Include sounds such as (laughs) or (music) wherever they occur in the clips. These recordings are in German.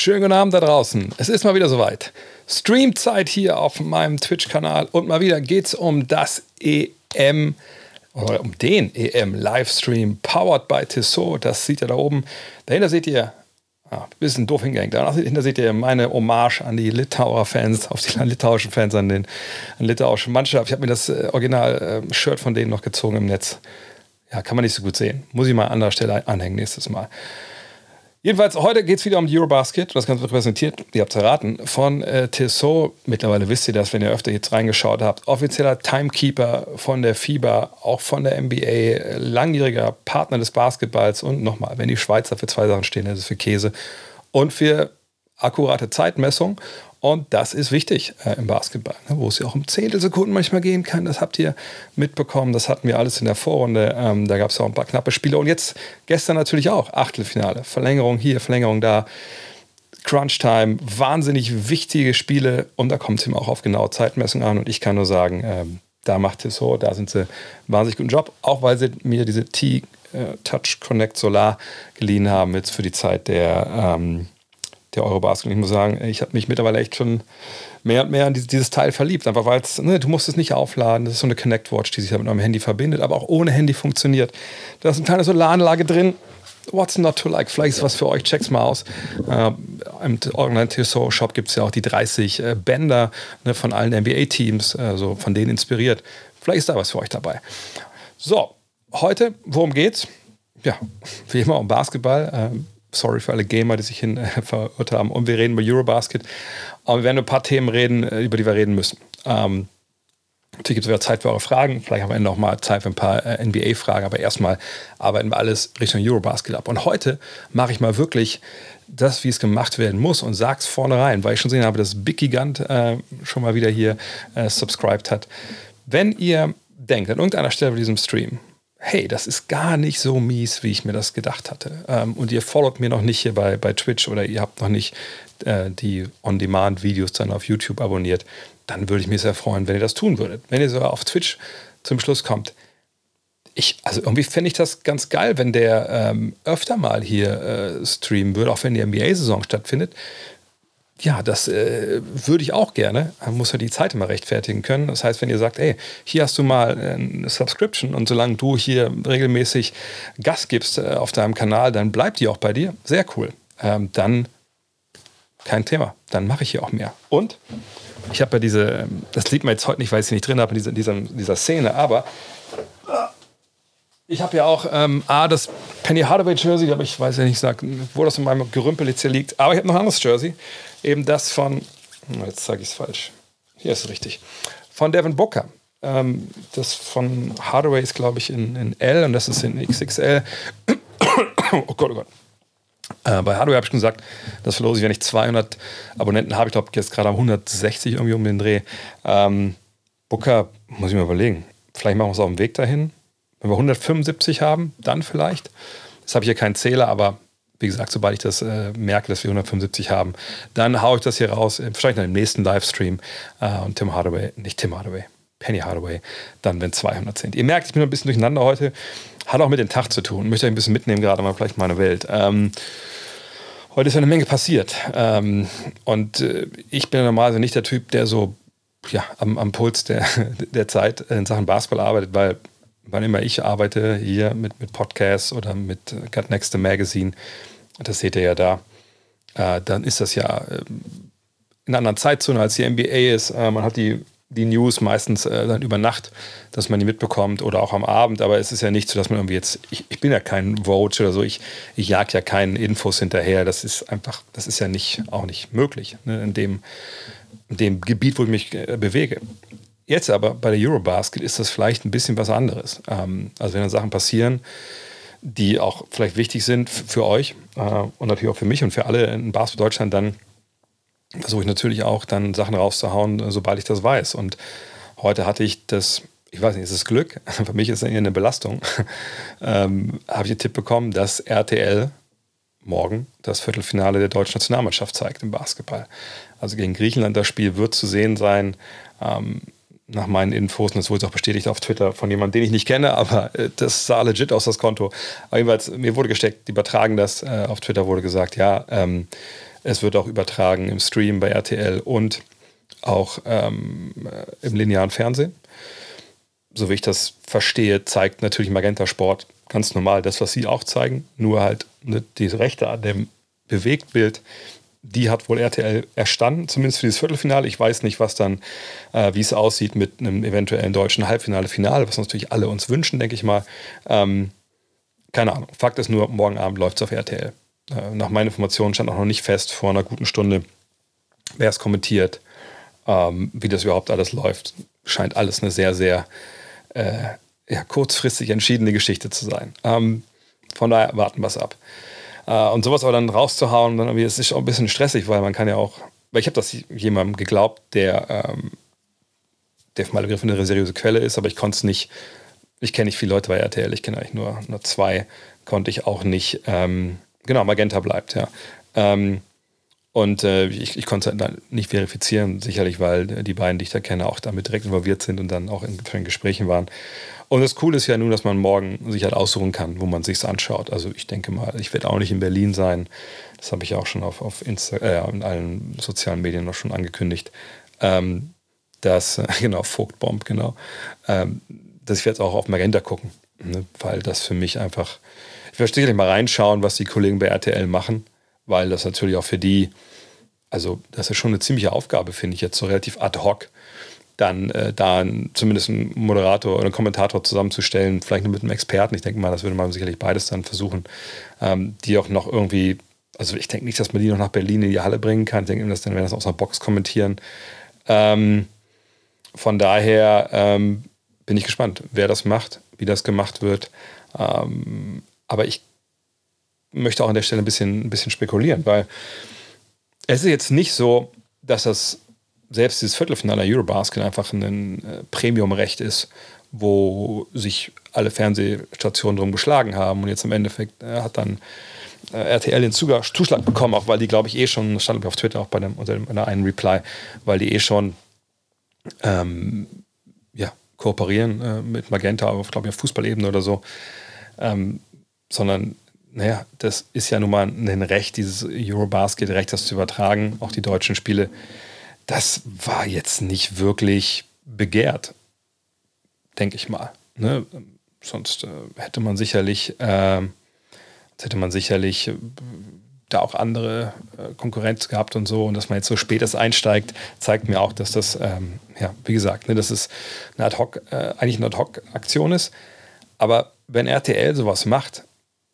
schönen guten Abend da draußen. Es ist mal wieder soweit. Streamzeit hier auf meinem Twitch-Kanal und mal wieder geht es um das EM oder um den EM-Livestream powered by Tissot. Das sieht ihr da oben. Dahinter seht ihr, ah, bisschen doof hingehängt, dahinter seht ihr meine Hommage an die Litauer Fans, auf die litauischen Fans, an den an litauischen Mannschaft. Ich habe mir das äh, Original-Shirt äh, von denen noch gezogen im Netz. Ja, kann man nicht so gut sehen. Muss ich mal an anderer Stelle anhängen nächstes Mal. Jedenfalls, heute geht es wieder um die Eurobasket. Das Ganze wird präsentiert, ihr habt es erraten, von äh, Tissot. Mittlerweile wisst ihr das, wenn ihr öfter jetzt reingeschaut habt. Offizieller Timekeeper von der FIBA, auch von der NBA, langjähriger Partner des Basketballs. Und nochmal, wenn die Schweizer für zwei Sachen stehen, das ist für Käse und für akkurate Zeitmessung. Und das ist wichtig äh, im Basketball, ne, wo es ja auch um Zehntelsekunden manchmal gehen kann. Das habt ihr mitbekommen. Das hatten wir alles in der Vorrunde. Ähm, da gab es auch ein paar knappe Spiele. Und jetzt gestern natürlich auch Achtelfinale. Verlängerung hier, Verlängerung da. Crunch Time, wahnsinnig wichtige Spiele. Und da kommt es eben auch auf genaue Zeitmessung an. Und ich kann nur sagen, ähm, da macht es so, da sind sie wahnsinnig guten Job. Auch weil sie mir diese T-Touch Connect Solar geliehen haben, jetzt für die Zeit der. Ähm, der Eurobasket. Und ich muss sagen, ich habe mich mittlerweile echt schon mehr und mehr an dieses, Teil verliebt. Einfach weil es, ne, du musst es nicht aufladen. Das ist so eine Connect Watch, die sich mit eurem Handy verbindet, aber auch ohne Handy funktioniert. Da ist eine kleine Solaranlage drin. What's not to like? Vielleicht ist was für euch. Check's mal aus. Äh, Im Online-Tissot-Shop gibt es ja auch die 30 äh, Bänder ne, von allen NBA-Teams, also von denen inspiriert. Vielleicht ist da was für euch dabei. So, heute, worum geht's? Ja, wie immer um Basketball. Äh, sorry für alle Gamer, die sich hin äh, verirrt haben. Und wir reden über Eurobasket. Aber wir werden über ein paar Themen reden, äh, über die wir reden müssen. Ähm, natürlich gibt es wieder Zeit für eure Fragen. Vielleicht haben wir noch mal Zeit für ein paar äh, NBA-Fragen. Aber erstmal arbeiten wir alles Richtung Eurobasket ab. Und heute mache ich mal wirklich das, wie es gemacht werden muss und sag's vorne rein, weil ich schon gesehen habe, dass Big Gigant äh, schon mal wieder hier äh, subscribed hat. Wenn ihr denkt, an irgendeiner Stelle bei diesem Stream, hey, das ist gar nicht so mies, wie ich mir das gedacht hatte. Ähm, und ihr followt mir noch nicht hier bei, bei Twitch oder ihr habt noch nicht äh, die On-Demand-Videos dann auf YouTube abonniert, dann würde ich mich sehr freuen, wenn ihr das tun würdet. Wenn ihr so auf Twitch zum Schluss kommt. Ich, also irgendwie fände ich das ganz geil, wenn der ähm, öfter mal hier äh, streamen würde, auch wenn die NBA-Saison stattfindet ja, das äh, würde ich auch gerne. Man muss ja die Zeit immer rechtfertigen können. Das heißt, wenn ihr sagt, ey, hier hast du mal eine Subscription und solange du hier regelmäßig Gas gibst äh, auf deinem Kanal, dann bleibt die auch bei dir. Sehr cool. Ähm, dann kein Thema. Dann mache ich hier auch mehr. Und ich habe ja diese, das sieht man jetzt heute nicht, weil ich sie nicht drin habe in dieser, dieser, dieser Szene, aber ich habe ja auch ähm, A, das Penny Hardaway Jersey, aber ich weiß ja nicht, wo das in meinem Gerümpel jetzt hier liegt. Aber ich habe noch ein anderes Jersey. Eben das von, jetzt sage ich es falsch. Hier ist es richtig. Von Devin Booker. Ähm, das von Hardaway ist, glaube ich, in, in L und das ist in XXL. (coughs) oh Gott, oh Gott. Äh, bei Hardware habe ich schon gesagt, das verlose ich, wenn ich 200 Abonnenten habe. Ich glaube, jetzt gerade 160 irgendwie um den Dreh. Ähm, Booker, muss ich mir überlegen. Vielleicht machen wir es auf dem Weg dahin. Wenn wir 175 haben, dann vielleicht. Jetzt habe ich hier keinen Zähler, aber wie gesagt, sobald ich das äh, merke, dass wir 175 haben, dann haue ich das hier raus, äh, wahrscheinlich im nächsten Livestream. Äh, und Tim Hardaway, nicht Tim Hardaway, Penny Hardaway, dann wenn 200 sind. Ihr merkt, ich bin ein bisschen durcheinander heute. Hat auch mit dem Tag zu tun. Möchte euch ein bisschen mitnehmen, gerade mal vielleicht meine Welt. Ähm, heute ist eine Menge passiert. Ähm, und äh, ich bin normalerweise nicht der Typ, der so ja, am, am Puls der, (laughs) der Zeit in Sachen Basketball arbeitet, weil wann immer ich arbeite, hier mit, mit Podcasts oder mit äh, Got Next Magazine, das seht ihr ja da, äh, dann ist das ja äh, in einer anderen Zeitzone als die NBA ist. Äh, man hat die, die News meistens äh, dann über Nacht, dass man die mitbekommt oder auch am Abend, aber es ist ja nicht so, dass man irgendwie jetzt, ich, ich bin ja kein Vote oder so, ich, ich jag ja keinen Infos hinterher. Das ist einfach, das ist ja nicht, auch nicht möglich ne, in, dem, in dem Gebiet, wo ich mich äh, bewege. Jetzt aber bei der Eurobasket ist das vielleicht ein bisschen was anderes. Ähm, also wenn dann Sachen passieren, die auch vielleicht wichtig sind für euch äh, und natürlich auch für mich und für alle in Basketball Deutschland, dann versuche ich natürlich auch dann Sachen rauszuhauen, sobald ich das weiß. Und heute hatte ich das, ich weiß nicht, ist es Glück? (laughs) Für mich ist es eher eine Belastung. (laughs) ähm, Habe ich den Tipp bekommen, dass RTL morgen das Viertelfinale der deutschen Nationalmannschaft zeigt im Basketball. Also gegen Griechenland das Spiel wird zu sehen sein. Ähm, nach meinen Infos, und das wurde auch bestätigt auf Twitter von jemandem, den ich nicht kenne, aber äh, das sah legit aus, das Konto. Aber jedenfalls, mir wurde gesteckt, die übertragen das, äh, auf Twitter wurde gesagt, ja, ähm, Es wird auch übertragen im Stream bei RTL und auch ähm, im linearen Fernsehen. So wie ich das verstehe, zeigt natürlich Magenta Sport ganz normal das, was sie auch zeigen, nur halt ne, die Rechte an dem Bewegtbild, die hat wohl RTL erstanden, zumindest für dieses Viertelfinale. Ich weiß nicht, was dann, äh, wie es aussieht mit einem eventuellen deutschen Halbfinale, Finale, was natürlich alle uns wünschen, denke ich mal. Ähm, keine Ahnung. Fakt ist nur, morgen Abend läuft es auf RTL. Äh, nach meinen Informationen stand auch noch nicht fest vor einer guten Stunde, wer es kommentiert, ähm, wie das überhaupt alles läuft. Scheint alles eine sehr, sehr äh, ja, kurzfristig entschiedene Geschichte zu sein. Ähm, von daher warten wir es ab. Äh, und sowas aber dann rauszuhauen, dann irgendwie, es ist auch ein bisschen stressig, weil man kann ja auch, weil ich habe das jemandem geglaubt, der, ähm, der für meine Begriffe eine seriöse Quelle ist, aber ich konnte es nicht, ich kenne nicht viele Leute bei RTL, ich kenne eigentlich nur, nur zwei, konnte ich auch nicht, ähm, genau, Magenta bleibt, ja. Ähm, und äh, ich, ich konnte es nicht verifizieren, sicherlich, weil die beiden, die ich da kenne, auch damit direkt involviert sind und dann auch in, in Gesprächen waren. Und das Coole ist ja nun, dass man morgen sich halt aussuchen kann, wo man sich anschaut. Also ich denke mal, ich werde auch nicht in Berlin sein. Das habe ich auch schon auf, auf Insta äh, in allen sozialen Medien noch schon angekündigt. Ähm, dass, (laughs) genau, Vogtbomb, genau. Ähm, dass ich jetzt auch auf Magenta gucken. Ne? Weil das für mich einfach. Ich werde sicherlich mal reinschauen, was die Kollegen bei RTL machen, weil das natürlich auch für die, also das ist schon eine ziemliche Aufgabe, finde ich, jetzt so relativ ad hoc dann äh, da zumindest einen Moderator oder einen Kommentator zusammenzustellen, vielleicht nur mit einem Experten. Ich denke mal, das würde man sicherlich beides dann versuchen, ähm, die auch noch irgendwie, also ich denke nicht, dass man die noch nach Berlin in die Halle bringen kann. Ich denke, dass dann werden das aus einer Box kommentieren. Ähm, von daher ähm, bin ich gespannt, wer das macht, wie das gemacht wird. Ähm, aber ich möchte auch an der Stelle ein bisschen, ein bisschen spekulieren, weil es ist jetzt nicht so, dass das selbst dieses Viertelfinale Eurobasket einfach ein äh, Premium-Recht ist, wo sich alle Fernsehstationen drum geschlagen haben. Und jetzt im Endeffekt äh, hat dann äh, RTL den Zuschlag, Zuschlag bekommen, auch weil die, glaube ich, eh schon, stand auf Twitter auch bei dem, unter dem, unter einen Reply, weil die eh schon ähm, ja, kooperieren äh, mit Magenta, aber glaube ich auf Fußballebene oder so, ähm, sondern naja, das ist ja nun mal ein Recht, dieses Eurobasket-Recht, das zu übertragen, auch die deutschen Spiele das war jetzt nicht wirklich begehrt, denke ich mal. Ne? Sonst äh, hätte man sicherlich, äh, hätte man sicherlich da auch andere äh, Konkurrenz gehabt und so. Und dass man jetzt so spät erst einsteigt, zeigt mir auch, dass das, ähm, ja, wie gesagt, ne, dass es eine Ad-Hoc, äh, eigentlich eine Ad-Hoc-Aktion ist. Aber wenn RTL sowas macht,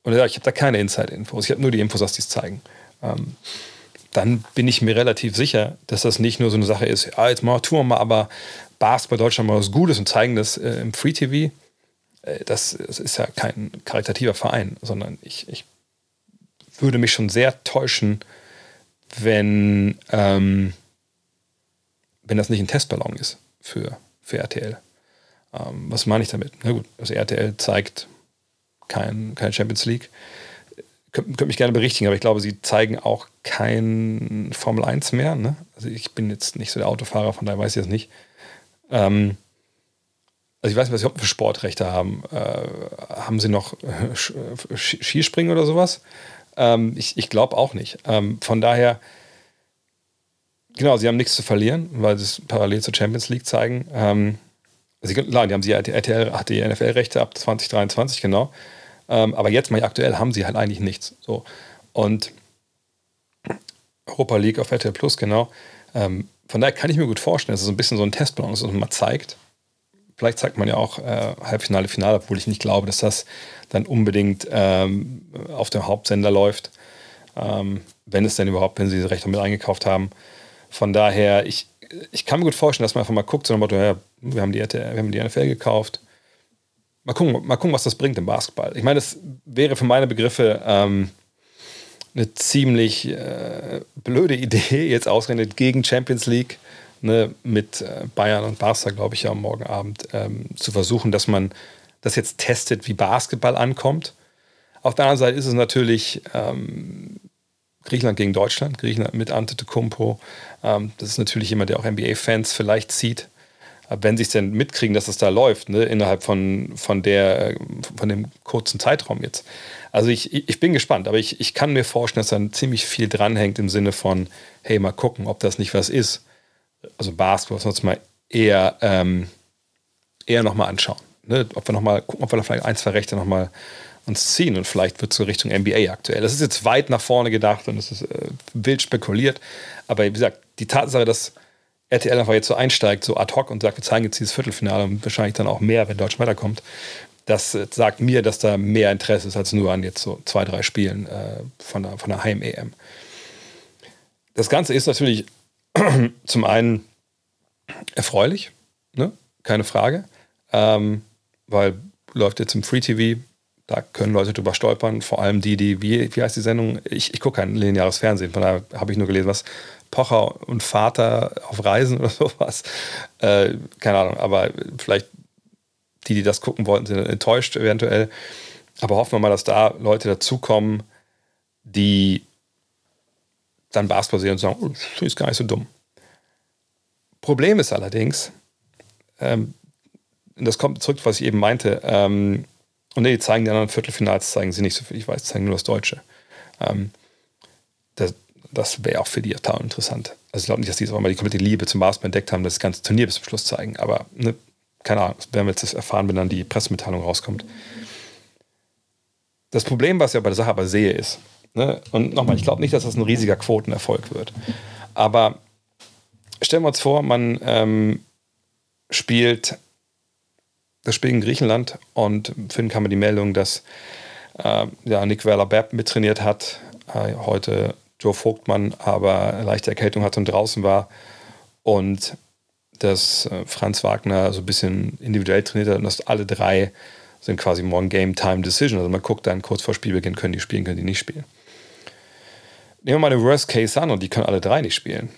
und ja, ich habe da keine Inside-Infos, ich habe nur die Infos, dass die es zeigen. Ähm, dann bin ich mir relativ sicher, dass das nicht nur so eine Sache ist, ja, jetzt mal tun wir mal aber Basketball Deutschland mal was Gutes und zeigen das äh, im Free TV. Äh, das, das, ist ja kein karitativer Verein, sondern ich, ich würde mich schon sehr täuschen, wenn, ähm, wenn das nicht ein Testballon ist für, für RTL. Ähm, was meine ich damit? Na gut, also RTL zeigt kein, kein Champions League könnt, könnt mich gerne berichtigen, aber ich glaube, sie zeigen auch kein Formel 1 mehr. Ne? Also ich bin jetzt nicht so der Autofahrer, von daher weiß ich das nicht. Ähm, also ich weiß nicht, was sie für Sportrechte haben. Äh, haben sie noch äh, Skispringen oder sowas? Ähm, ich ich glaube auch nicht. Ähm, von daher, genau, sie haben nichts zu verlieren, weil sie es parallel zur Champions League zeigen. Ähm, also, klar, die haben sie RTL die NFL-Rechte ab 2023, genau. Ähm, aber jetzt mal aktuell haben sie halt eigentlich nichts. So. Und Europa League auf RTL Plus, genau. Ähm, von daher kann ich mir gut vorstellen, dass es ein bisschen so ein Testballon ist, dass man mal zeigt. Vielleicht zeigt man ja auch äh, Halbfinale, Finale, obwohl ich nicht glaube, dass das dann unbedingt ähm, auf dem Hauptsender läuft. Ähm, wenn es denn überhaupt, wenn sie diese Rechte mit eingekauft haben. Von daher, ich, ich kann mir gut vorstellen, dass man einfach mal guckt, so ein Motto, ja, wir haben die, RTL, wir haben die NFL gekauft, Mal gucken, mal gucken, was das bringt im Basketball. Ich meine, das wäre für meine Begriffe ähm, eine ziemlich äh, blöde (laughs) Idee, jetzt ausgerechnet gegen Champions League ne, mit äh, Bayern und Barca, glaube ich, ja morgen Abend ähm, zu versuchen, dass man das jetzt testet, wie Basketball ankommt. Auf der anderen Seite ist es natürlich ähm, Griechenland gegen Deutschland, Griechenland mit Antetokounmpo. Ähm, das ist natürlich jemand, der auch NBA-Fans vielleicht zieht. Wenn sie es denn mitkriegen, dass es da läuft, ne, innerhalb von, von, der, von dem kurzen Zeitraum jetzt. Also ich, ich bin gespannt, aber ich, ich kann mir vorstellen, dass dann ziemlich viel dranhängt im Sinne von, hey, mal gucken, ob das nicht was ist. Also Basketball, uns mal eher, ähm, eher nochmal anschauen. Ne? Ob wir nochmal gucken, ob wir da vielleicht ein, zwei Rechte nochmal uns ziehen und vielleicht wird es so Richtung NBA aktuell. Das ist jetzt weit nach vorne gedacht und es ist äh, wild spekuliert. Aber wie gesagt, die Tatsache, dass RTL einfach jetzt so einsteigt, so ad hoc und sagt, wir zeigen jetzt dieses Viertelfinale und wahrscheinlich dann auch mehr, wenn Deutschland weiterkommt, das äh, sagt mir, dass da mehr Interesse ist als nur an jetzt so zwei, drei Spielen äh, von der, von der Heim-EM. Das Ganze ist natürlich (clears throat) zum einen erfreulich, ne? keine Frage, ähm, weil läuft jetzt im Free TV, da können Leute drüber stolpern, vor allem die, die, wie, wie heißt die Sendung? Ich, ich gucke kein lineares Fernsehen, von daher habe ich nur gelesen, was Pocher und Vater auf Reisen (laughs) oder sowas. Äh, keine Ahnung, aber vielleicht die, die das gucken wollten, sind enttäuscht eventuell. Aber hoffen wir mal, dass da Leute dazukommen, die dann Basketball sehen und sagen, oh, das ist gar nicht so dumm. Problem ist allerdings, ähm, das kommt zurück, was ich eben meinte, ähm, und nee, die zeigen die anderen Viertelfinals, zeigen sie nicht so viel, ich weiß, zeigen nur das Deutsche. Ähm, das das wäre auch für die total interessant. Also ich glaube nicht, dass die jetzt mal die komplette Liebe zum Basketball entdeckt haben, das ganze Turnier bis zum Schluss zeigen, aber ne, keine Ahnung, werden wir jetzt erfahren, wenn dann die Pressemitteilung rauskommt. Das Problem, was ich bei der Sache aber sehe, ist, ne, und nochmal, ich glaube nicht, dass das ein riesiger Quotenerfolg wird, aber stellen wir uns vor, man ähm, spielt das Spiel in Griechenland und finden kann man die Meldung, dass äh, ja, Nick Weller-Bepp mittrainiert hat, äh, heute Joe Vogtmann aber leichte Erkältung hatte und draußen war und dass äh, Franz Wagner so ein bisschen individuell trainiert hat und dass alle drei sind quasi morgen Game Time Decision. Also man guckt dann kurz vor Spielbeginn, können die spielen, können die nicht spielen. Nehmen wir mal den Worst Case an und die können alle drei nicht spielen.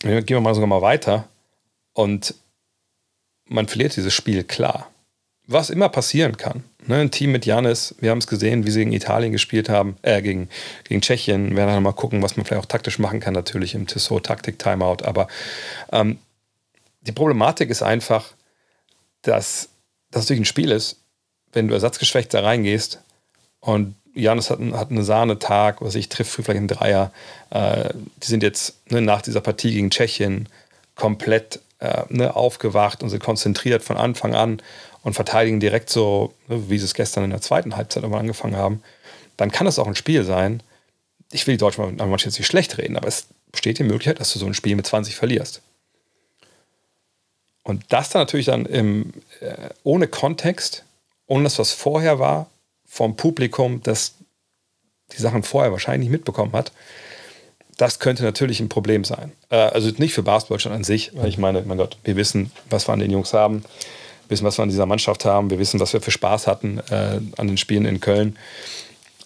Gehen wir mal sogar mal weiter und man verliert dieses Spiel klar. Was immer passieren kann. Ne, ein Team mit Janis, wir haben es gesehen, wie sie gegen Italien gespielt haben, äh, gegen, gegen Tschechien. Wir werden dann mal gucken, was man vielleicht auch taktisch machen kann, natürlich im Tissot Taktik Timeout. Aber ähm, die Problematik ist einfach, dass das natürlich ein Spiel ist, wenn du ersatzgeschwächt da reingehst und Janis hat, hat einen Sahnetag, was ich trifft vielleicht einen Dreier. Äh, die sind jetzt ne, nach dieser Partie gegen Tschechien komplett äh, ne, aufgewacht und sind konzentriert von Anfang an und verteidigen direkt so, ne, wie sie es gestern in der zweiten Halbzeit immer angefangen haben. Dann kann es auch ein Spiel sein. Ich will die Deutschen manchmal jetzt nicht schlecht reden, aber es besteht die Möglichkeit, dass du so ein Spiel mit 20 verlierst. Und das dann natürlich dann im, äh, ohne Kontext, ohne das, was vorher war, vom Publikum, das die Sachen vorher wahrscheinlich nicht mitbekommen hat, das könnte natürlich ein Problem sein. Äh, also nicht für Basketball an sich, weil ich meine, mein Gott, wir wissen, was wir an den Jungs haben, wissen, was wir an dieser Mannschaft haben, wir wissen, was wir für Spaß hatten äh, an den Spielen in Köln.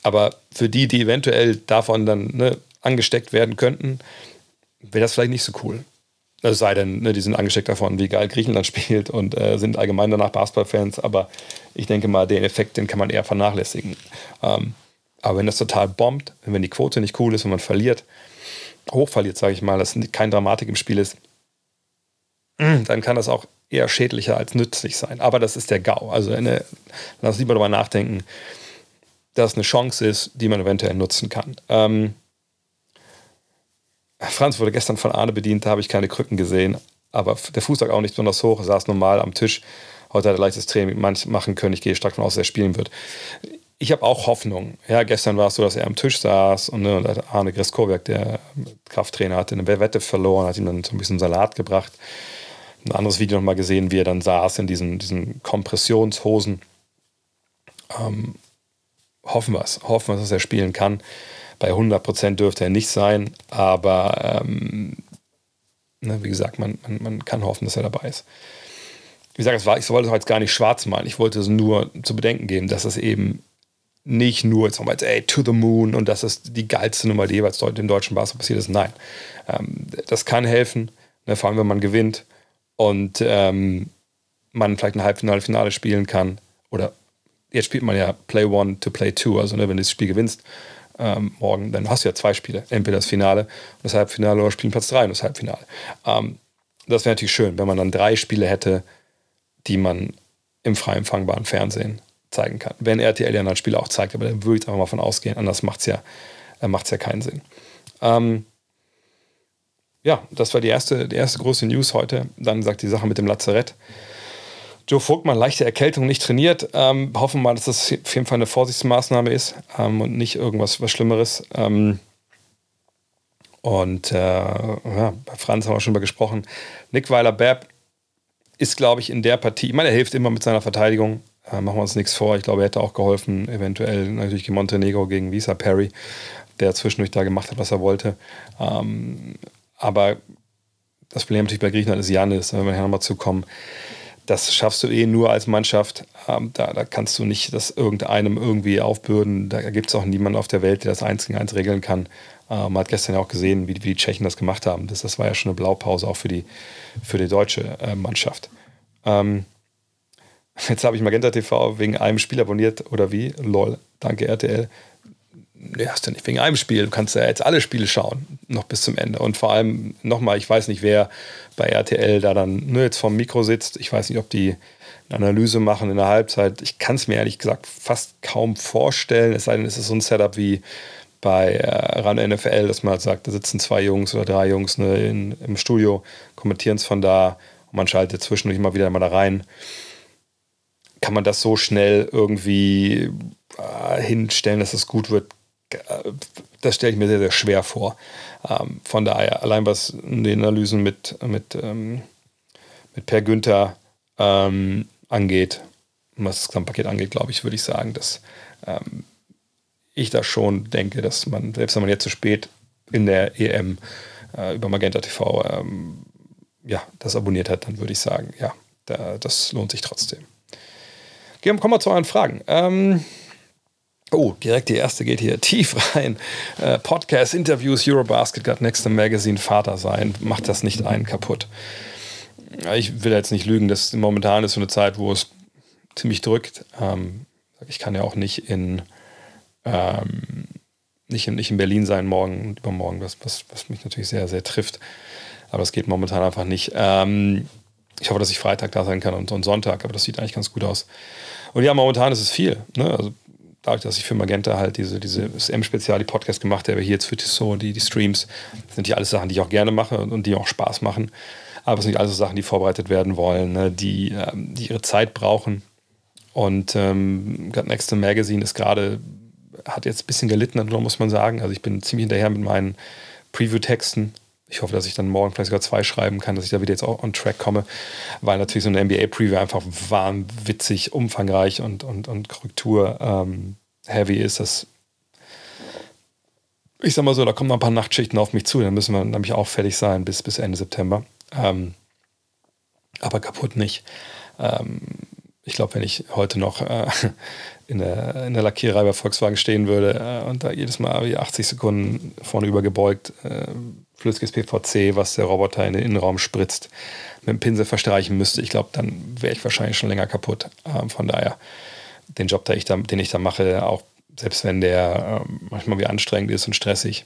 Aber für die, die eventuell davon dann ne, angesteckt werden könnten, wäre das vielleicht nicht so cool. Es sei denn, ne, die sind angesteckt davon, wie geil Griechenland (laughs) spielt und äh, sind allgemein danach Basketballfans. Aber ich denke mal, den Effekt, den kann man eher vernachlässigen. Ähm, aber wenn das total bombt, wenn die Quote nicht cool ist, wenn man verliert, hoch verliert, sage ich mal, dass keine Dramatik im Spiel ist, dann kann das auch eher schädlicher als nützlich sein. Aber das ist der GAU. Also eine, lass lieber darüber nachdenken, dass es eine Chance ist, die man eventuell nutzen kann. Ähm, Franz wurde gestern von Arne bedient, da habe ich keine Krücken gesehen. Aber der Fuß lag auch nicht besonders hoch, saß normal am Tisch. Heute hat er leichtes Training machen können. Ich gehe stark davon aus, dass er spielen wird. Ich habe auch Hoffnung. Ja, gestern war es so, dass er am Tisch saß und, ne, und Arne Greskowiak, der Krafttrainer, hatte eine Wette verloren, hat ihm dann so ein bisschen Salat gebracht. Ein anderes Video nochmal gesehen, wie er dann saß in diesen, diesen Kompressionshosen. Ähm, hoffen wir es. Hoffen wir, dass er spielen kann. Bei 100% dürfte er nicht sein, aber ähm, ne, wie gesagt, man, man, man, kann hoffen, dass er dabei ist. Wie gesagt, war, ich wollte es jetzt gar nicht schwarz malen. Ich wollte es nur zu bedenken geben, dass es eben nicht nur jetzt nochmal, ey, to the moon und das ist die geilste Nummer, die jeweils im deutschen Basketball passiert ist. Nein, ähm, das kann helfen, ne, vor allem wenn man gewinnt und ähm, man vielleicht ein Halbfinale, Finale spielen kann. Oder jetzt spielt man ja Play One to Play Two, also ne, wenn du das Spiel gewinnst, ähm, morgen, dann hast du ja zwei Spiele. Entweder das Finale, das Halbfinale oder spielen Platz 3 und das Halbfinale. Ähm, das wäre natürlich schön, wenn man dann drei Spiele hätte, die man im frei empfangbaren Fernsehen zeigen kann. Wenn RTL ja dann Spiele auch zeigt, aber dann würde ich einfach mal von ausgehen, anders macht es ja, äh, ja keinen Sinn. Ähm, ja, das war die erste, die erste große News heute. Dann sagt die Sache mit dem Lazarett. Joe Vogtmann, leichte Erkältung, nicht trainiert. Ähm, hoffen wir mal, dass das auf jeden Fall eine Vorsichtsmaßnahme ist ähm, und nicht irgendwas was Schlimmeres. Ähm, und äh, ja, bei Franz haben wir schon mal gesprochen. Nick Weiler-Bepp ist, glaube ich, in der Partie, ich meine, er hilft immer mit seiner Verteidigung. Äh, machen wir uns nichts vor. Ich glaube, er hätte auch geholfen, eventuell natürlich gegen Montenegro, gegen Visa Perry, der zwischendurch da gemacht hat, was er wollte. Ähm, aber das Problem natürlich bei Griechenland ist Janis, wenn wir hier nochmal zukommen. Das schaffst du eh nur als Mannschaft. Ähm, da, da, kannst du nicht das irgendeinem irgendwie aufbürden. Da gibt es auch niemanden auf der Welt, der das eins gegen eins regeln kann. Äh, man hat gestern ja auch gesehen, wie, wie, die Tschechen das gemacht haben. Das, das war ja schon eine Blaupause auch für die, für die deutsche äh, Mannschaft. Ähm, jetzt habe ich Magenta TV wegen einem Spiel abonniert oder wie? Lol, danke RTL. Nee, hast du nicht wegen einem Spiel. Du kannst ja jetzt alle Spiele schauen, noch bis zum Ende. Und vor allem nochmal, ich weiß nicht, wer bei RTL da dann nur jetzt vorm Mikro sitzt. Ich weiß nicht, ob die eine Analyse machen in der Halbzeit. Ich kann es mir ehrlich gesagt fast kaum vorstellen, es sei denn, es ist so ein Setup wie bei äh, RAN NFL, dass man halt sagt, da sitzen zwei Jungs oder drei Jungs ne, in, im Studio, kommentieren es von da und man schaltet zwischendurch immer wieder mal da rein. Kann man das so schnell irgendwie äh, hinstellen, dass es gut wird? Das stelle ich mir sehr, sehr schwer vor. Ähm, von daher, allein was den Analysen mit, mit, ähm, mit Per Günther ähm, angeht, was das Gesamtpaket angeht, glaube ich, würde ich sagen, dass ähm, ich da schon denke, dass man, selbst wenn man jetzt zu spät in der EM äh, über Magenta TV ähm, ja, das abonniert hat, dann würde ich sagen, ja, da, das lohnt sich trotzdem. Kommen wir zu euren Fragen. Ähm, oh, direkt die erste geht hier (laughs) tief rein. Äh, Podcast, Interviews, Eurobasket, Got Next Magazine, Vater sein, macht das nicht einen kaputt. Ich will jetzt nicht lügen, das momentan ist so eine Zeit, wo es ziemlich drückt. Ähm, ich kann ja auch nicht in ähm, nicht, in, nicht in Berlin sein morgen und übermorgen, was, was, was mich natürlich sehr, sehr trifft. Aber das geht momentan einfach nicht. Ähm, ich hoffe, dass ich Freitag da sein kann und, und, Sonntag, aber das sieht eigentlich ganz gut aus. Und ja, momentan ist es viel. Ne? Also dadurch, dass ich für Magenta halt diese, diese M-Spezial, die Podcast gemacht habe, hier jetzt für Tissot, die, die Streams, sind die alles Sachen, die ich auch gerne mache und die auch Spaß machen. Aber es sind nicht alles Sachen, die vorbereitet werden wollen, ne? die, ähm, die ihre Zeit brauchen. Und ähm, Next Magazine ist gerade hat jetzt ein bisschen gelitten, muss man sagen. Also ich bin ziemlich hinterher mit meinen Preview-Texten. Ich hoffe, dass ich dann morgen vielleicht sogar zwei schreiben kann, dass ich da wieder jetzt auch on track komme, weil natürlich so eine NBA-Preview einfach wahnwitzig, umfangreich und, und, und Korrektur-heavy ähm, ist. Das ich sag mal so, da kommen ein paar Nachtschichten auf mich zu, dann müssen wir nämlich auch fertig sein bis, bis Ende September. Ähm, aber kaputt nicht. Ähm, ich glaube, wenn ich heute noch äh, in der, in der Lackiererei bei Volkswagen stehen würde äh, und da jedes Mal wie 80 Sekunden vorne übergebeugt äh, flüssiges PVC, was der Roboter in den Innenraum spritzt, mit dem Pinsel verstreichen müsste, ich glaube, dann wäre ich wahrscheinlich schon länger kaputt. Ähm, von daher, den Job, den ich da, den ich da mache, auch selbst wenn der äh, manchmal wie anstrengend ist und stressig,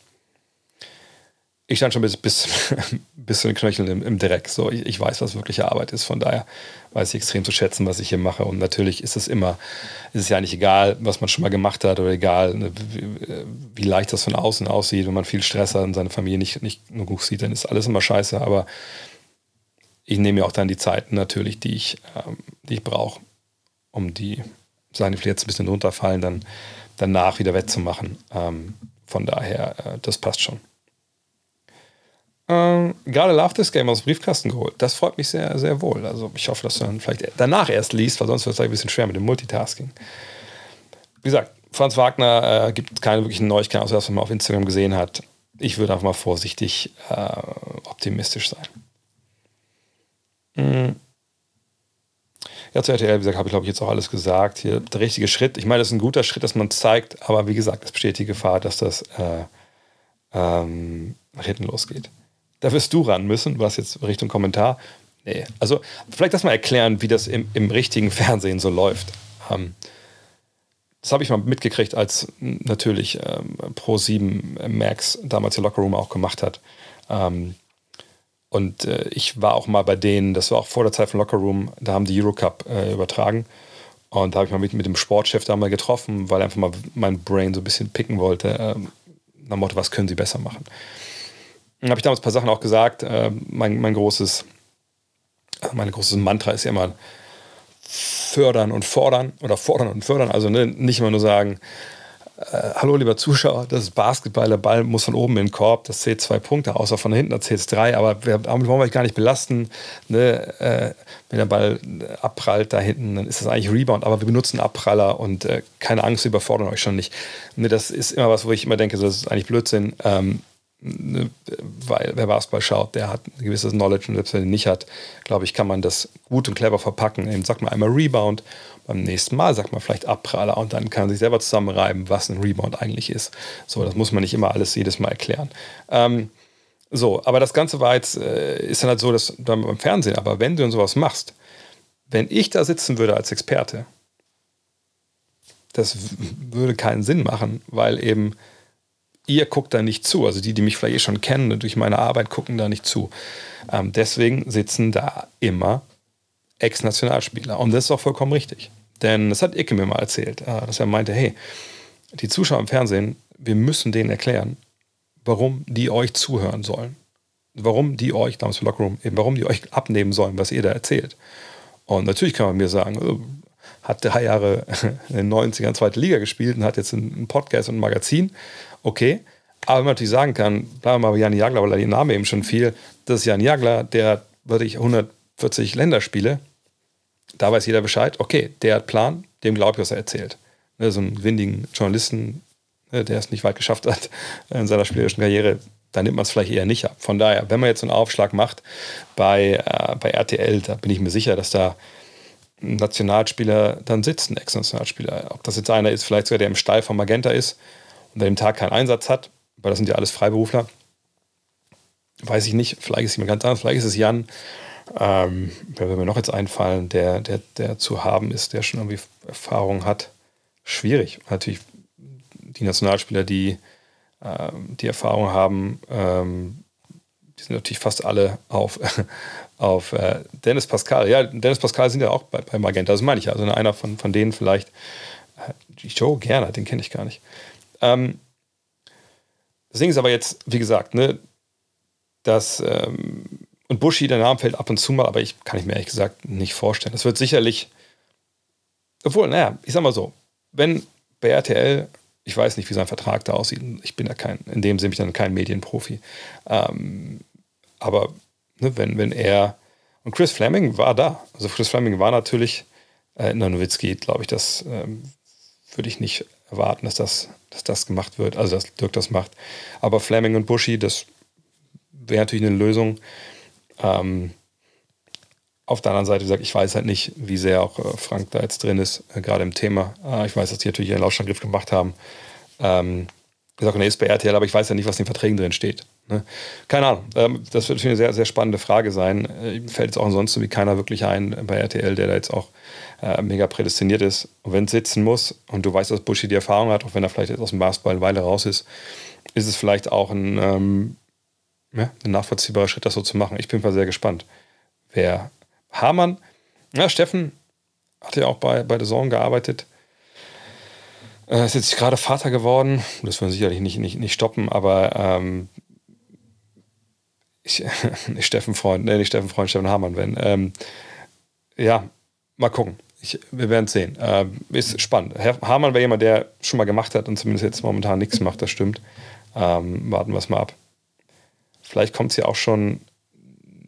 ich stand schon bis, bis, (laughs) bis zu den Knöcheln im, im Dreck. So, ich, ich, weiß, was wirkliche Arbeit ist. Von daher weiß ich extrem zu schätzen, was ich hier mache. Und natürlich ist es immer, ist es ja nicht egal, was man schon mal gemacht hat oder egal, ne, wie, wie, leicht das von außen aussieht, wenn man viel Stress hat und seine Familie nicht, nicht genug sieht, dann ist alles immer scheiße. Aber ich nehme mir auch dann die Zeiten natürlich, die ich, ähm, die ich brauche, um die vielleicht jetzt ein bisschen runterfallen, dann danach wieder wettzumachen. Ähm, von daher, äh, das passt schon. Ähm, gerade Love This Game aus dem Briefkasten geholt. Das freut mich sehr, sehr wohl. Also ich hoffe, dass du dann vielleicht danach erst liest, weil sonst wird es ein bisschen schwer mit dem Multitasking. Wie gesagt, Franz Wagner äh, gibt keine wirklichen Neuigkeiten, außer dass man auf Instagram gesehen hat. Ich würde einfach mal vorsichtig äh, optimistisch sein. Mhm. Ja, zu RTL, wie gesagt, habe ich glaube ich jetzt auch alles gesagt. Hier der richtige Schritt. Ich meine, das ist ein guter Schritt, dass man zeigt, aber wie gesagt, es besteht die Gefahr, dass das äh, ähm, nach hinten losgeht. Da wirst du ran müssen, was jetzt Richtung Kommentar. Nee, also vielleicht das mal erklären, wie das im, im richtigen Fernsehen so läuft. Ähm, das habe ich mal mitgekriegt, als natürlich ähm, Pro 7 Max damals die Lockerroom auch gemacht hat. Ähm, Und äh, ich war auch mal bei denen, das war auch vor der Zeit von Locker Room, da haben die Eurocup äh, übertragen. Und da habe ich mal mit, mit dem Sportchef da mal getroffen, weil er einfach mal mein Brain so ein bisschen picken wollte. Ähm, nach Motto, was können sie besser machen? Habe ich damals ein paar Sachen auch gesagt. Äh, mein, mein großes, mein großes Mantra ist ja immer fördern und fordern oder fordern und fördern. Also ne, nicht immer nur sagen, äh, hallo lieber Zuschauer, das ist Basketball, der Ball muss von oben in den Korb, das zählt zwei Punkte, außer von hinten, da zählt es drei, aber wir, damit wollen wir euch gar nicht belasten. Ne? Äh, wenn der Ball abprallt da hinten, dann ist das eigentlich Rebound, aber wir benutzen Abpraller und äh, keine Angst, wir überfordern euch schon nicht. Ne, das ist immer was, wo ich immer denke, das ist eigentlich Blödsinn. Ähm, weil wer Basketball schaut, der hat ein gewisses Knowledge und selbst wenn er nicht hat, glaube ich, kann man das gut und clever verpacken. Eben sagt man einmal Rebound beim nächsten Mal sagt man vielleicht Abpraller und dann kann man sich selber zusammenreiben, was ein Rebound eigentlich ist. So, das muss man nicht immer alles jedes Mal erklären. Ähm, so, aber das Ganze war jetzt, äh, ist dann halt so, dass beim Fernsehen, aber wenn du sowas machst, wenn ich da sitzen würde als Experte, das würde keinen Sinn machen, weil eben ihr guckt da nicht zu. Also die, die mich vielleicht eh schon kennen durch meine Arbeit, gucken da nicht zu. Ähm, deswegen sitzen da immer Ex-Nationalspieler. Und das ist auch vollkommen richtig. Denn das hat Icke mir mal erzählt, äh, dass er meinte, hey, die Zuschauer im Fernsehen, wir müssen denen erklären, warum die euch zuhören sollen. Warum die euch, damals für Lockerroom, eben warum die euch abnehmen sollen, was ihr da erzählt. Und natürlich kann man mir sagen, oh, hat drei Jahre (laughs) in den 90ern zweite Liga gespielt und hat jetzt einen Podcast und ein Magazin. Okay. Aber wenn man natürlich sagen kann, bleiben wir mal bei Jan Jagler, weil er den Namen eben schon fiel, das ist Jan Jagler, der würde ich 100 40 Länderspiele. Da weiß jeder Bescheid, okay, der hat Plan, dem glaube ich, was er erzählt. Ne, so einen windigen Journalisten, ne, der es nicht weit geschafft hat (laughs) in seiner spielerischen Karriere, da nimmt man es vielleicht eher nicht ab. Von daher, wenn man jetzt so einen Aufschlag macht bei, äh, bei RTL, da bin ich mir sicher, dass da ein Nationalspieler dann sitzt, ein Ex-Nationalspieler. Ob das jetzt einer ist, vielleicht sogar der im Stall von Magenta ist der dem Tag keinen Einsatz hat, weil das sind ja alles Freiberufler, weiß ich nicht. Vielleicht ist es jemand ganz anders, vielleicht ist es Jan ähm, wer will mir noch jetzt einfallen, der, der, der zu haben ist, der schon irgendwie Erfahrung hat? Schwierig. Natürlich die Nationalspieler, die ähm, die Erfahrung haben, ähm, die sind natürlich fast alle auf, (laughs) auf äh, Dennis Pascal. Ja, Dennis Pascal sind ja auch bei, bei Magenta, das meine ich ja. Also einer von, von denen vielleicht. Äh, Joe Gerner, den kenne ich gar nicht. Ähm, das Ding ist aber jetzt, wie gesagt, ne, dass ähm, und Bushi, der Name fällt ab und zu mal, aber ich kann ich mir ehrlich gesagt nicht vorstellen. Das wird sicherlich, obwohl, naja, ich sag mal so, wenn bei RTL, ich weiß nicht, wie sein Vertrag da aussieht, ich bin ja kein, in dem Sinne bin ich dann kein Medienprofi, ähm, aber ne, wenn, wenn er, und Chris Fleming war da, also Chris Fleming war natürlich, äh, in der Nowitzki, glaube ich, das ähm, würde ich nicht erwarten, dass das, dass das gemacht wird, also dass Dirk das macht. Aber Fleming und Bushi, das wäre natürlich eine Lösung. Ähm, auf der anderen Seite gesagt, ich weiß halt nicht, wie sehr auch äh, Frank da jetzt drin ist, äh, gerade im Thema. Äh, ich weiß, dass die natürlich einen Lautstandgriff gemacht haben. Ähm, gesagt, er ist bei RTL, aber ich weiß ja nicht, was in den Verträgen drin steht. Ne? Keine Ahnung. Ähm, das wird eine sehr, sehr spannende Frage sein. Äh, fällt jetzt auch ansonsten wie keiner wirklich ein bei RTL, der da jetzt auch äh, mega prädestiniert ist. Und wenn es sitzen muss und du weißt, dass Buschi die Erfahrung hat, auch wenn er vielleicht jetzt aus dem Basketball eine Weile raus ist, ist es vielleicht auch ein ähm, ja, ein nachvollziehbarer Schritt, das so zu machen. Ich bin mal sehr gespannt, wer Hamann, ja, Steffen hat ja auch bei, bei The Zone gearbeitet. Äh, ist jetzt gerade Vater geworden. Das werden sicherlich nicht, nicht, nicht stoppen, aber ähm, ich, (laughs) nicht Steffen Freund, nee, nicht Steffen Freund, Steffen Hamann, wenn. Ähm, ja, mal gucken. Ich, wir werden es sehen. Äh, ist spannend. Herr Hamann wäre jemand, der schon mal gemacht hat und zumindest jetzt momentan nichts macht, das stimmt. Ähm, warten wir es mal ab. Vielleicht kommt es ja auch schon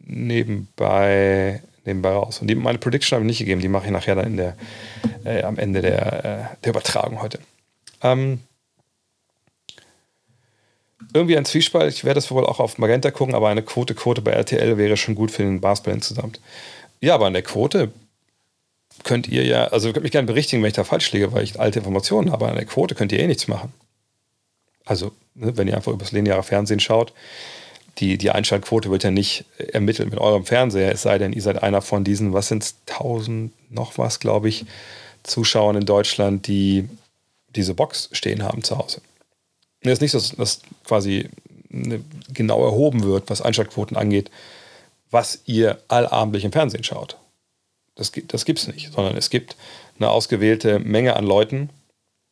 nebenbei, nebenbei raus. Und die, meine Prediction habe ich nicht gegeben, die mache ich nachher dann in der, äh, am Ende der, äh, der Übertragung heute. Ähm, irgendwie ein Zwiespalt. Ich werde das wohl auch auf Magenta gucken, aber eine Quote, Quote bei RTL wäre schon gut für den Basketball insgesamt. Ja, aber an der Quote könnt ihr ja, also ihr könnt mich gerne berichtigen, wenn ich da falsch liege, weil ich alte Informationen habe. An der Quote könnt ihr eh nichts machen. Also, ne, wenn ihr einfach übers lineare Fernsehen schaut, die, die Einschaltquote wird ja nicht ermittelt mit eurem Fernseher, es sei denn, ihr seid einer von diesen, was sind es, 1000 noch was, glaube ich, Zuschauern in Deutschland, die diese Box stehen haben zu Hause. Es ist nicht so, dass quasi genau erhoben wird, was Einschaltquoten angeht, was ihr allabendlich im Fernsehen schaut. Das, das gibt es nicht, sondern es gibt eine ausgewählte Menge an Leuten.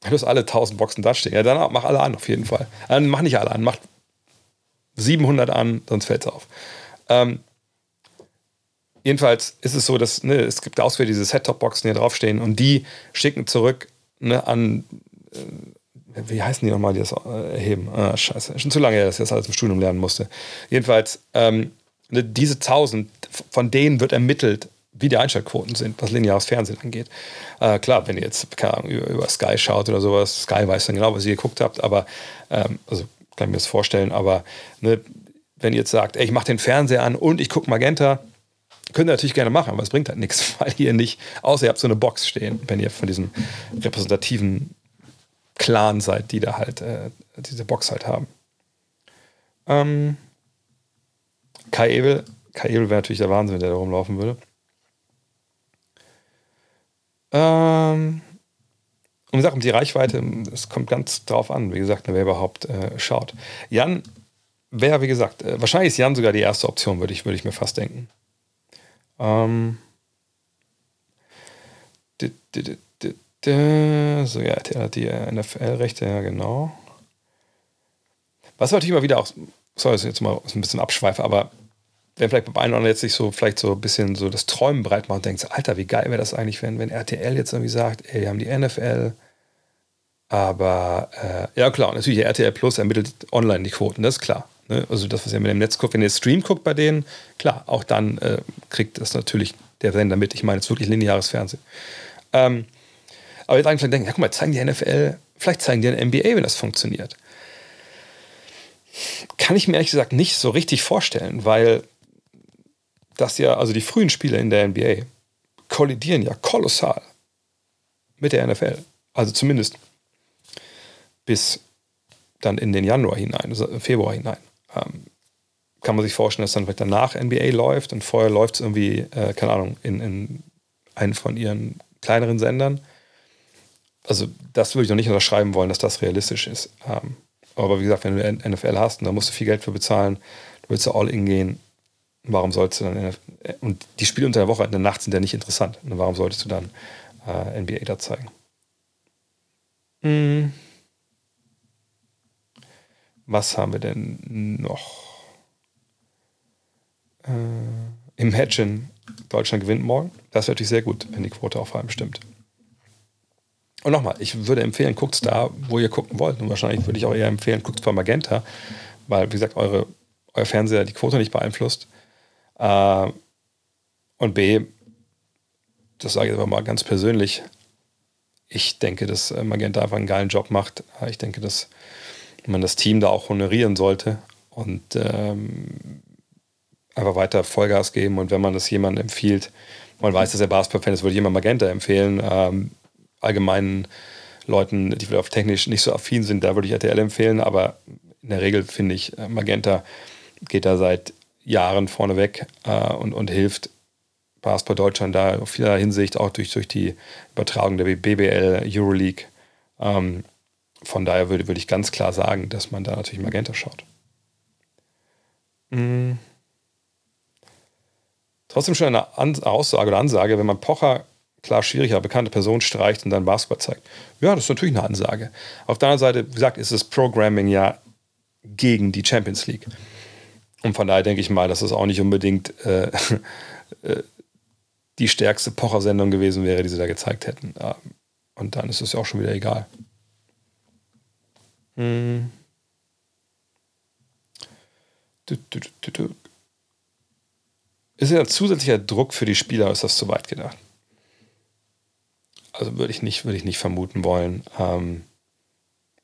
Du hast alle 1000 Boxen da stehen. Ja, dann mach alle an, auf jeden Fall. Dann mach nicht alle an, mach 700 an, sonst fällt es auf. Ähm, jedenfalls ist es so, dass ne, es gibt auswählte diese Set-Top-Boxen, die draufstehen und die schicken zurück ne, an, äh, wie heißen die nochmal, die das äh, erheben? Ah, scheiße, schon zu lange dass ich das alles im Studium lernen musste. Jedenfalls, ähm, ne, diese 1000, von denen wird ermittelt, wie die Einschaltquoten sind, was lineares Fernsehen angeht. Äh, klar, wenn ihr jetzt keine Ahnung, über, über, Sky schaut oder sowas, Sky weiß dann genau, was ihr geguckt habt, aber ähm, also kann ich mir das vorstellen, aber ne, wenn ihr jetzt sagt, ey, ich mache den Fernseher an und ich gucke Magenta, könnt ihr natürlich gerne machen, aber es bringt halt nichts, (laughs) weil ihr nicht, außer ihr habt so eine Box stehen, wenn ihr von diesem repräsentativen Clan seid, die da halt äh, diese Box halt haben. Ähm, Kai Ebel, Kai Ebel wäre natürlich der Wahnsinn, wenn der da rumlaufen würde. Ähm, und gesagt, um die Reichweite, es kommt ganz drauf an, wie gesagt, wer überhaupt äh, schaut. Jan wäre, wie gesagt, äh, wahrscheinlich ist Jan sogar die erste Option, würde ich, würd ich mir fast denken. Ähm, so, ja, die NFL-Rechte, ja, genau. Was natürlich immer wieder auch, sorry, jetzt mal ein bisschen abschweife, aber wenn vielleicht beim einen oder anderen jetzt sich so vielleicht so ein bisschen so das Träumen breit macht und denkt, Alter, wie geil wäre das eigentlich, wenn, wenn RTL jetzt irgendwie sagt, ey, wir haben die NFL, aber äh, ja klar, natürlich RTL Plus ermittelt online die Quoten, das ist klar. Ne? Also das, was ihr mit dem Netz guckt, wenn ihr Stream guckt bei denen, klar, auch dann äh, kriegt das natürlich der Sender mit. Ich meine, es ist wirklich lineares Fernsehen. Ähm, aber jetzt eigentlich denken, ja guck mal, zeigen die NFL, vielleicht zeigen die ein NBA, wenn das funktioniert. Kann ich mir ehrlich gesagt nicht so richtig vorstellen, weil das ja, also die frühen Spiele in der NBA kollidieren ja kolossal mit der NFL. Also zumindest bis dann in den Januar hinein, also Februar hinein. Ähm, kann man sich vorstellen, dass dann vielleicht danach NBA läuft und vorher läuft es irgendwie, äh, keine Ahnung, in, in einen von ihren kleineren Sendern. Also das würde ich noch nicht unterschreiben wollen, dass das realistisch ist. Ähm, aber wie gesagt, wenn du NFL hast und da musst du viel Geld für bezahlen, du willst du all in gehen, warum sollst du dann NFL und die Spiele unter der Woche in der Nacht sind ja nicht interessant. Und warum solltest du dann äh, NBA da zeigen? Hm. Was haben wir denn noch? Äh, Imagine, Deutschland gewinnt morgen. Das wäre natürlich sehr gut, wenn die Quote auf allem stimmt. Und nochmal, ich würde empfehlen, guckt es da, wo ihr gucken wollt. Und wahrscheinlich würde ich auch eher empfehlen, guckt bei Magenta, weil, wie gesagt, eure, euer Fernseher die Quote nicht beeinflusst. Äh, und B, das sage ich aber mal ganz persönlich, ich denke, dass äh, Magenta einfach einen geilen Job macht. Äh, ich denke, dass man das Team da auch honorieren sollte und ähm, einfach weiter Vollgas geben. Und wenn man das jemandem empfiehlt, man weiß, dass er Basketball-Fan ist, würde ich immer Magenta empfehlen. Ähm, allgemeinen Leuten, die vielleicht technisch nicht so affin sind, da würde ich RTL empfehlen. Aber in der Regel finde ich, Magenta geht da seit Jahren vorneweg äh, und, und hilft Basketball Deutschland da auf vieler Hinsicht, auch durch, durch die Übertragung der BBL, Euroleague. Ähm, von daher würde, würde ich ganz klar sagen, dass man da natürlich Magenta schaut. Mhm. Trotzdem schon eine An Aussage oder Ansage, wenn man Pocher klar schwieriger bekannte Person streicht und dann Basketball zeigt. Ja, das ist natürlich eine Ansage. Auf der anderen Seite, wie gesagt, ist das Programming ja gegen die Champions League. Und von daher denke ich mal, dass es auch nicht unbedingt äh, (laughs) äh, die stärkste Pocher-Sendung gewesen wäre, die sie da gezeigt hätten. Und dann ist es ja auch schon wieder egal. Hm. Ist ja zusätzlicher Druck für die Spieler, ist das zu weit gedacht? Also würde ich nicht, würde ich nicht vermuten wollen. Ähm,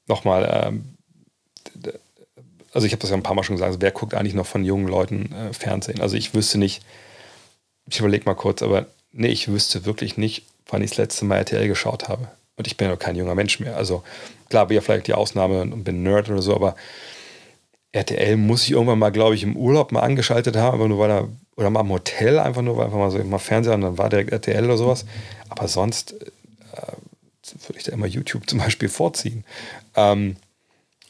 Nochmal, ähm, also ich habe das ja ein paar Mal schon gesagt, wer guckt eigentlich noch von jungen Leuten äh, Fernsehen? Also ich wüsste nicht, ich überlege mal kurz, aber nee, ich wüsste wirklich nicht, wann ich das letzte Mal RTL geschaut habe. Und ich bin ja kein junger Mensch mehr. Also klar, bin ja vielleicht die Ausnahme und bin Nerd oder so, aber RTL muss ich irgendwann mal, glaube ich, im Urlaub mal angeschaltet haben, aber nur weil er, oder mal im Hotel, einfach nur, weil einfach mal so mal Fernseher und dann war direkt RTL oder sowas. Aber sonst äh, würde ich da immer YouTube zum Beispiel vorziehen. Ähm,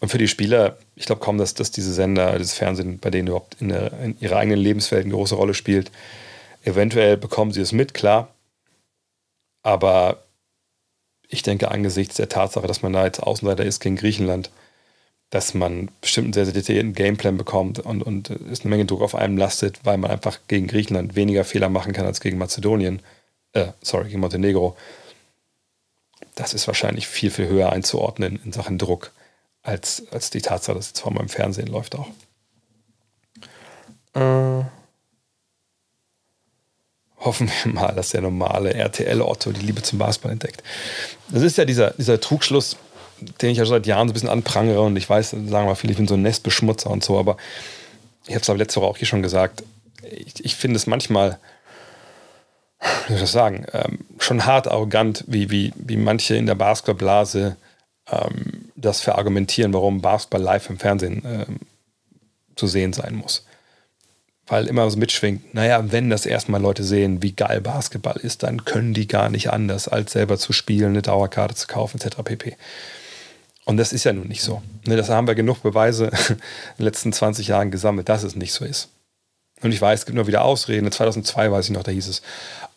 Und für die Spieler, ich glaube kaum, dass, dass diese Sender, das Fernsehen bei denen überhaupt in, der, in ihrer eigenen Lebenswelt eine große Rolle spielt. Eventuell bekommen sie es mit, klar. Aber ich denke, angesichts der Tatsache, dass man da jetzt Außenseiter ist gegen Griechenland, dass man bestimmt einen sehr, sehr detaillierten Gameplan bekommt und, und ist eine Menge Druck auf einem lastet, weil man einfach gegen Griechenland weniger Fehler machen kann als gegen Mazedonien. Äh, sorry, gegen Montenegro. Das ist wahrscheinlich viel, viel höher einzuordnen in Sachen Druck als, als die Tatsache, dass zwar mal im Fernsehen läuft auch. Äh, hoffen wir mal, dass der normale RTL-Otto die Liebe zum Basketball entdeckt. Das ist ja dieser, dieser Trugschluss, den ich ja schon seit Jahren so ein bisschen anprangere und ich weiß, sagen wir viele, ich bin so ein Nestbeschmutzer und so, aber ich habe es aber letzte Woche auch hier schon gesagt, ich, ich finde es manchmal, wie soll ich das sagen, ähm, schon hart arrogant, wie, wie, wie manche in der Basketballblase ähm, das verargumentieren, warum Basketball live im Fernsehen ähm, zu sehen sein muss. Weil immer so mitschwingt, naja, wenn das erstmal Leute sehen, wie geil Basketball ist, dann können die gar nicht anders, als selber zu spielen, eine Dauerkarte zu kaufen, etc. pp. Und das ist ja nun nicht so. Ne, das haben wir genug Beweise (laughs) in den letzten 20 Jahren gesammelt, dass es nicht so ist. Und ich weiß, es gibt nur wieder Ausreden. 2002 weiß ich noch, da hieß es,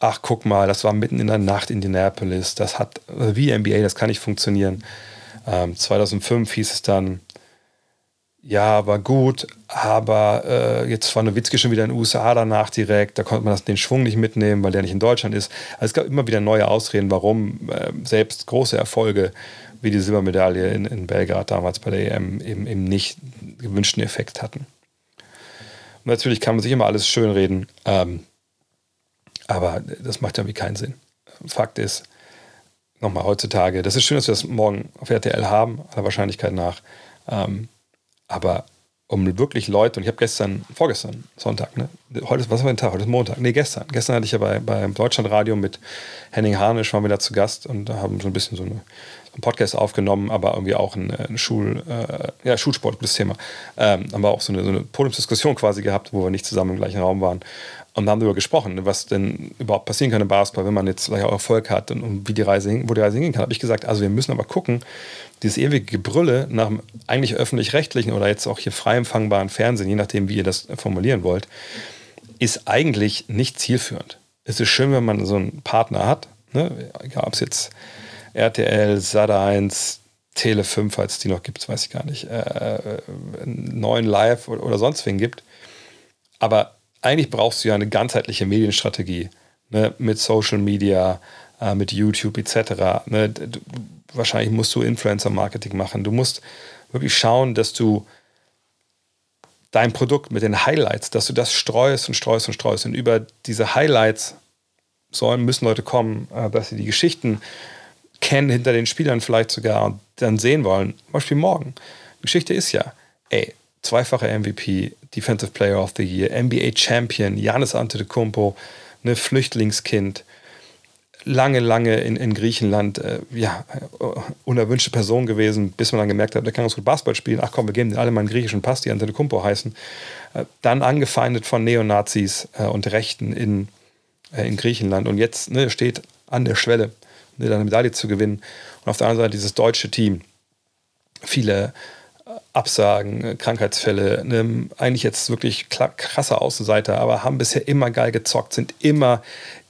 ach guck mal, das war mitten in der Nacht in Indianapolis, das hat, äh, wie NBA, das kann nicht funktionieren. Ähm, 2005 hieß es dann, ja, war gut, aber äh, jetzt war Nowitzki schon wieder in den USA danach direkt, da konnte man das, den Schwung nicht mitnehmen, weil der nicht in Deutschland ist. Also es gab immer wieder neue Ausreden, warum äh, selbst große Erfolge wie die Silbermedaille in, in Belgrad damals bei der EM eben, eben nicht gewünschten Effekt hatten. Und natürlich kann man sich immer alles schönreden, ähm, aber das macht irgendwie keinen Sinn. Fakt ist, nochmal heutzutage, das ist schön, dass wir das morgen auf RTL haben, aller Wahrscheinlichkeit nach, ähm, aber um wirklich Leute, und ich habe gestern, vorgestern, Sonntag, ne? Heute was war ein Tag? Heute ist Montag. Nee, gestern. Gestern hatte ich ja bei, beim Deutschlandradio mit Henning Harnisch, waren wir da zu Gast und haben so ein bisschen so eine einen Podcast aufgenommen, aber irgendwie auch ein, ein Schul, äh, ja, Schulsport, gutes Thema. Ähm, haben wir auch so eine, so eine Podiumsdiskussion quasi gehabt, wo wir nicht zusammen im gleichen Raum waren und haben darüber gesprochen, was denn überhaupt passieren kann im Basketball, wenn man jetzt vielleicht auch Erfolg hat und, und wie die Reise hin, wo die Reise hingehen kann. Habe ich gesagt, also wir müssen aber gucken, dieses ewige Gebrülle nach dem eigentlich öffentlich-rechtlichen oder jetzt auch hier frei empfangbaren Fernsehen, je nachdem, wie ihr das formulieren wollt, ist eigentlich nicht zielführend. Es ist schön, wenn man so einen Partner hat, ne? egal ob es jetzt RTL, Sat1, Tele 5, falls die noch gibt, weiß ich gar nicht, äh, 9 Live oder, oder sonst wen gibt. Aber eigentlich brauchst du ja eine ganzheitliche Medienstrategie ne, mit Social Media, äh, mit YouTube etc. Ne, du, wahrscheinlich musst du Influencer-Marketing machen. Du musst wirklich schauen, dass du dein Produkt mit den Highlights, dass du das streust und streust und streust. Und über diese Highlights sollen, müssen Leute kommen, äh, dass sie die Geschichten kennen hinter den Spielern vielleicht sogar und dann sehen wollen, zum Beispiel morgen. Die Geschichte ist ja, ey, zweifacher MVP, Defensive Player of the Year, NBA Champion, Janis Antetokounmpo, ne Flüchtlingskind, lange, lange in, in Griechenland, äh, ja, äh, unerwünschte Person gewesen, bis man dann gemerkt hat, der kann ganz gut Basketball spielen. Ach komm, wir geben den alle mal einen griechischen Pass, die Antetokounmpo heißen. Äh, dann angefeindet von Neonazis äh, und Rechten in, äh, in Griechenland und jetzt ne, steht an der Schwelle eine Medaille zu gewinnen. Und auf der anderen Seite dieses deutsche Team. Viele Absagen, äh, Krankheitsfälle, ne, eigentlich jetzt wirklich krasse Außenseiter, aber haben bisher immer geil gezockt, sind immer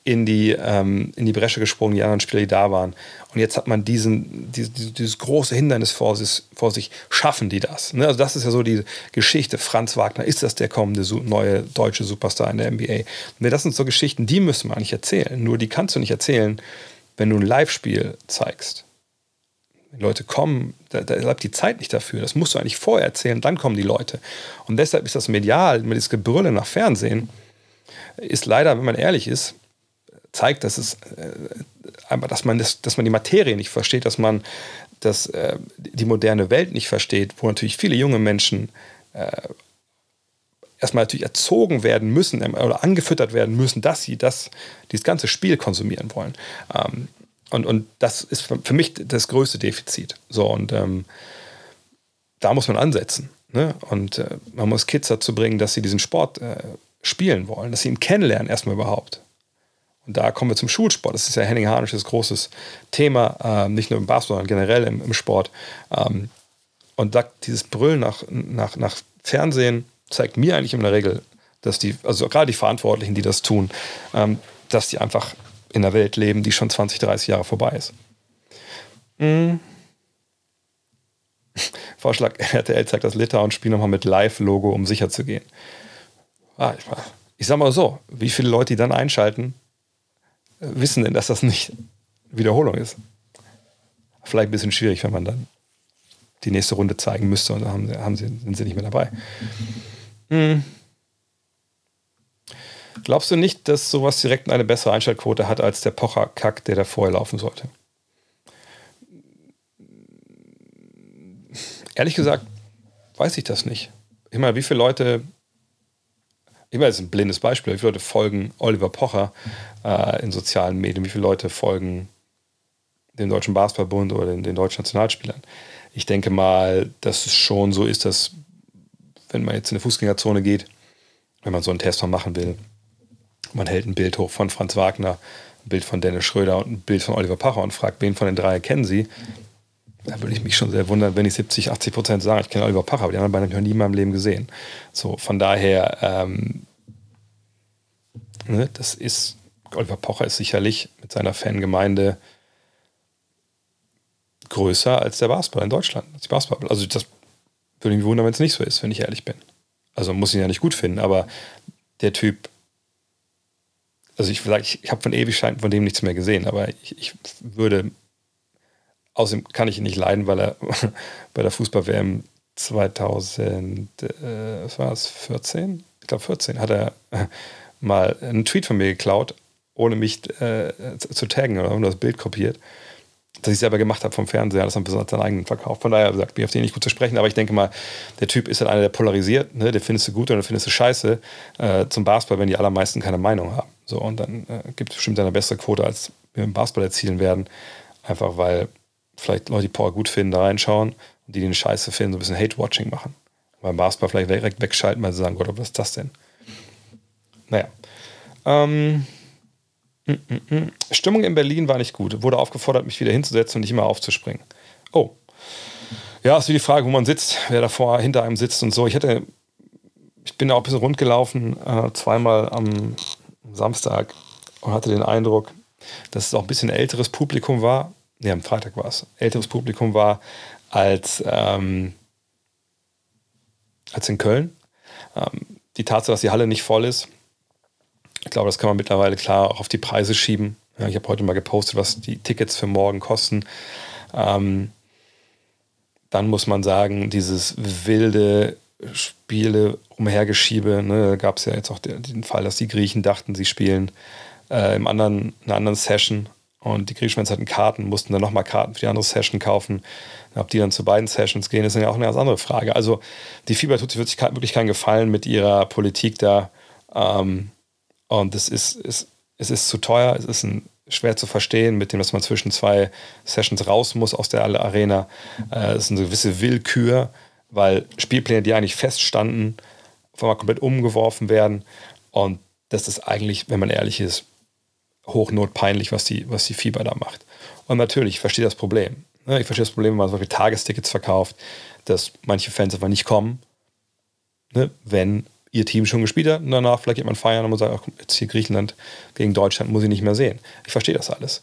in die, ähm, in die Bresche gesprungen, die anderen Spieler, die da waren. Und jetzt hat man diesen, dieses, dieses große Hindernis vor sich, vor sich. Schaffen die das? Ne? Also, das ist ja so die Geschichte. Franz Wagner, ist das der kommende neue deutsche Superstar in der NBA? Ne, das sind so Geschichten, die müssen wir eigentlich erzählen. Nur die kannst du nicht erzählen, wenn du ein Live-Spiel zeigst, wenn Leute kommen, da, da bleibt die Zeit nicht dafür. Das musst du eigentlich vorher erzählen, dann kommen die Leute. Und deshalb ist das medial, mit das Gebrülle nach Fernsehen, ist leider, wenn man ehrlich ist, zeigt, dass es äh, dass man das, dass man die Materie nicht versteht, dass man das, äh, die moderne Welt nicht versteht, wo natürlich viele junge Menschen äh, erstmal natürlich erzogen werden müssen ähm, oder angefüttert werden müssen, dass sie das, dieses ganze Spiel konsumieren wollen. Ähm, und, und das ist für mich das größte Defizit. So, und ähm, da muss man ansetzen. Ne? Und äh, man muss Kids dazu bringen, dass sie diesen Sport äh, spielen wollen, dass sie ihn kennenlernen, erstmal überhaupt. Und da kommen wir zum Schulsport. Das ist ja Henning Harnisches großes Thema, äh, nicht nur im Basketball, sondern generell im, im Sport. Ähm, Und da, dieses Brüllen nach, nach, nach Fernsehen zeigt mir eigentlich in der Regel, dass die, also gerade die Verantwortlichen, die das tun, ähm, dass die einfach in einer Welt leben, die schon 20, 30 Jahre vorbei ist. Mhm. Vorschlag, (laughs) RTL zeigt das Litauen-Spiel nochmal mit Live-Logo, um sicher zu gehen. Ah, ich, ich sag mal so, wie viele Leute, die dann einschalten, wissen denn, dass das nicht Wiederholung ist? Vielleicht ein bisschen schwierig, wenn man dann die nächste Runde zeigen müsste und dann haben, haben sie, sind sie nicht mehr dabei. Hm. Glaubst du nicht, dass sowas direkt eine bessere Einschaltquote hat als der Pocher-Kack, der da vorher laufen sollte? Ehrlich gesagt, weiß ich das nicht. Ich meine, wie viele Leute, ich meine, das ist ein blindes Beispiel, wie viele Leute folgen Oliver Pocher äh, in sozialen Medien, wie viele Leute folgen dem Deutschen Basketballbund oder den, den deutschen Nationalspielern. Ich denke mal, dass es schon so ist, dass wenn man jetzt in eine Fußgängerzone geht, wenn man so einen Test mal machen will, man hält ein Bild hoch von Franz Wagner, ein Bild von Dennis Schröder und ein Bild von Oliver Pacher und fragt, wen von den drei kennen Sie? Da würde ich mich schon sehr wundern, wenn ich 70, 80 Prozent sage, ich kenne Oliver Pacher, aber die anderen beiden habe ich noch nie in meinem Leben gesehen. So, von daher, ähm, ne, das ist, Oliver Pocher ist sicherlich mit seiner Fangemeinde größer als der Basketball in Deutschland. Als Basketball. Also das würde mich wundern, wenn es nicht so ist, wenn ich ehrlich bin. Also muss ich ihn ja nicht gut finden, aber der Typ, also ich ich, ich habe von Ewigkeiten von dem nichts mehr gesehen, aber ich, ich würde, außerdem kann ich ihn nicht leiden, weil er (laughs) bei der Fußball-WM 2000, äh, was war es, 14? Ich glaube 14, hat er (laughs) mal einen Tweet von mir geklaut, ohne mich äh, zu taggen oder das Bild kopiert das ich selber gemacht habe vom Fernseher, das haben wir seinen eigenen Verkauf. Von daher sagt, ich auf den nicht gut zu sprechen, aber ich denke mal, der Typ ist halt einer, der polarisiert, ne? der findest du gut oder der findest du scheiße. Äh, zum Basketball, wenn die allermeisten keine Meinung haben. So, und dann äh, gibt es bestimmt eine bessere Quote, als wir im Basketball erzielen werden. Einfach weil vielleicht Leute, die Power gut finden, da reinschauen und die, den Scheiße finden, so ein bisschen Hate-Watching machen. Beim Basketball vielleicht direkt wegschalten, weil sie sagen, Gott, was ist das denn? Naja. Ähm, Stimmung in Berlin war nicht gut. Wurde aufgefordert, mich wieder hinzusetzen und nicht immer aufzuspringen. Oh. Ja, ist wie die Frage, wo man sitzt, wer davor hinter einem sitzt und so. Ich hatte, ich bin auch ein bisschen rundgelaufen, äh, zweimal am Samstag und hatte den Eindruck, dass es auch ein bisschen älteres Publikum war. Ne, am Freitag war es. Älteres Publikum war als, ähm, als in Köln. Ähm, die Tatsache, dass die Halle nicht voll ist, ich glaube, das kann man mittlerweile klar auch auf die Preise schieben. Ja, ich habe heute mal gepostet, was die Tickets für morgen kosten. Ähm, dann muss man sagen, dieses wilde Spiele umhergeschiebe, ne, da gab es ja jetzt auch den Fall, dass die Griechen dachten, sie spielen äh, im anderen, in einer anderen Session und die griechischen Fans hatten Karten, mussten dann nochmal Karten für die andere Session kaufen. Ob die dann zu beiden Sessions gehen, ist ja auch eine ganz andere Frage. Also die FIBA tut sich wirklich, wirklich keinen Gefallen mit ihrer Politik da. Ähm, und es ist, es, es ist zu teuer, es ist ein, schwer zu verstehen, mit dem, dass man zwischen zwei Sessions raus muss aus der Arena. Äh, es ist eine gewisse Willkür, weil Spielpläne, die eigentlich feststanden, auf einmal komplett umgeworfen werden. Und das ist eigentlich, wenn man ehrlich ist, hochnotpeinlich, was die, was die Fieber da macht. Und natürlich, ich verstehe das Problem. Ne? Ich verstehe das Problem, wenn man zum Beispiel Tagestickets verkauft, dass manche Fans einfach nicht kommen, ne? wenn ihr Team schon gespielt hat und danach vielleicht man feiern und man sagt, ach, jetzt hier Griechenland gegen Deutschland muss ich nicht mehr sehen. Ich verstehe das alles.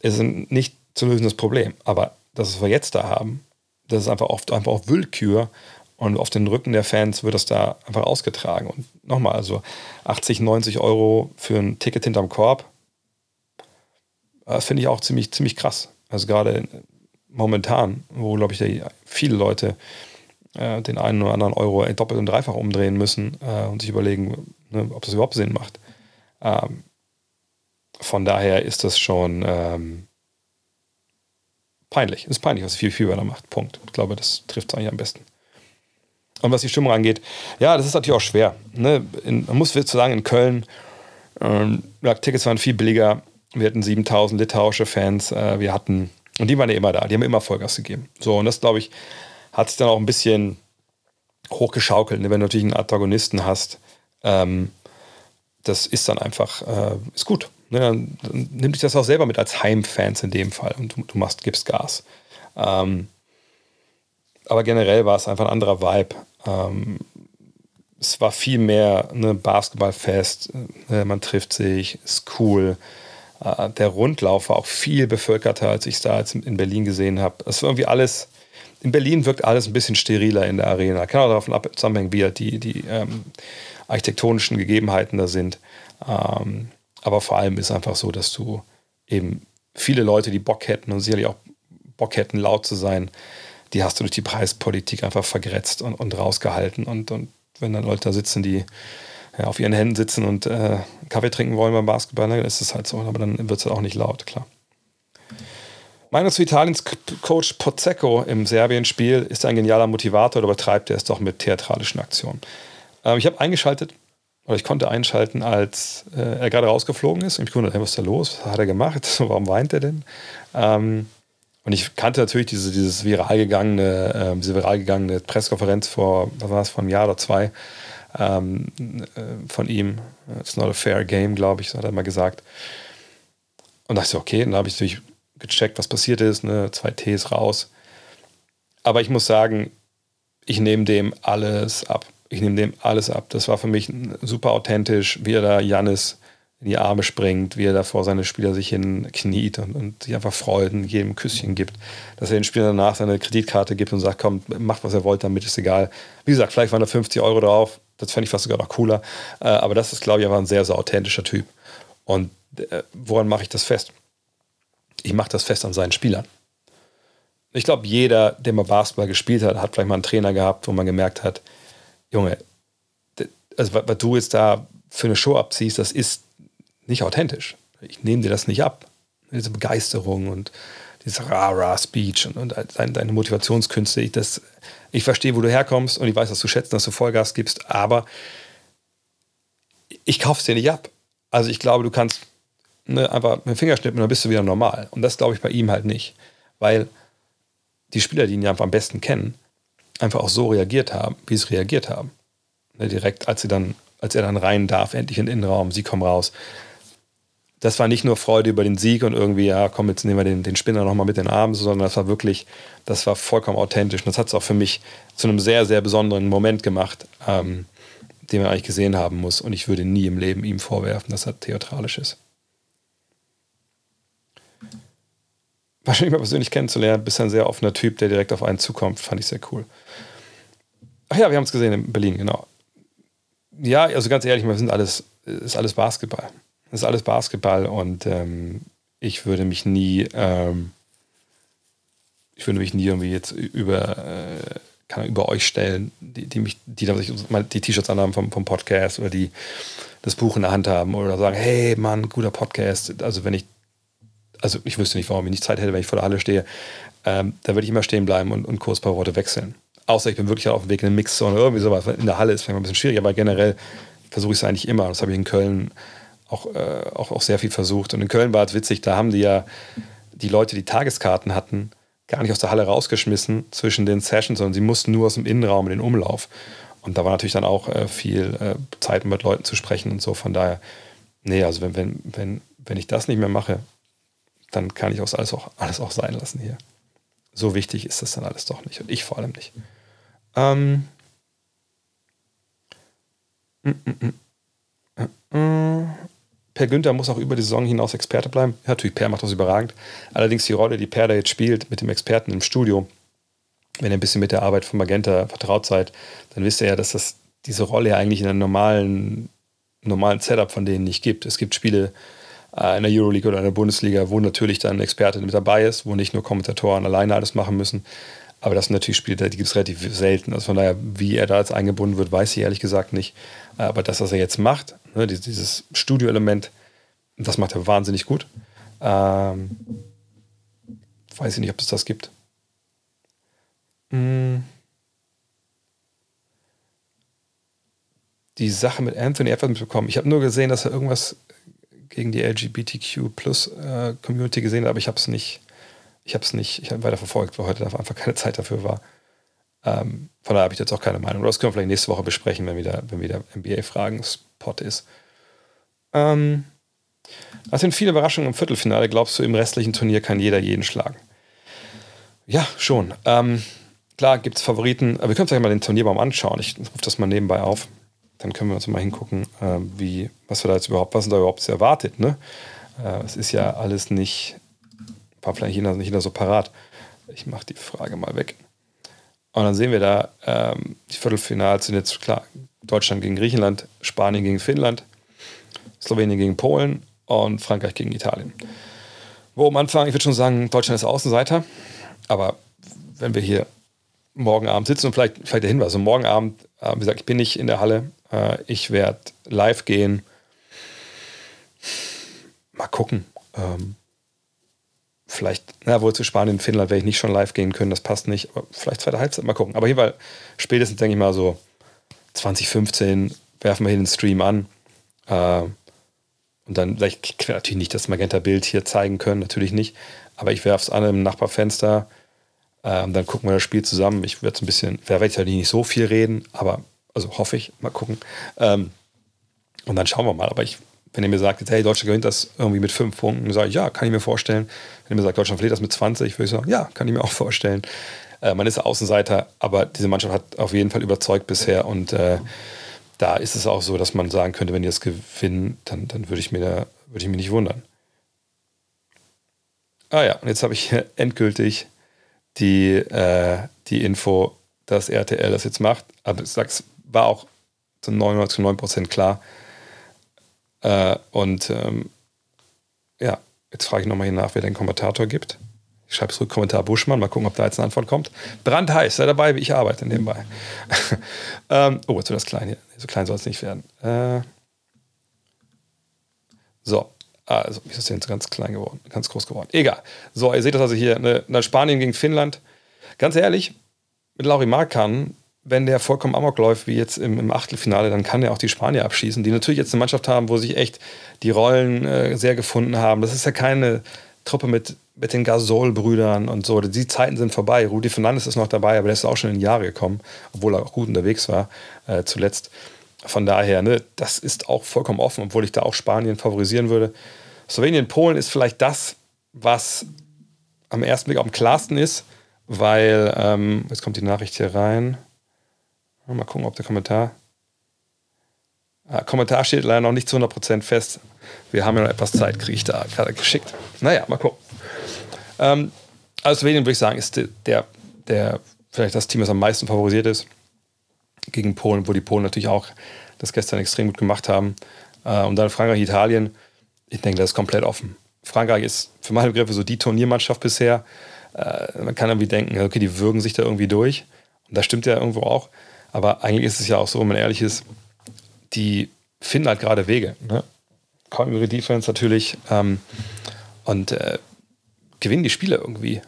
Es ist ein nicht zu lösendes Problem, aber das, was wir jetzt da haben, das ist einfach oft einfach auch Willkür und auf den Rücken der Fans wird das da einfach ausgetragen. Und nochmal, also 80, 90 Euro für ein Ticket hinterm Korb, das finde ich auch ziemlich, ziemlich krass. Also gerade momentan, wo, glaube ich, viele Leute äh, den einen oder anderen Euro doppelt und dreifach umdrehen müssen äh, und sich überlegen, ne, ob das überhaupt Sinn macht. Ähm, von daher ist das schon ähm, peinlich. Es ist peinlich, was viel Fieber da macht. Punkt. Ich glaube, das trifft es eigentlich am besten. Und was die Stimmung angeht, ja, das ist natürlich auch schwer. Ne? In, man muss jetzt sagen, in Köln, ähm, Tickets waren viel billiger. Wir hatten 7000 litauische Fans. Äh, wir hatten, und die waren ja immer da, die haben immer Vollgas gegeben. So, und das, glaube ich, hat sich dann auch ein bisschen hochgeschaukelt, ne? wenn du natürlich einen Antagonisten hast. Ähm, das ist dann einfach, äh, ist gut. Ne? Dann, dann nimm dich das auch selber mit als Heimfans in dem Fall und du, du machst, gibst Gas. Ähm, aber generell war es einfach ein anderer Vibe. Ähm, es war viel mehr eine Basketballfest, äh, man trifft sich, ist cool. Äh, der Rundlauf war auch viel bevölkerter, als ich es da jetzt in Berlin gesehen habe. Es war irgendwie alles, in Berlin wirkt alles ein bisschen steriler in der Arena. Kann auch davon zusammenhängen, wie halt die, die ähm, architektonischen Gegebenheiten da sind. Ähm, aber vor allem ist einfach so, dass du eben viele Leute, die Bock hätten und sicherlich auch Bock hätten, laut zu sein, die hast du durch die Preispolitik einfach vergrätzt und, und rausgehalten. Und, und wenn dann Leute da sitzen, die ja, auf ihren Händen sitzen und äh, Kaffee trinken wollen beim Basketball, dann ist es halt so. Aber dann wird es halt auch nicht laut, klar. Meinung zu Italiens Coach Pozzecco im Serbien-Spiel ist ein genialer Motivator oder übertreibt er es doch mit theatralischen Aktionen? Ähm, ich habe eingeschaltet, oder ich konnte einschalten, als äh, er gerade rausgeflogen ist. Und ich gewundert, hey, was ist da los? Was hat er gemacht? (laughs) Warum weint er denn? Ähm, und ich kannte natürlich diese, dieses viral gegangene, äh, diese viral gegangene Pressekonferenz vor, was war es, vor einem Jahr oder zwei ähm, äh, von ihm. It's not a fair game, glaube ich, hat er mal gesagt. Und dachte okay, dann habe ich natürlich gecheckt, was passiert ist, ne, zwei Ts raus. Aber ich muss sagen, ich nehme dem alles ab. Ich nehme dem alles ab. Das war für mich super authentisch, wie er da Jannis in die Arme springt, wie er da vor seine Spieler sich hinkniet und, und sich einfach freut und jedem Küsschen gibt. Dass er den Spielern danach seine Kreditkarte gibt und sagt, komm, macht was ihr wollt, damit ist egal. Wie gesagt, vielleicht waren da 50 Euro drauf, das fände ich fast sogar noch cooler. Äh, aber das ist, glaube ich, einfach ein sehr, sehr authentischer Typ. Und äh, woran mache ich das fest? Ich mache das fest an seinen Spielern. Ich glaube, jeder, der mal Basketball gespielt hat, hat vielleicht mal einen Trainer gehabt, wo man gemerkt hat, Junge, also was du jetzt da für eine Show abziehst, das ist nicht authentisch. Ich nehme dir das nicht ab. Diese Begeisterung und dieses Rah-Rah-Speech und, und deine, Motivationskünste. Ich, das, ich verstehe, wo du herkommst und ich weiß, dass du schätzt, dass du Vollgas gibst, aber ich kaufe es dir nicht ab. Also ich glaube, du kannst ne, einfach mit dem Fingerschnippen und dann bist du wieder normal. Und das glaube ich bei ihm halt nicht. Weil die Spieler, die ihn ja am besten kennen, einfach auch so reagiert haben, wie sie reagiert haben. Ne, direkt, als sie dann, als er dann rein darf, endlich in den Innenraum, sie kommen raus das war nicht nur Freude über den Sieg und irgendwie, ja, komm, jetzt nehmen wir den, den Spinner nochmal mit den Arm, sondern das war wirklich, das war vollkommen authentisch. Und das hat es auch für mich zu einem sehr, sehr besonderen Moment gemacht, ähm, den man eigentlich gesehen haben muss. Und ich würde nie im Leben ihm vorwerfen, dass er theatralisch ist. Wahrscheinlich mal persönlich kennenzulernen, bist ein sehr offener Typ, der direkt auf einen zukommt, fand ich sehr cool. Ach ja, wir haben es gesehen in Berlin, genau. Ja, also ganz ehrlich, wir sind alles, ist alles Basketball. Das ist alles Basketball und ähm, ich würde mich nie, ähm, ich würde mich nie irgendwie jetzt über, äh, kann über euch stellen, die, die mich, die dann sich die T-Shirts anhaben vom, vom Podcast oder die das Buch in der Hand haben oder sagen, hey Mann, guter Podcast. Also wenn ich, also ich wüsste nicht, warum ich nicht Zeit hätte, wenn ich vor der Halle stehe, ähm, da würde ich immer stehen bleiben und, und kurz ein paar Worte wechseln. Außer ich bin wirklich auf dem Weg in den Mix oder irgendwie sowas. In der Halle ist vielleicht ein bisschen schwierig, aber generell versuche ich es eigentlich immer. Das habe ich in Köln auch, äh, auch, auch sehr viel versucht. Und in Köln war es witzig, da haben die ja die Leute, die Tageskarten hatten, gar nicht aus der Halle rausgeschmissen zwischen den Sessions, sondern sie mussten nur aus dem Innenraum in den Umlauf. Und da war natürlich dann auch äh, viel äh, Zeit, mit Leuten zu sprechen und so. Von daher, nee, also wenn, wenn, wenn, wenn ich das nicht mehr mache, dann kann ich auch alles, auch alles auch sein lassen hier. So wichtig ist das dann alles doch nicht. Und ich vor allem nicht. Ähm. Per Günther muss auch über die Saison hinaus Experte bleiben. Ja, natürlich, Per macht das überragend. Allerdings die Rolle, die Per da jetzt spielt mit dem Experten im Studio, wenn ihr ein bisschen mit der Arbeit von Magenta vertraut seid, dann wisst ihr ja, dass das diese Rolle ja eigentlich in einem normalen, normalen Setup von denen nicht gibt. Es gibt Spiele äh, in der Euroleague oder in der Bundesliga, wo natürlich dann ein Experte mit dabei ist, wo nicht nur Kommentatoren alleine alles machen müssen. Aber das sind natürlich Spiele, die gibt es relativ selten. Also von daher, wie er da jetzt eingebunden wird, weiß ich ehrlich gesagt nicht. Aber das, was er jetzt macht, ne, dieses Studio-Element, das macht er wahnsinnig gut. Ähm, weiß ich nicht, ob es das gibt. Hm. Die Sache mit Anthony Edwards mitbekommen. Ich habe nur gesehen, dass er irgendwas gegen die LGBTQ Plus äh, gesehen hat, aber ich habe es nicht ich habe es nicht, ich habe weiter verfolgt, weil heute einfach keine Zeit dafür war. Ähm, von daher habe ich jetzt auch keine Meinung. Das können wir vielleicht nächste Woche besprechen, wenn wieder, wenn wieder NBA-Fragen-Spot ist. Ähm, das sind viele Überraschungen im Viertelfinale. Glaubst du, im restlichen Turnier kann jeder jeden schlagen? Ja, schon. Ähm, klar gibt es Favoriten, aber wir können uns gleich mal den Turnierbaum anschauen. Ich rufe das mal nebenbei auf. Dann können wir uns mal hingucken, äh, wie, was wir da jetzt überhaupt, was da überhaupt erwartet. Ne? Äh, es ist ja alles nicht, war vielleicht nicht jeder so parat. Ich mache die Frage mal weg. Und dann sehen wir da, ähm, die Viertelfinals sind jetzt klar, Deutschland gegen Griechenland, Spanien gegen Finnland, Slowenien gegen Polen und Frankreich gegen Italien. Wo am Anfang, ich würde schon sagen, Deutschland ist Außenseiter, aber wenn wir hier morgen Abend sitzen und vielleicht, vielleicht der Hinweis, also morgen Abend, äh, wie gesagt, ich bin nicht in der Halle, äh, ich werde live gehen. Mal gucken. Ähm, vielleicht, na wohl zu Spanien, Finnland werde ich nicht schon live gehen können, das passt nicht, aber vielleicht zweite Halbzeit, mal gucken. Aber hierbei spätestens, denke ich mal, so 2015 werfen wir hier den Stream an. Äh, und dann, vielleicht natürlich nicht das Magenta-Bild hier zeigen können, natürlich nicht. Aber ich werfe es an im Nachbarfenster. Ähm, dann gucken wir das Spiel zusammen. Ich werde ein bisschen, da werde ich halt nicht so viel reden, aber also hoffe ich, mal gucken. Ähm, und dann schauen wir mal. Aber ich, wenn ihr mir sagt, hey, Deutschland gewinnt das irgendwie mit fünf Punkten, sage ich, ja, kann ich mir vorstellen. Wenn ihr mir sagt, Deutschland verliert das mit 20, würde ich sagen, ja, kann ich mir auch vorstellen. Äh, man ist Außenseiter, aber diese Mannschaft hat auf jeden Fall überzeugt bisher und äh, da ist es auch so, dass man sagen könnte, wenn die das gewinnen, dann, dann würde ich, da, würd ich mich nicht wundern. Ah ja, und jetzt habe ich (laughs) endgültig die, äh, die Info, dass RTL das jetzt macht. Aber ich sag's, war auch zu 99,9% klar. Äh, und ähm, ja, jetzt frage ich nochmal hier nach, wer den Kommentator gibt. Ich schreibe zurück Kommentar Buschmann, mal gucken, ob da jetzt eine Antwort kommt. Brandheiß, sei dabei, wie ich arbeite nebenbei. (laughs) ähm, oh, jetzt wird das klein hier. So klein soll es nicht werden. Äh, so, also, wie ist das denn ganz klein geworden? Ganz groß geworden. Egal. So, ihr seht das also hier, ne Spanien gegen Finnland. Ganz ehrlich, mit Lauri Markan, wenn der vollkommen amok läuft, wie jetzt im, im, Achtelfinale, dann kann er auch die Spanier abschießen, die natürlich jetzt eine Mannschaft haben, wo sich echt die Rollen äh, sehr gefunden haben. Das ist ja keine Truppe mit mit den Gasol-Brüdern und so. Die Zeiten sind vorbei. Rudi Fernandes ist noch dabei, aber der ist auch schon in Jahre gekommen, obwohl er auch gut unterwegs war äh, zuletzt. Von daher, ne, das ist auch vollkommen offen, obwohl ich da auch Spanien favorisieren würde. Slowenien, Polen ist vielleicht das, was am ersten Blick am klarsten ist, weil, ähm, jetzt kommt die Nachricht hier rein. Mal gucken, ob der Kommentar. Ah, Kommentar steht leider noch nicht zu 100% fest. Wir haben ja noch etwas Zeit, kriege ich da gerade geschickt. Naja, mal gucken. Ähm, also Slowenien würde ich sagen, ist der, der vielleicht das Team, das am meisten favorisiert ist gegen Polen, wo die Polen natürlich auch das gestern extrem gut gemacht haben. Äh, und dann Frankreich, Italien. Ich denke, das ist komplett offen. Frankreich ist für meine Begriffe so die Turniermannschaft bisher. Äh, man kann irgendwie denken, okay, die würgen sich da irgendwie durch. Und das stimmt ja irgendwo auch. Aber eigentlich ist es ja auch so, wenn man ehrlich ist, die finden halt gerade Wege. Ne? Kaum ihre Defense natürlich. Ähm, und äh, gewinnen die Spiele irgendwie.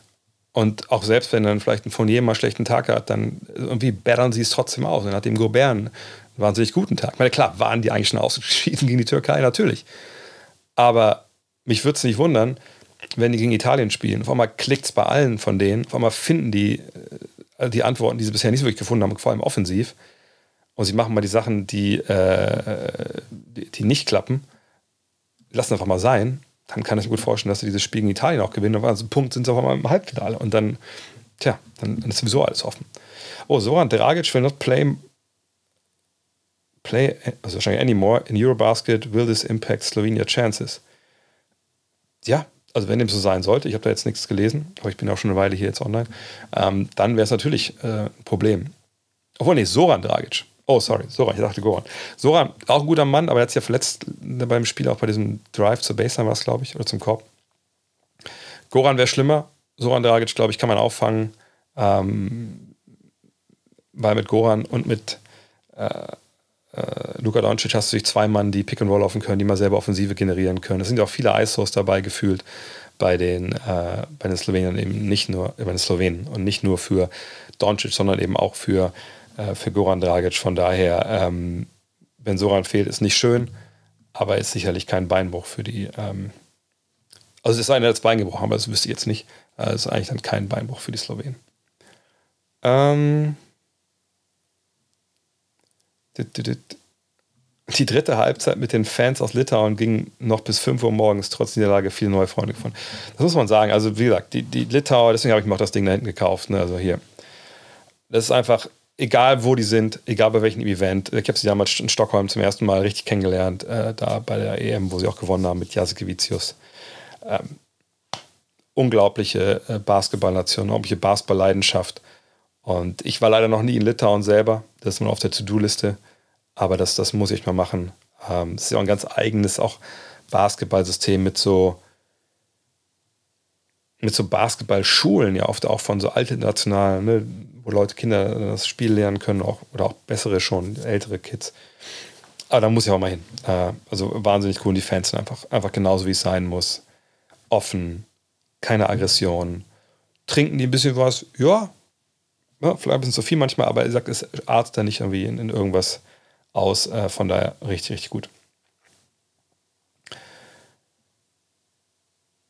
Und auch selbst wenn dann vielleicht ein Fournier mal einen schlechten Tag hat, dann irgendwie battern sie es trotzdem aus. Und hat dem Gobert einen wahnsinnig guten Tag. Ich meine, klar, waren die eigentlich schon ausgeschieden (laughs) gegen die Türkei, natürlich. Aber mich würde es nicht wundern, wenn die gegen Italien spielen. Auf einmal klickt es bei allen von denen. Auf einmal finden die äh, die Antworten, die sie bisher nicht wirklich gefunden haben, vor allem offensiv. Und sie machen mal die Sachen, die, äh, die, die nicht klappen. Lassen einfach mal sein dann kann ich mir gut vorstellen, dass sie dieses Spiel in Italien auch gewinnen. Aber also Punkt sind sie auf einmal im Halbfinale. Und dann, tja, dann, ist sowieso alles offen. Oh, Soran Dragic will not play, play also wahrscheinlich anymore in Eurobasket. Will this impact Slovenia chances? Ja, also wenn dem so sein sollte, ich habe da jetzt nichts gelesen, aber ich bin auch schon eine Weile hier jetzt online, ähm, dann wäre es natürlich äh, ein Problem. Obwohl, nee, Soran Dragic. Oh, sorry, Soran, ich dachte Goran. Soran, auch ein guter Mann, aber er hat sich ja verletzt beim Spiel, auch bei diesem Drive zur Baseline war es, glaube ich, oder zum Korb. Goran wäre schlimmer. Soran Dragic, glaube ich, kann man auffangen. Ähm, weil mit Goran und mit äh, äh, Luka Doncic hast du sich zwei Mann, die Pick and Roll laufen können, die mal selber Offensive generieren können. Es sind ja auch viele ISOs dabei gefühlt bei den, äh, bei den Slowenen eben nicht nur, äh, bei den Slowenen und nicht nur für Doncic, sondern eben auch für äh, für Goran Dragic. Von daher, ähm, wenn Soran fehlt, ist nicht schön, aber ist sicherlich kein Beinbruch für die. Ähm, also es ist einer, der das Bein gebrochen, aber das wüsste ich jetzt nicht. Es äh, ist eigentlich dann kein Beinbruch für die Slowenen. Ähm, die dritte Halbzeit mit den Fans aus Litauen ging noch bis 5 Uhr morgens, trotz Niederlage viele neue Freunde gefunden. Das muss man sagen. Also, wie gesagt, die, die Litauer, deswegen habe ich mir auch das Ding da hinten gekauft. Ne? Also hier, Das ist einfach, egal wo die sind, egal bei welchem Event. Ich habe sie damals in Stockholm zum ersten Mal richtig kennengelernt, äh, da bei der EM, wo sie auch gewonnen haben mit Jasikevicius. Ähm, unglaubliche äh, Basketballnation, unglaubliche Basketballleidenschaft. Und ich war leider noch nie in Litauen selber. Das ist mal auf der To-Do-Liste. Aber das, das muss ich mal machen. Ähm, das ist ja auch ein ganz eigenes auch Basketballsystem mit so mit so Basketballschulen, ja oft auch von so internationalen, ne, wo Leute, Kinder das Spiel lernen können, auch, oder auch bessere schon, ältere Kids. Aber da muss ich auch mal hin. Äh, also wahnsinnig cool. Und die Fans sind einfach, einfach genauso, wie es sein muss. Offen, keine Aggression. Trinken die ein bisschen was? Ja. Ja vielleicht ein bisschen zu viel manchmal, aber er sagt, es artet da nicht irgendwie in, in irgendwas aus. Äh, von daher richtig, richtig gut.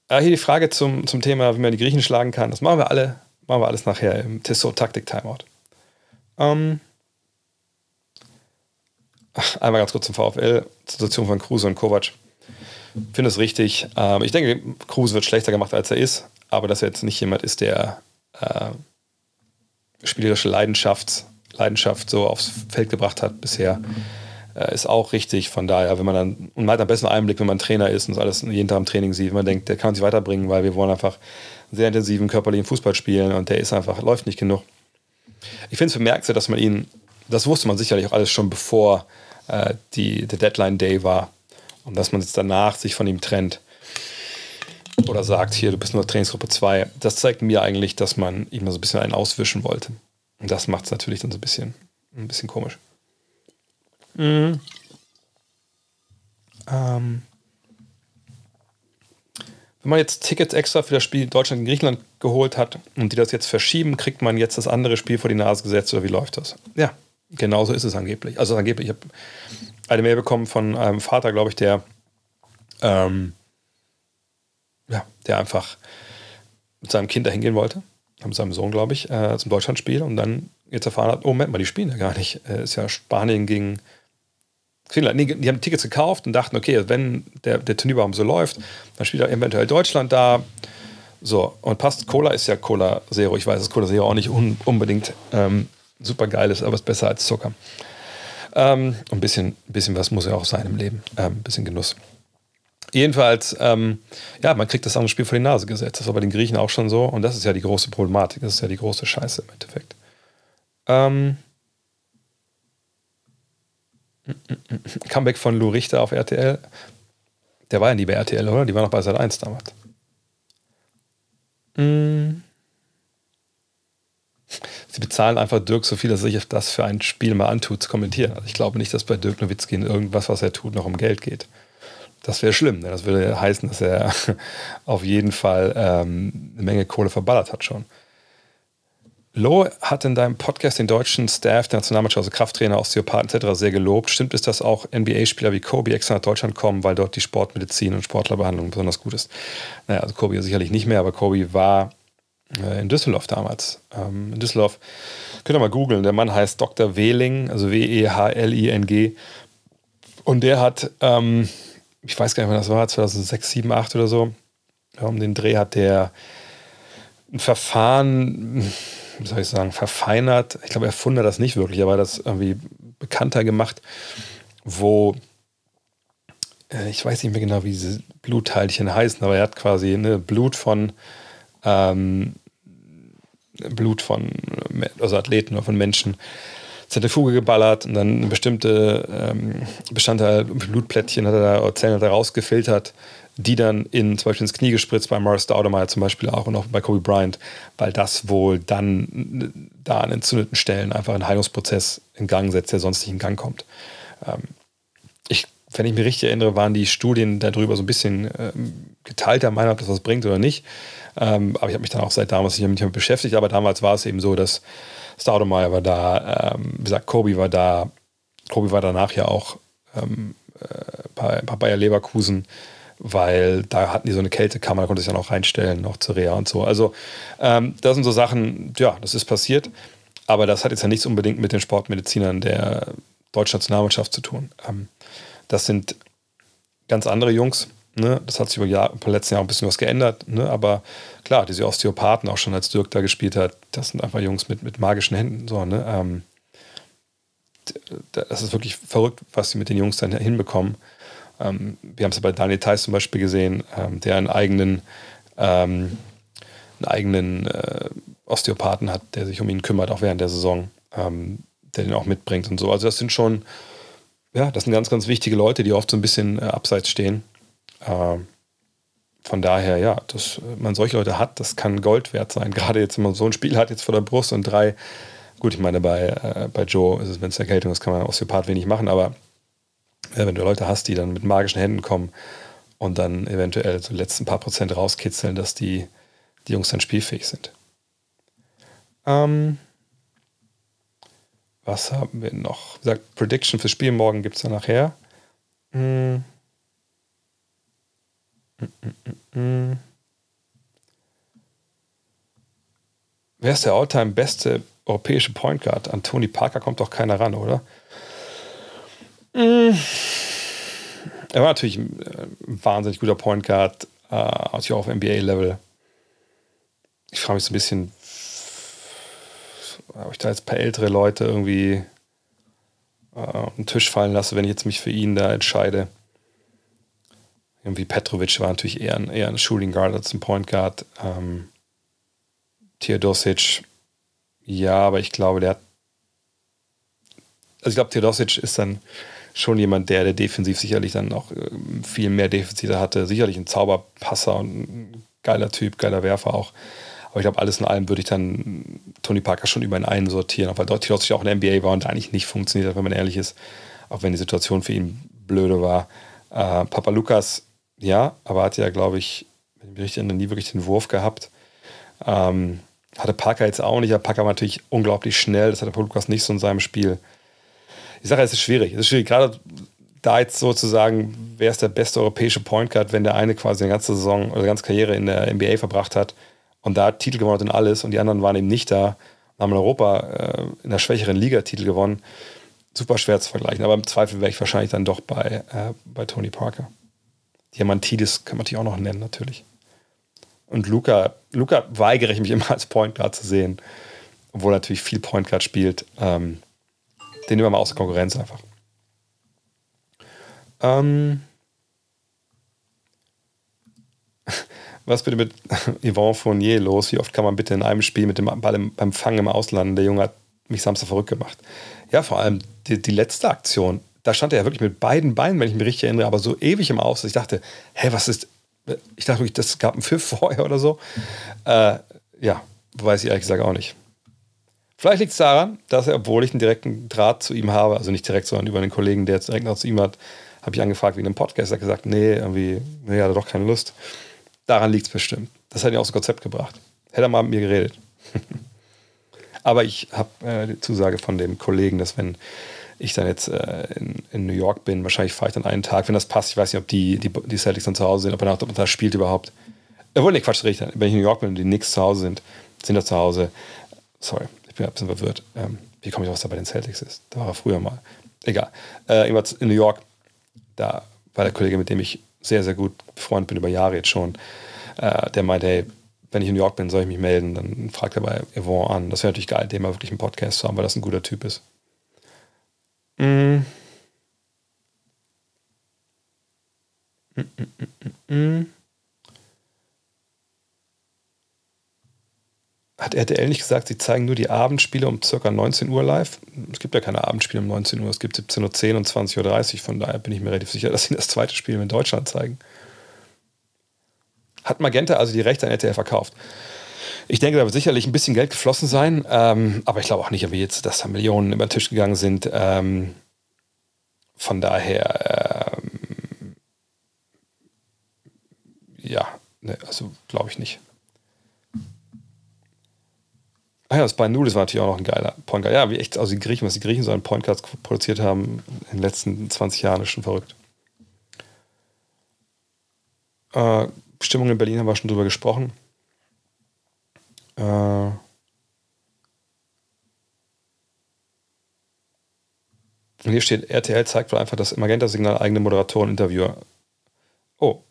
Äh, hier die Frage zum, zum Thema, wie man die Griechen schlagen kann. Das machen wir alle, machen wir alles nachher im Tissot-Taktik-Timeout. Ähm, einmal ganz kurz zum VfL, Situation von Kruse und Kovac. Ich finde es richtig. Ähm, ich denke, Kruse wird schlechter gemacht, als er ist, aber dass er jetzt nicht jemand ist, der äh, spielerische Leidenschaft, Leidenschaft so aufs Feld gebracht hat bisher. Äh, ist auch richtig. Von daher, wenn man dann, und man hat am besten Einblick, wenn man Trainer ist und alles jeden Tag im Training sieht, wenn man denkt, der kann sich weiterbringen, weil wir wollen einfach sehr intensiven körperlichen Fußball spielen und der ist einfach, läuft nicht genug. Ich finde es bemerkenswert, dass man ihn, das wusste man sicherlich auch alles schon bevor äh, die, der Deadline Day war und dass man jetzt danach sich von ihm trennt oder sagt, hier, du bist nur Trainingsgruppe 2, das zeigt mir eigentlich, dass man ihm so ein bisschen einen auswischen wollte. Und das macht es natürlich dann so ein bisschen, ein bisschen komisch. Mhm. Ähm, wenn man jetzt Tickets extra für das Spiel Deutschland in Griechenland geholt hat und die das jetzt verschieben, kriegt man jetzt das andere Spiel vor die Nase gesetzt oder wie läuft das? Ja, genauso ist es angeblich. Also angeblich, ich habe eine Mail bekommen von einem Vater, glaube ich, der ähm, ja, der einfach mit seinem Kind dahin gehen wollte, mit seinem Sohn, glaube ich, äh, zum Deutschlandspiel und dann jetzt erfahren hat, oh Moment mal, die spielen ja gar nicht. Äh, ist ja Spanien gegen Finnland, nee, die haben Tickets gekauft und dachten, okay, wenn der, der Turnierbaum so läuft, dann spielt er eventuell Deutschland da. So, und passt, Cola ist ja Cola Zero. Ich weiß, dass Cola Zero auch nicht un, unbedingt ähm, super geil ist, aber ist besser als Zucker. Ähm, ein bisschen, bisschen was muss ja auch sein im Leben. Ähm, ein bisschen Genuss. Jedenfalls, ähm, ja, man kriegt das andere Spiel vor die Nase gesetzt. Das war bei den Griechen auch schon so. Und das ist ja die große Problematik. Das ist ja die große Scheiße im Endeffekt. Ähm, Comeback von Lou Richter auf RTL. Der war ja nie bei RTL, oder? Die war noch bei Sat 1 damals. Mm. Sie bezahlen einfach Dirk so viel, dass er sich das für ein Spiel mal antut, zu kommentieren. Also ich glaube nicht, dass bei Dirk Nowitzki in irgendwas, was er tut, noch um Geld geht. Das wäre schlimm. Ne? Das würde heißen, dass er (laughs) auf jeden Fall ähm, eine Menge Kohle verballert hat schon. Lo hat in deinem Podcast den deutschen Staff der Nationalmannschaft, also Krafttrainer, Osteopathen etc. sehr gelobt. Stimmt es, dass auch NBA-Spieler wie Kobe extra nach Deutschland kommen, weil dort die Sportmedizin und Sportlerbehandlung besonders gut ist? Naja, also Kobe sicherlich nicht mehr, aber Kobe war äh, in Düsseldorf damals. Ähm, in Düsseldorf, könnt ihr mal googeln, der Mann heißt Dr. Wehling, also W-E-H-L-I-N-G. Und der hat, ähm, ich weiß gar nicht, wann das war, 2006, 2007, 2008 oder so, um den Dreh hat der ein Verfahren wie soll ich sagen, verfeinert. Ich glaube, erfunden hat das nicht wirklich, aber das irgendwie bekannter gemacht, wo äh, ich weiß nicht mehr genau, wie diese Blutteilchen heißen, aber er hat quasi ne, Blut von ähm, Blut von also Athleten oder von Menschen Zentrifuge geballert und dann bestimmte ähm, Bestandteil, Blutplättchen hat er da, Zellen hat er rausgefiltert die dann in, zum Beispiel ins Knie gespritzt bei Morris Staudemeyer zum Beispiel auch und auch bei Kobe Bryant, weil das wohl dann da an entzündeten Stellen einfach einen Heilungsprozess in Gang setzt, der sonst nicht in Gang kommt. Ähm, ich, wenn ich mich richtig erinnere, waren die Studien darüber so ein bisschen ähm, geteilter Meinung, ob das was bringt oder nicht. Ähm, aber ich habe mich dann auch seit damals nicht damit beschäftigt. Aber damals war es eben so, dass Staudemeyer war da, ähm, wie gesagt, Kobe war da. Kobe war danach ja auch ähm, äh, bei, bei Bayer Leverkusen weil da hatten die so eine Kältekammer, da konnte ich dann auch reinstellen, noch zur Reha und so. Also ähm, das sind so Sachen, ja, das ist passiert, aber das hat jetzt ja nichts unbedingt mit den Sportmedizinern der deutschen Nationalmannschaft zu tun. Ähm, das sind ganz andere Jungs. Ne? Das hat sich über die Jahr, letzten Jahr ein bisschen was geändert. Ne? Aber klar, diese Osteopathen, auch schon als Dirk da gespielt hat, das sind einfach Jungs mit, mit magischen Händen. So, ne? Ähm, das ist wirklich verrückt, was sie mit den Jungs dann hinbekommen. Ähm, wir haben es ja bei Daniel Theiss zum Beispiel gesehen, ähm, der einen eigenen, ähm, einen eigenen äh, Osteopathen hat, der sich um ihn kümmert, auch während der Saison, ähm, der den auch mitbringt und so. Also das sind schon, ja, das sind ganz, ganz wichtige Leute, die oft so ein bisschen äh, abseits stehen. Ähm, von daher, ja, dass man solche Leute hat, das kann Gold wert sein. (laughs) Gerade jetzt, wenn man so ein Spiel hat jetzt vor der Brust und drei, gut, ich meine, bei, äh, bei Joe ist es, wenn es Erkältung ist, kann man Osteopath wenig machen, aber äh, wenn du Leute hast, die dann mit magischen Händen kommen und dann eventuell so letzten paar Prozent rauskitzeln, dass die, die Jungs dann spielfähig sind. Ähm, was haben wir noch? Wie gesagt, Prediction fürs Spiel morgen gibt es dann nachher. Hm. Wer ist der Alltime beste europäische Point Guard? An Tony Parker kommt doch keiner ran, oder? Mm. Er war natürlich ein, äh, wahnsinnig guter Point Guard, äh, auch auf NBA-Level. Ich frage mich so ein bisschen, ob ich da jetzt ein paar ältere Leute irgendwie äh, auf den Tisch fallen lasse, wenn ich jetzt mich für ihn da entscheide. Irgendwie Petrovic war natürlich eher ein, eher ein Shooting Guard als ein Point Guard. Ähm, Theodosic, ja, aber ich glaube, der hat. Also ich glaube, Theodosic ist dann schon jemand, der, der defensiv sicherlich dann noch äh, viel mehr Defizite hatte. Sicherlich ein Zauberpasser und ein geiler Typ, geiler Werfer auch. Aber ich glaube, alles in allem würde ich dann Tony Parker schon über einen sortieren, auch weil Theodosic auch in der NBA war und eigentlich nicht funktioniert hat, wenn man ehrlich ist. Auch wenn die Situation für ihn blöde war. Äh, Papa Lukas ja, aber hat ja, glaube ich, wenn ich mich richtig erinnere, nie wirklich den Wurf gehabt. Ähm, hatte Parker jetzt auch nicht, aber Parker war natürlich unglaublich schnell. Das hatte Paul Lukas nicht so in seinem Spiel. Ich sage, es ist schwierig. Es ist schwierig, gerade da jetzt sozusagen, wer ist der beste europäische Point Guard, wenn der eine quasi eine ganze Saison oder eine ganze Karriere in der NBA verbracht hat und da Titel gewonnen hat und alles und die anderen waren eben nicht da und haben in Europa äh, in der schwächeren Liga Titel gewonnen. Super schwer zu vergleichen, aber im Zweifel wäre ich wahrscheinlich dann doch bei, äh, bei Tony Parker. Diamantidis kann man natürlich auch noch nennen, natürlich. Und Luca, Luca weigere ich mich immer als Point Guard zu sehen, obwohl er natürlich viel Point Guard spielt. Ähm, den nehmen wir mal aus der Konkurrenz einfach. Ähm, (laughs) was bitte mit (laughs) Yvonne Fournier los? Wie oft kann man bitte in einem Spiel mit dem Ball im, beim Fangen im Ausland? Der Junge hat mich Samstag verrückt gemacht. Ja, vor allem die, die letzte Aktion da stand er ja wirklich mit beiden Beinen, wenn ich mich richtig erinnere, aber so ewig im Aus, dass ich dachte, hä, was ist. Ich dachte wirklich, das gab einen Pfiff (laughs) vorher oder so. Äh, ja, weiß ich ehrlich gesagt auch nicht. Vielleicht liegt es daran, dass er, obwohl ich einen direkten Draht zu ihm habe, also nicht direkt, sondern über einen Kollegen, der jetzt direkt noch zu ihm hat, habe ich angefragt wegen einem Podcast. Er hat gesagt, nee, irgendwie, nee, hat er doch keine Lust. Daran liegt es bestimmt. Das hat ihn aus dem Konzept gebracht. Hätte er mal mit mir geredet. (laughs) Aber ich habe äh, die Zusage von dem Kollegen, dass wenn ich dann jetzt äh, in, in, New York bin, wahrscheinlich fahre ich dann einen Tag, wenn das passt. Ich weiß nicht, ob die, die, die Celtics dann zu Hause sind, ob er da spielt überhaupt. Obwohl, nee, Quatsch, richtig. Wenn ich in New York bin und die Knicks zu Hause sind, sind da zu Hause. Sorry, ich bin ein bisschen verwirrt. Ähm, wie komme ich, was da bei den Celtics ist? Da war er früher mal. Egal. Äh, in New York, da war der Kollege, mit dem ich sehr, sehr gut befreundet bin, über Jahre jetzt schon, äh, der meinte, hey, wenn ich in New York bin, soll ich mich melden. Dann fragt er bei Yvonne an. Das wäre natürlich geil, dem mal wirklich einen Podcast zu haben, weil das ein guter Typ ist. Mm. Mm, Hat RTL nicht gesagt, sie zeigen nur die Abendspiele um ca. 19 Uhr live? Es gibt ja keine Abendspiele um 19 Uhr, es gibt 17.10 Uhr und 20.30 Uhr. Von daher bin ich mir relativ sicher, (laughs) dass sie das zweite Spiel in Deutschland zeigen. Hat Magenta also die Rechte an RTL verkauft? Ich denke, da wird sicherlich ein bisschen Geld geflossen sein, ähm, aber ich glaube auch nicht, wie jetzt, dass da Millionen über den Tisch gegangen sind. Ähm, von daher, ähm, ja, ne, also glaube ich nicht. Ah ja, das bei Nudes war natürlich auch noch ein geiler Point Guard. Ja, wie echt, also die Griechen, was die Griechen so an Point Guards produziert haben in den letzten 20 Jahren, ist schon verrückt. Äh, Stimmung in Berlin haben wir schon drüber gesprochen. Äh, und hier steht, RTL zeigt wohl einfach das Magenta-Signal eigene Moderatoren, Interviewer. Oh,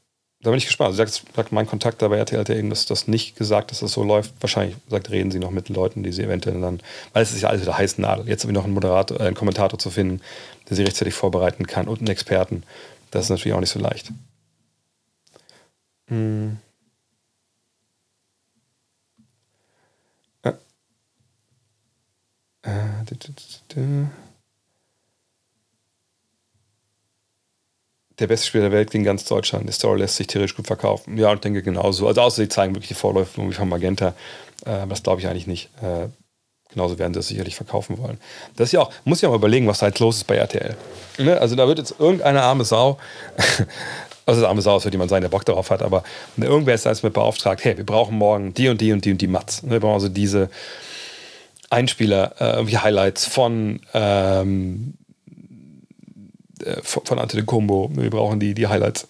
da bin ich gespannt. Also sagt, sagt mein Kontakt dabei RTL hat ja eben das, das nicht gesagt, dass das so läuft. Wahrscheinlich sagt, reden sie noch mit Leuten, die sie eventuell dann, weil es ist ja alles wieder heiß Nadel. Jetzt irgendwie noch einen Moderator, äh, einen Kommentator zu finden, der sie rechtzeitig vorbereiten kann und einen Experten, das ist natürlich auch nicht so leicht. Hm. Äh. Äh, der beste Spieler der Welt gegen ganz Deutschland. Die Story lässt sich theoretisch gut verkaufen. Ja, und denke genauso. Also außer sie zeigen wirklich die Vorläufe wie von Magenta. Äh, das glaube ich eigentlich nicht. Äh, genauso werden sie es sicherlich verkaufen wollen. Das ist ja auch, muss ja mal überlegen, was da jetzt los ist bei RTL. Ne? Also da wird jetzt irgendeine arme Sau, (laughs) also arme Sau, für die man sein, der Bock darauf hat, aber irgendwer ist da jetzt mit beauftragt, hey, wir brauchen morgen die und die und die und die Mats. Wir brauchen also diese Einspieler, äh, wie Highlights von ähm, äh, von Ante de Combo. Wir brauchen die, die Highlights.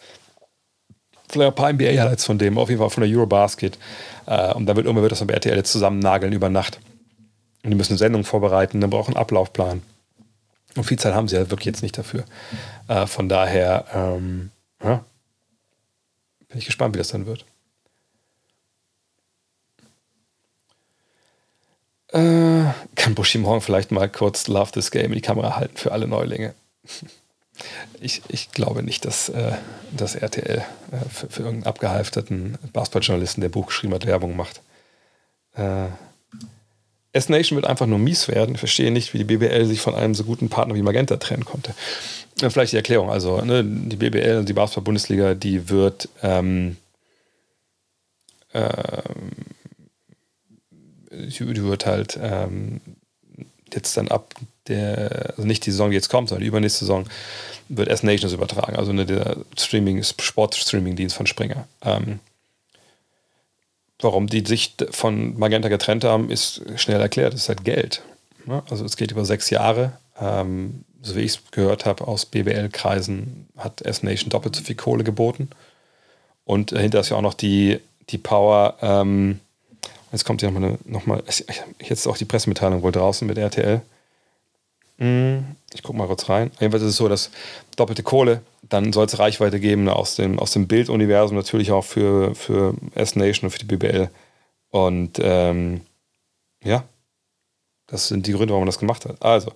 Vielleicht ein paar NBA-Highlights von dem, auf jeden Fall von der Eurobasket. Äh, und dann wird irgendwann wird das mit RTL jetzt zusammen nageln über Nacht. Und die müssen eine Sendung vorbereiten, dann brauchen einen Ablaufplan. Und viel Zeit haben sie halt wirklich jetzt nicht dafür. Äh, von daher, ähm, ja, bin ich gespannt, wie das dann wird. Äh, kann Bushi morgen vielleicht mal kurz Love This Game in die Kamera halten für alle Neulinge? (laughs) Ich, ich glaube nicht, dass, äh, dass RTL äh, für, für, irgendeinen abgehalfterten Basketballjournalisten, der Buch geschrieben hat, Werbung macht. Äh, S-Nation wird einfach nur mies werden. Ich verstehe nicht, wie die BBL sich von einem so guten Partner wie Magenta trennen konnte. Äh, vielleicht die Erklärung. Also, ne, die BBL, und die Basketball-Bundesliga, die wird. Ähm, ähm, die wird halt ähm, jetzt dann ab der, also nicht die Saison, die jetzt kommt, sondern die übernächste Saison, wird S Nations übertragen, also ne, der Streaming, Sport-Streaming-Dienst von Springer. Ähm, warum die sich von Magenta getrennt haben, ist schnell erklärt. Es ist halt Geld. Ne? Also es geht über sechs Jahre. Ähm, so wie ich es gehört habe aus BBL-Kreisen, hat S-Nation doppelt so viel Kohle geboten. Und dahinter ist ja auch noch die, die Power, ähm, jetzt kommt ja nochmal, noch mal, jetzt auch die Pressemitteilung wohl draußen mit RTL. Hm, ich gucke mal kurz rein. Jedenfalls ist es so, dass doppelte Kohle, dann soll es Reichweite geben aus dem, aus dem Bilduniversum, natürlich auch für, für S-Nation und für die BBL. Und ähm, ja, das sind die Gründe, warum man das gemacht hat. Also,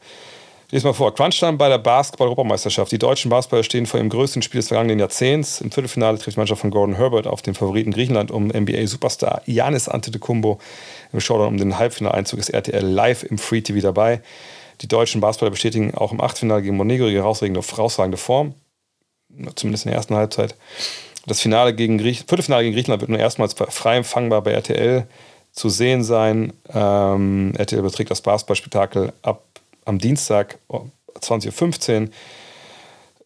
lese mal vor. Crunchtime bei der Basketball-Europameisterschaft. Die deutschen Basketballer stehen vor dem größten Spiel des vergangenen Jahrzehnts. Im Viertelfinale trifft die Mannschaft von Gordon Herbert auf den Favoriten Griechenland um NBA-Superstar Janis Antetokounmpo. Im Showdown um den Halbfinaleinzug ist RTL live im Free TV dabei. Die deutschen Basketballer bestätigen auch im Achtelfinale gegen Monegro ihre herausragende Form, zumindest in der ersten Halbzeit. Das Finale gegen Griech Viertelfinale gegen Griechenland wird nur erstmals frei empfangbar bei RTL zu sehen sein. Ähm, RTL überträgt das Basketballspektakel ab am Dienstag 20.15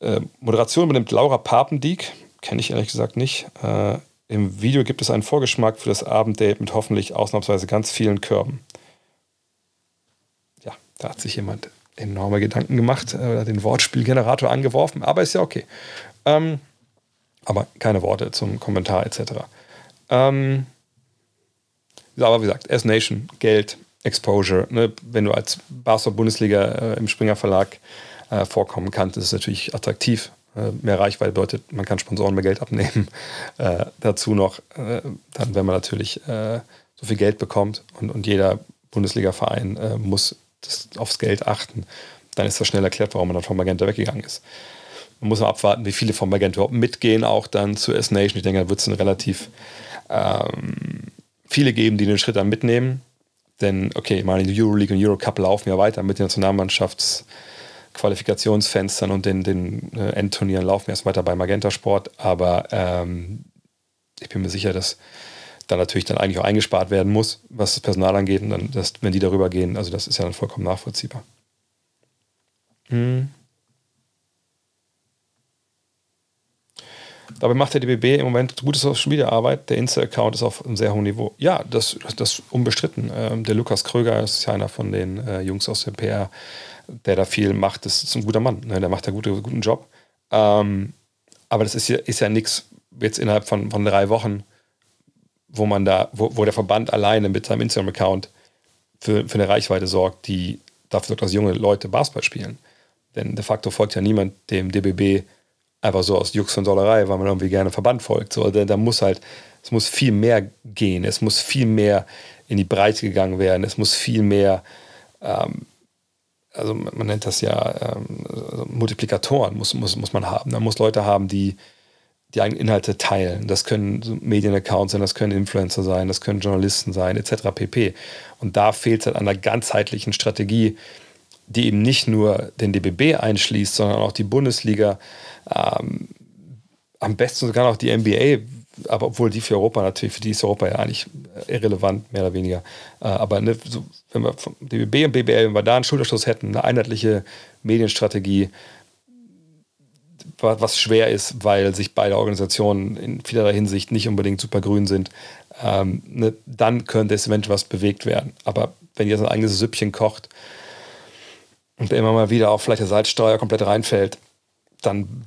Uhr. Äh, Moderation übernimmt Laura Papendieck, kenne ich ehrlich gesagt nicht. Äh, Im Video gibt es einen Vorgeschmack für das Abenddate mit hoffentlich ausnahmsweise ganz vielen Körben. Da hat sich jemand enorme Gedanken gemacht, äh, den Wortspielgenerator angeworfen, aber ist ja okay. Ähm, aber keine Worte zum Kommentar etc. Ähm, aber wie gesagt, S-Nation, Geld, Exposure. Ne? Wenn du als Basketball-Bundesliga äh, im Springer Verlag äh, vorkommen kannst, ist es natürlich attraktiv. Äh, mehr Reichweite bedeutet, man kann Sponsoren mehr Geld abnehmen. (laughs) Äh, dazu noch, äh, dann, wenn man natürlich so viel Geld bekommt und, und jeder Bundesliga-Verein muss aufs Geld achten, dann ist das schnell erklärt, warum man dann von Magenta weggegangen ist. Man muss mal abwarten, wie viele von Magenta überhaupt mitgehen, auch dann zu S-Nation. Ich denke, da wird es relativ ähm, viele geben, die den Schritt dann mitnehmen. Denn, okay, meine die Euroleague und Eurocup laufen ja weiter mit den Nationalmannschaftsqualifikationsfenstern und den, den äh, Endturnieren laufen erst weiter bei Magenta Sport. Aber ähm, ich bin mir sicher, dass dann natürlich dann eigentlich auch eingespart werden muss, was das Personal angeht. Und dann, das, wenn die darüber gehen, also das ist ja dann vollkommen nachvollziehbar. Hm. Dabei macht der DBB im Moment gute Social Media Arbeit. Der Insta-Account ist auf einem sehr hohen Niveau. Ja, das, das unbestritten. Ähm, der Lukas Kröger ist ja einer von den äh, Jungs aus der PR, der da viel macht. Das ist ein guter Mann. Ne? Der macht da gute, guten Job. Ähm, aber das ist ja, ist ja nichts jetzt innerhalb von, von drei Wochen wo man da, wo, wo der Verband alleine mit seinem Instagram-Account für, für eine Reichweite sorgt, die dafür sorgt, dass junge Leute Basketball spielen. Denn de facto folgt ja niemand dem DBB einfach so aus Jux und Dollerei, weil man irgendwie gerne Verband folgt. So, da, da muss halt, es muss viel mehr gehen, es muss viel mehr in die Breite gegangen werden, es muss viel mehr, ähm, also man nennt das ja ähm, also Multiplikatoren, muss, muss, muss man haben. Da muss Leute haben, die die eigenen Inhalte teilen. Das können Medienaccounts sein, das können Influencer sein, das können Journalisten sein, etc. pp. Und da fehlt es halt an einer ganzheitlichen Strategie, die eben nicht nur den DBB einschließt, sondern auch die Bundesliga, ähm, am besten sogar noch die NBA, aber obwohl die für Europa natürlich, für die ist Europa ja eigentlich irrelevant, mehr oder weniger. Äh, aber ne, so, wenn wir vom DBB und BBL, wenn wir da einen Schulterschluss hätten, eine einheitliche Medienstrategie, was schwer ist, weil sich beide Organisationen in vielerlei Hinsicht nicht unbedingt super grün sind, ähm, ne, dann könnte es eventuell was bewegt werden. Aber wenn ihr so ein eigenes Süppchen kocht und immer mal wieder auch vielleicht der Salzsteuer komplett reinfällt, dann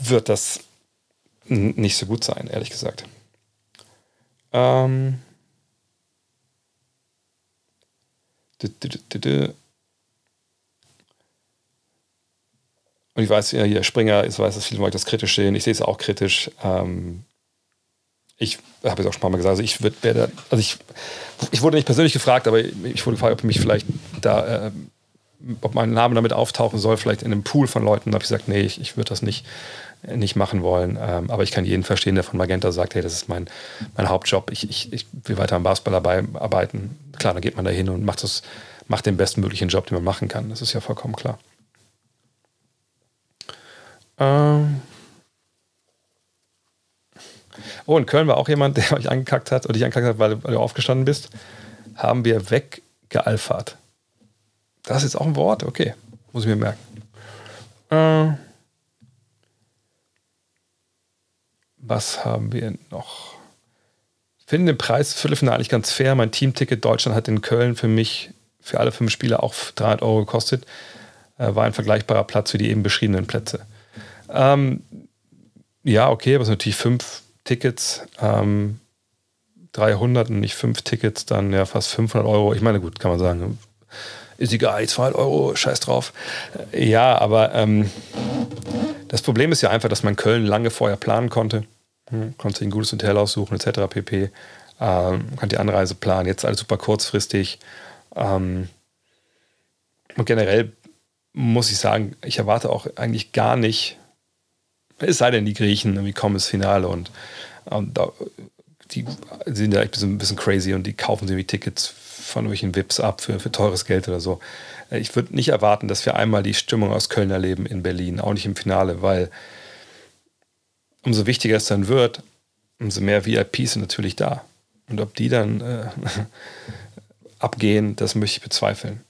wird das nicht so gut sein, ehrlich gesagt. Ähm. Und ich weiß, ja, hier Springer, ich weiß, dass viele Leute das kritisch sehen. Ich sehe es auch kritisch. Ähm, ich habe es auch schon ein paar Mal gesagt, also ich würde, also ich, ich wurde nicht persönlich gefragt, aber ich wurde gefragt, ob mich vielleicht da, äh, ob mein Name damit auftauchen soll, vielleicht in einem Pool von Leuten. Da habe ich gesagt, nee, ich, ich würde das nicht, nicht machen wollen. Ähm, aber ich kann jeden verstehen, der von Magenta sagt, hey, das ist mein, mein Hauptjob. Ich, ich, ich will weiter am Basketball dabei arbeiten. Klar, dann geht man da hin und macht, das, macht den bestmöglichen Job, den man machen kann. Das ist ja vollkommen klar. Ähm oh, in Köln war auch jemand, (laughs) der euch angekackt hat oder dich angekackt hat, weil, weil du aufgestanden bist. Haben wir weggealfert. Das ist jetzt auch ein Wort? Okay, muss ich mir merken. Äh was haben wir noch? Ich finde den Preis Viertelfinale eigentlich ganz fair. Mein Teamticket Deutschland hat in Köln für mich für alle fünf Spieler auch 300 Euro gekostet. Äh, war ein vergleichbarer Platz für die eben beschriebenen Plätze. Ähm, ja, okay, aber es sind natürlich fünf Tickets, ähm, 300 und nicht fünf Tickets, dann ja fast 500 Euro. Ich meine, gut, kann man sagen, ist egal, 200 Euro, scheiß drauf. Ja, aber ähm, das Problem ist ja einfach, dass man Köln lange vorher planen konnte. Hm, konnte sich ein gutes Hotel aussuchen, etc. pp. Ähm, kann die Anreise planen, jetzt alles super kurzfristig. Ähm, und generell muss ich sagen, ich erwarte auch eigentlich gar nicht, es sei denn, die Griechen irgendwie kommen ins Finale und, und die sind ja echt ein bisschen, crazy und die kaufen sich Tickets von irgendwelchen Vips ab für, für teures Geld oder so. Ich würde nicht erwarten, dass wir einmal die Stimmung aus Köln erleben in Berlin, auch nicht im Finale, weil umso wichtiger es dann wird, umso mehr VIPs sind natürlich da. Und ob die dann äh, (laughs) abgehen, das möchte ich bezweifeln,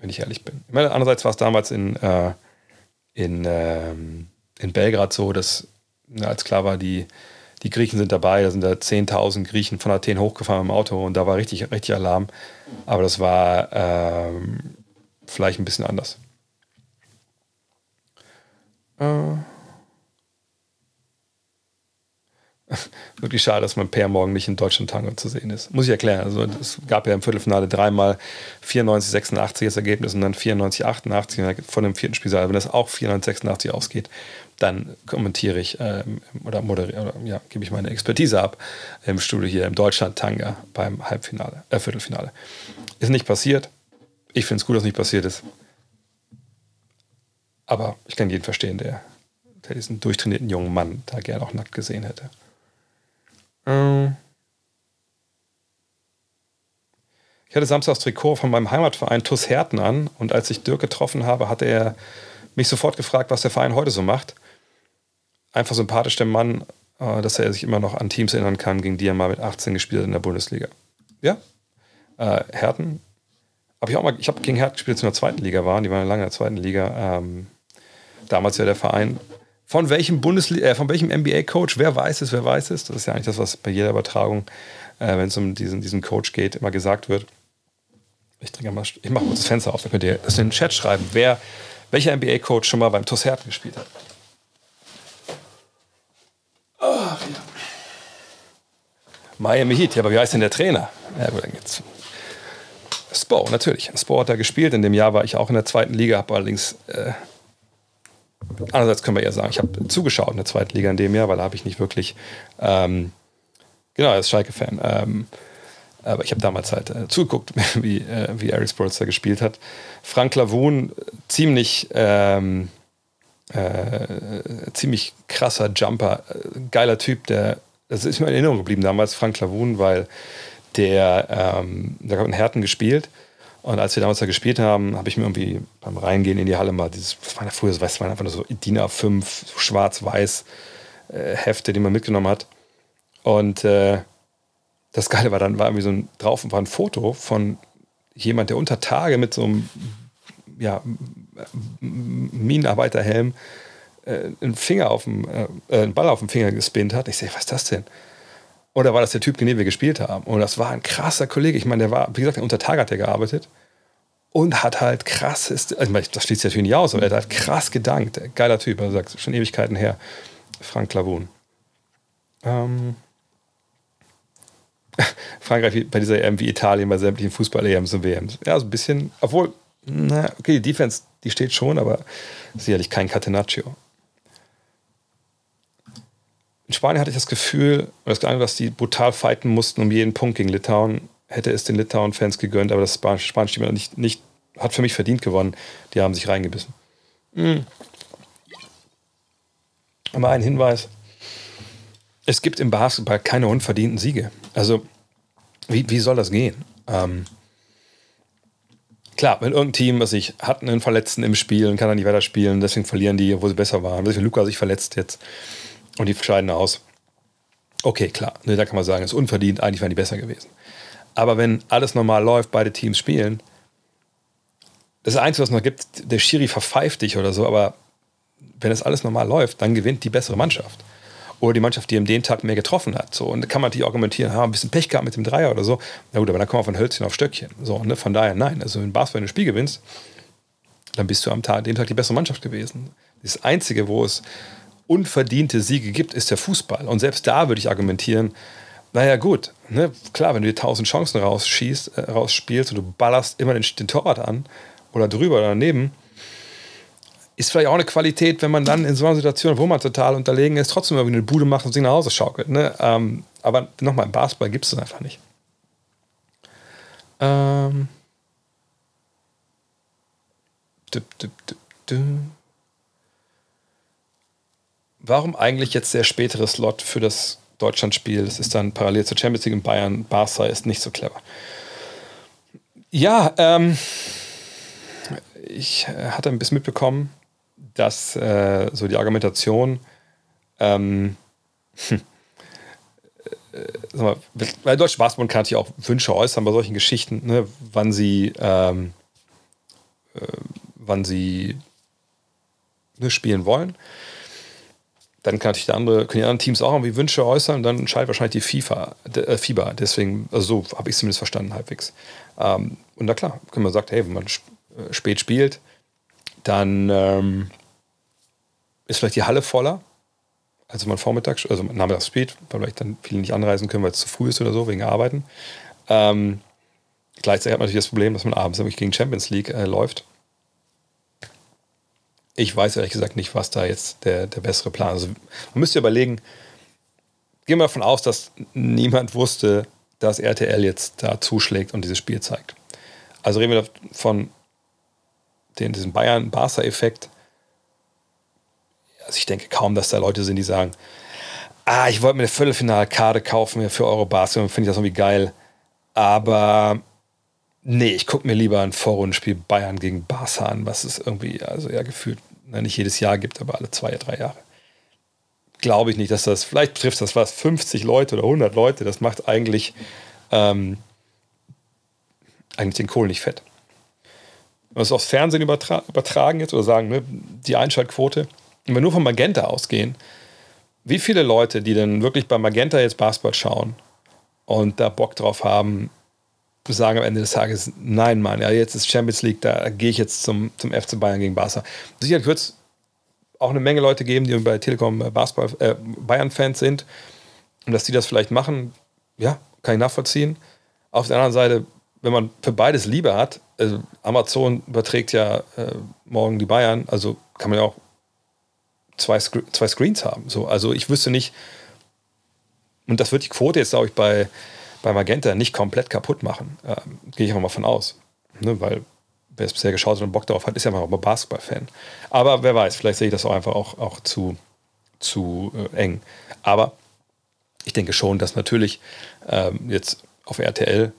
wenn ich ehrlich bin. Ich meine, andererseits war es damals in, äh, in ähm, in Belgrad so, dass als klar war, die, die Griechen sind dabei, da sind da 10.000 Griechen von Athen hochgefahren im Auto und da war richtig, richtig Alarm. Aber das war ähm, vielleicht ein bisschen anders. Äh. (laughs) Wirklich schade, dass man Per morgen nicht in Deutschland Tango zu sehen ist. Muss ich erklären. Also es gab ja im Viertelfinale dreimal 94, 86 das Ergebnis und dann 94, 88 von dem vierten Spiel. Wenn das auch 94, 86 ausgeht, dann kommentiere ich ähm, oder moderiere, oder, ja, gebe ich meine Expertise ab im Studio hier im Deutschland-Tanga beim Halbfinale, äh, Viertelfinale. Ist nicht passiert. Ich finde es gut, dass es nicht passiert ist. Aber ich kann jeden verstehen, der, der diesen durchtrainierten jungen Mann da gerne auch nackt gesehen hätte. Ähm ich hatte samstags Trikot von meinem Heimatverein TuS Herten an und als ich Dirk getroffen habe, hatte er mich sofort gefragt, was der Verein heute so macht einfach sympathisch, der Mann, äh, dass er sich immer noch an Teams erinnern kann, gegen die er mal mit 18 gespielt hat in der Bundesliga. Ja. Äh, Herten. Hab ich auch mal, ich habe gegen Herten gespielt, wir in der zweiten Liga waren. Die waren lange in der zweiten Liga. Ähm, damals ja der Verein. Von welchem Bundesliga, äh, von welchem NBA-Coach? Wer weiß es, wer weiß es? Das ist ja eigentlich das, was bei jeder Übertragung, äh, wenn es um diesen, diesen Coach geht, immer gesagt wird. Ich, mal, ich mache kurz das Fenster auf, da könnt ihr das in den Chat schreiben, wer, welcher NBA-Coach schon mal beim TuS Herten gespielt hat. Ach, ja. Miami Heat, ja, aber wie heißt denn der Trainer? Ja, gut, dann geht's. Spo, natürlich. Spo hat da gespielt. In dem Jahr war ich auch in der zweiten Liga, habe allerdings äh, andererseits können wir eher sagen, ich habe zugeschaut in der zweiten Liga in dem Jahr, weil da habe ich nicht wirklich, ähm, genau, als Schalke-Fan, ähm, aber ich habe damals halt äh, zugeguckt, (laughs) wie, äh, wie Eric Spolster gespielt hat. Frank Lavun, ziemlich, ähm, äh, ziemlich krasser Jumper, geiler Typ, der, das ist mir in Erinnerung geblieben damals, Frank Lavun, weil der, ähm, der hat in Herten gespielt und als wir damals da gespielt haben, habe ich mir irgendwie beim Reingehen in die Halle mal dieses, was war da früher, das waren einfach nur so DIN A5, so schwarz-weiß äh, Hefte, die man mitgenommen hat. Und äh, das Geile war dann, war irgendwie so ein drauf war ein Foto von jemand, der unter Tage mit so einem ja, Minenarbeiterhelm äh, einen Finger auf dem, äh, einen Ball auf dem Finger gespinnt hat. Ich sehe, was ist das denn? Oder war das der Typ, den wir gespielt haben? Und das war ein krasser Kollege. Ich meine, der war, wie gesagt, unter Tag hat er gearbeitet und hat halt krass, also das schließt sich natürlich nicht aus, aber er hat halt krass gedankt. Geiler Typ, also sagt schon Ewigkeiten her. Frank Clavon. Ähm. (laughs) Frankreich bei dieser EM wie Italien bei sämtlichen Fußball-EMs und WMs. Ja, so ein bisschen, obwohl, na, okay, die Defense, die steht schon, aber sicherlich kein Catenaccio. In Spanien hatte ich das Gefühl, das Gefühl, dass die brutal fighten mussten um jeden Punkt gegen Litauen. Hätte es den Litauen-Fans gegönnt, aber das spanische Team nicht, nicht, hat für mich verdient gewonnen. Die haben sich reingebissen. Mhm. Aber ein Hinweis: Es gibt im Basketball keine unverdienten Siege. Also, wie, wie soll das gehen? Ähm, klar, wenn irgendein Team, was ich hat einen Verletzten im Spiel und kann dann nicht weiter spielen, deswegen verlieren die, wo sie besser waren. Deswegen Luca sich verletzt jetzt und die scheiden aus. Okay, klar, ne, da kann man sagen, ist unverdient, eigentlich wären die besser gewesen. Aber wenn alles normal läuft, beide Teams spielen, das Einzige, was es noch gibt, der Schiri verpfeift dich oder so, aber wenn es alles normal läuft, dann gewinnt die bessere Mannschaft. Oder die Mannschaft, die am den Tag mehr getroffen hat. So, und da kann man natürlich argumentieren, ha, ein bisschen Pech gehabt mit dem Dreier oder so. Na gut, aber dann kommen wir von Hölzchen auf Stöckchen. So, ne? Von daher, nein. Also, wenn Basketball ein Spiel gewinnst, dann bist du am Tag, dem Tag die bessere Mannschaft gewesen. Das Einzige, wo es unverdiente Siege gibt, ist der Fußball. Und selbst da würde ich argumentieren, naja gut, ne, klar, wenn du dir tausend Chancen rausschießt, äh, rausspielst und du ballerst immer den, den Torwart an oder drüber oder daneben, ist vielleicht auch eine Qualität, wenn man dann in so einer Situation, wo man total unterlegen ist, trotzdem irgendwie eine Bude macht und sich nach Hause schaukelt. Ne? Ähm, aber nochmal, im Basketball gibt es das einfach nicht. Ähm. Dip, dip, dip, warum eigentlich jetzt der spätere Slot für das Deutschlandspiel? Das ist dann parallel zur Champions League in Bayern. Barca ist nicht so clever. Ja, ähm, ich äh, hatte ein bisschen mitbekommen, dass äh, so die Argumentation, ähm, hm, äh, mal, weil Deutsche Basketball kann natürlich auch Wünsche äußern bei solchen Geschichten, ne, wann sie, ähm, äh, wann sie ne, spielen wollen dann kann natürlich der andere, können die anderen Teams auch irgendwie Wünsche äußern und dann entscheidet wahrscheinlich die FIFA, äh, FIBA. Deswegen, also so habe ich es zumindest verstanden halbwegs. Ähm, und na klar, können man sagen, hey, wenn man äh, spät spielt, dann ähm, ist vielleicht die Halle voller, als man vormittags, also nachmittags spät, weil vielleicht dann viele nicht anreisen können, weil es zu früh ist oder so, wegen Arbeiten. Ähm, gleichzeitig hat man natürlich das Problem, dass man abends nämlich gegen Champions League äh, läuft ich weiß ehrlich gesagt nicht, was da jetzt der, der bessere Plan ist. Also, man müsste überlegen, gehen wir davon aus, dass niemand wusste, dass RTL jetzt da zuschlägt und dieses Spiel zeigt. Also reden wir von den, diesem Bayern-Barca-Effekt. Also ich denke kaum, dass da Leute sind, die sagen, ah, ich wollte mir eine Viertelfinalkarte kaufen für Euro Barca, finde ich das irgendwie geil. Aber nee, ich gucke mir lieber ein Vorrundenspiel Bayern gegen Barca an, was es irgendwie, also ja, gefühlt nicht jedes Jahr gibt, aber alle zwei, drei Jahre. Glaube ich nicht, dass das, vielleicht trifft das was 50 Leute oder 100 Leute, das macht eigentlich, ähm, eigentlich den Kohl nicht fett. Wenn wir es aufs Fernsehen übertra übertragen jetzt oder sagen, ne, die Einschaltquote, wenn wir nur von Magenta ausgehen, wie viele Leute, die denn wirklich bei Magenta jetzt Basketball schauen und da Bock drauf haben, sagen am Ende des Tages, nein, Mann, ja, jetzt ist Champions League, da gehe ich jetzt zum, zum FC Bayern gegen Barca. Sicherlich wird es auch eine Menge Leute geben, die bei Telekom äh, äh, Bayern-Fans sind und dass die das vielleicht machen, ja, kann ich nachvollziehen. Auf der anderen Seite, wenn man für beides Liebe hat, also Amazon überträgt ja äh, morgen die Bayern, also kann man ja auch zwei, zwei Screens haben. So, also ich wüsste nicht, und das wird die Quote jetzt, glaube ich, bei, bei Magenta nicht komplett kaputt machen. Ähm, Gehe ich einfach mal von aus. Ne, weil wer es bisher geschaut hat und Bock darauf hat, ist ja mal Basketball-Fan. Aber wer weiß, vielleicht sehe ich das auch einfach auch, auch zu, zu äh, eng. Aber ich denke schon, dass natürlich ähm, jetzt auf RTL,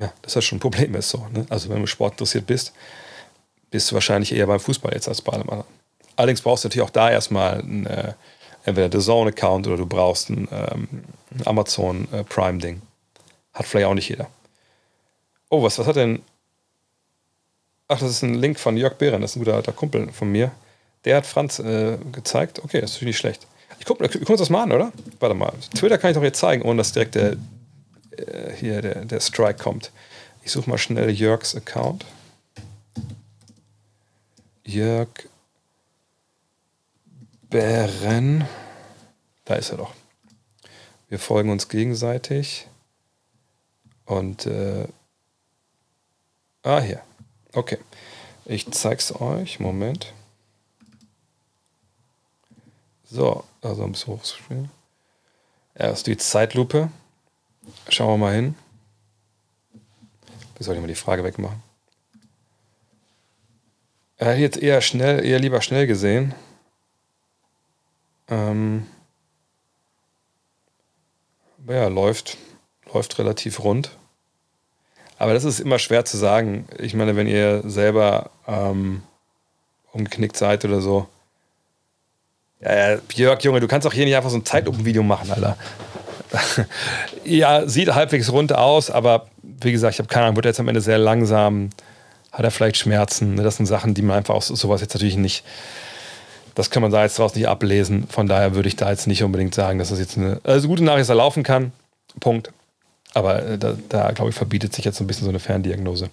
ja, dass das schon ein Problem ist. So, ne? Also wenn du Sport interessiert bist, bist du wahrscheinlich eher beim Fußball jetzt als bei allem anderen. Allerdings brauchst du natürlich auch da erstmal ein, äh, entweder The Zone-Account oder du brauchst ein, ähm, ein Amazon äh, Prime-Ding. Hat vielleicht auch nicht jeder. Oh, was, was hat denn. Ach, das ist ein Link von Jörg Behren, das ist ein guter alter Kumpel von mir. Der hat Franz äh, gezeigt. Okay, das ist nicht schlecht. Ich guck uns das mal an, oder? Warte mal. Twitter kann ich doch jetzt zeigen, ohne dass direkt der, äh, hier der, der Strike kommt. Ich suche mal schnell Jörgs Account. Jörg Bären. Da ist er doch. Wir folgen uns gegenseitig. Und äh, ah, hier. Okay. Ich zeig's euch. Moment. So, also ein bisschen hochzuspielen. Erst die Zeitlupe. Schauen wir mal hin. Wie soll ich mal die Frage wegmachen? Er hat jetzt eher schnell, eher lieber schnell gesehen. Ähm, ja, läuft, läuft relativ rund. Aber das ist immer schwer zu sagen. Ich meine, wenn ihr selber ähm, umgeknickt seid oder so. Ja, ja, Björk, Junge, du kannst auch hier nicht einfach so ein Zeitlupenvideo machen, Alter. (laughs) ja, sieht halbwegs rund aus, aber wie gesagt, ich habe keine Ahnung, wird jetzt am Ende sehr langsam, hat er vielleicht Schmerzen. Das sind Sachen, die man einfach aus sowas jetzt natürlich nicht das kann man da jetzt draus nicht ablesen. Von daher würde ich da jetzt nicht unbedingt sagen, dass das jetzt eine also gute Nachricht laufen kann. Punkt. Aber äh, da, da glaube ich, verbietet sich jetzt ein bisschen so eine Ferndiagnose.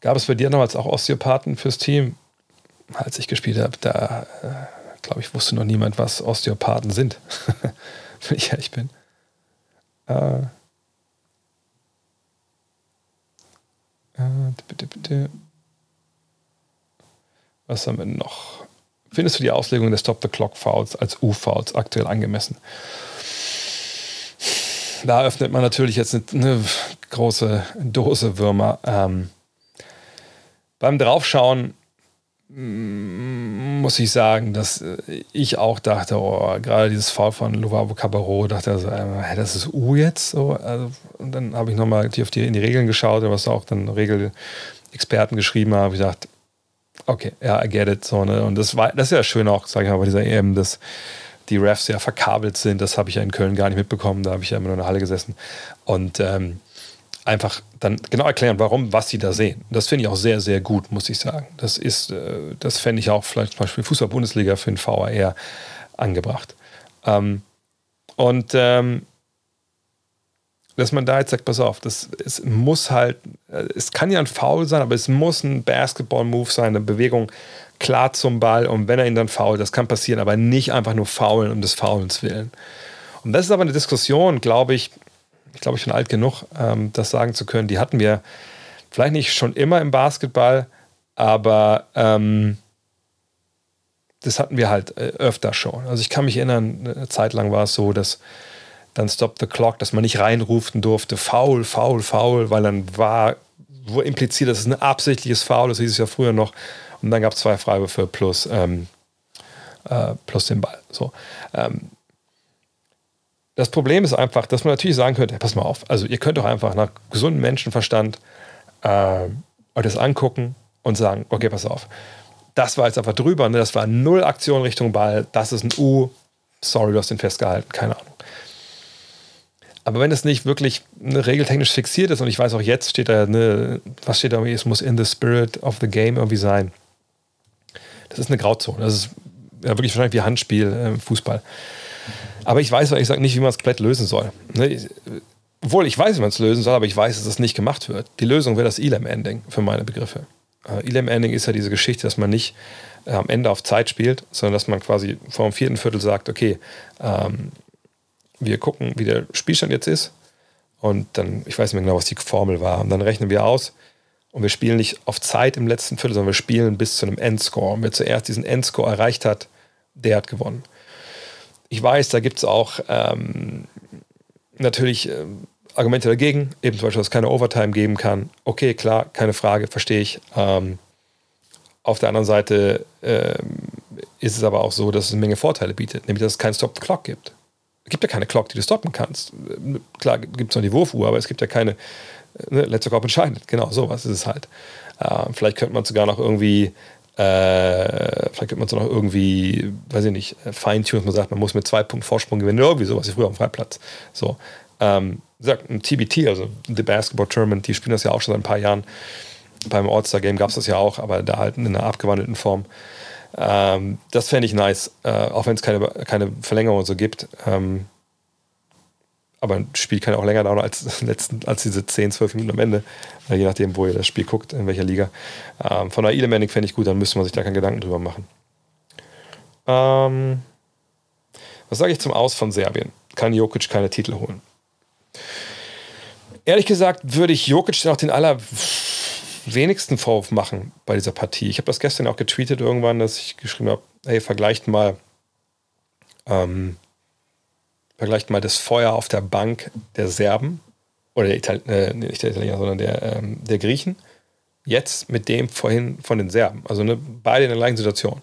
Gab es bei dir damals auch Osteopathen fürs Team? Als ich gespielt habe, da äh, glaube ich, wusste noch niemand, was Osteopathen sind. (laughs) Wenn ich ehrlich bin. Äh, äh. Was haben wir noch? Findest du die Auslegung des Stop the Clock Fouls als U-Fouls aktuell angemessen? Da öffnet man natürlich jetzt eine, eine große Dose Würmer. Ähm, beim Draufschauen mm, muss ich sagen, dass ich auch dachte, oh, gerade dieses Foul von Luvavo Cabarro, dachte also, äh, das ist U jetzt so. Also, und dann habe ich nochmal die, in die Regeln geschaut, was auch dann Regelexperten geschrieben haben. Ich dachte, Okay, ja, I get it. So, ne? Und das war, das ist ja schön auch, sage ich mal, bei dieser EM, dass die Refs ja verkabelt sind. Das habe ich ja in Köln gar nicht mitbekommen. Da habe ich ja immer nur in der Halle gesessen. Und ähm, einfach dann genau erklären, warum, was sie da sehen. Das finde ich auch sehr, sehr gut, muss ich sagen. Das ist, äh, das fände ich auch vielleicht zum Beispiel Fußball-Bundesliga für den VAR angebracht. Ähm, und ähm, dass man da jetzt sagt, pass auf, das, es muss halt, es kann ja ein Foul sein, aber es muss ein Basketball-Move sein, eine Bewegung klar zum Ball und wenn er ihn dann fault, das kann passieren, aber nicht einfach nur faulen um des Faulens willen. Und das ist aber eine Diskussion, glaube ich, ich glaube, ich bin alt genug, ähm, das sagen zu können, die hatten wir vielleicht nicht schon immer im Basketball, aber ähm, das hatten wir halt äh, öfter schon. Also ich kann mich erinnern, eine Zeit lang war es so, dass dann Stop the Clock, dass man nicht reinrufen durfte, faul, faul, faul, weil dann war wo impliziert, dass es ein absichtliches Foul, das hieß es ja früher noch. Und dann gab es zwei Freiwürfe plus, ähm, äh, plus den Ball. So. Ähm, das Problem ist einfach, dass man natürlich sagen könnte, hey, pass mal auf, also ihr könnt doch einfach nach gesundem Menschenverstand äh, euch das angucken und sagen, okay, pass auf, das war jetzt einfach drüber, ne? das war null Aktion Richtung Ball, das ist ein U, sorry, du hast den festgehalten, keine Ahnung. Aber wenn es nicht wirklich eine regeltechnisch fixiert ist und ich weiß auch jetzt steht da, eine, was steht da, es muss in the spirit of the game irgendwie sein. Das ist eine Grauzone. Das ist ja wirklich wahrscheinlich wie Handspiel im äh, Fußball. Aber ich weiß ehrlich gesagt nicht, wie man es komplett lösen soll. Ne? Obwohl ich weiß, wie man es lösen soll, aber ich weiß, dass es nicht gemacht wird. Die Lösung wäre das Elam-Ending für meine Begriffe. Uh, Elam-Ending ist ja diese Geschichte, dass man nicht äh, am Ende auf Zeit spielt, sondern dass man quasi vor dem vierten Viertel sagt, okay, ähm, wir gucken, wie der Spielstand jetzt ist. Und dann, ich weiß nicht mehr genau, was die Formel war. Und dann rechnen wir aus. Und wir spielen nicht auf Zeit im letzten Viertel, sondern wir spielen bis zu einem Endscore. Und wer zuerst diesen Endscore erreicht hat, der hat gewonnen. Ich weiß, da gibt es auch ähm, natürlich äh, Argumente dagegen, eben zum Beispiel, dass es keine Overtime geben kann. Okay, klar, keine Frage, verstehe ich. Ähm, auf der anderen Seite ähm, ist es aber auch so, dass es eine Menge Vorteile bietet, nämlich dass es keinen Stop-the-Clock gibt. Es gibt ja keine Clock, die du stoppen kannst. Klar gibt es noch die Wurfuhr, aber es gibt ja keine ne, Let's Go entscheidet. Genau, sowas ist es halt. Äh, vielleicht könnte man sogar noch irgendwie, äh, vielleicht könnte man es noch irgendwie, weiß ich nicht, feintunen, dass man sagt, man muss mit zwei Punkten Vorsprung gewinnen, irgendwie sowas wie früher am Freiplatz. So. Ähm, sagt, ein TBT, also The Basketball Tournament, die spielen das ja auch schon seit ein paar Jahren. Beim All-Star-Game gab es das ja auch, aber da halt in einer abgewandelten Form. Ähm, das fände ich nice, äh, auch wenn es keine, keine Verlängerung so gibt. Ähm, aber ein Spiel kann auch länger dauern als, (laughs) letzten, als diese 10, 12 Minuten am Ende, äh, je nachdem, wo ihr das Spiel guckt, in welcher Liga. Ähm, von der E-Learning fände ich gut, dann müsste man sich da keine Gedanken drüber machen. Ähm, was sage ich zum Aus von Serbien? Kann Jokic keine Titel holen? Ehrlich gesagt würde ich Jokic noch den allerwenigsten Vorwurf machen bei dieser Partie. Ich habe das gestern auch getweetet irgendwann, dass ich geschrieben habe, hey, vergleicht mal ähm, vergleicht mal das Feuer auf der Bank der Serben oder der Itali äh, nicht der Italiener, sondern der, ähm, der Griechen jetzt mit dem vorhin von den Serben. Also ne, beide in der gleichen Situation.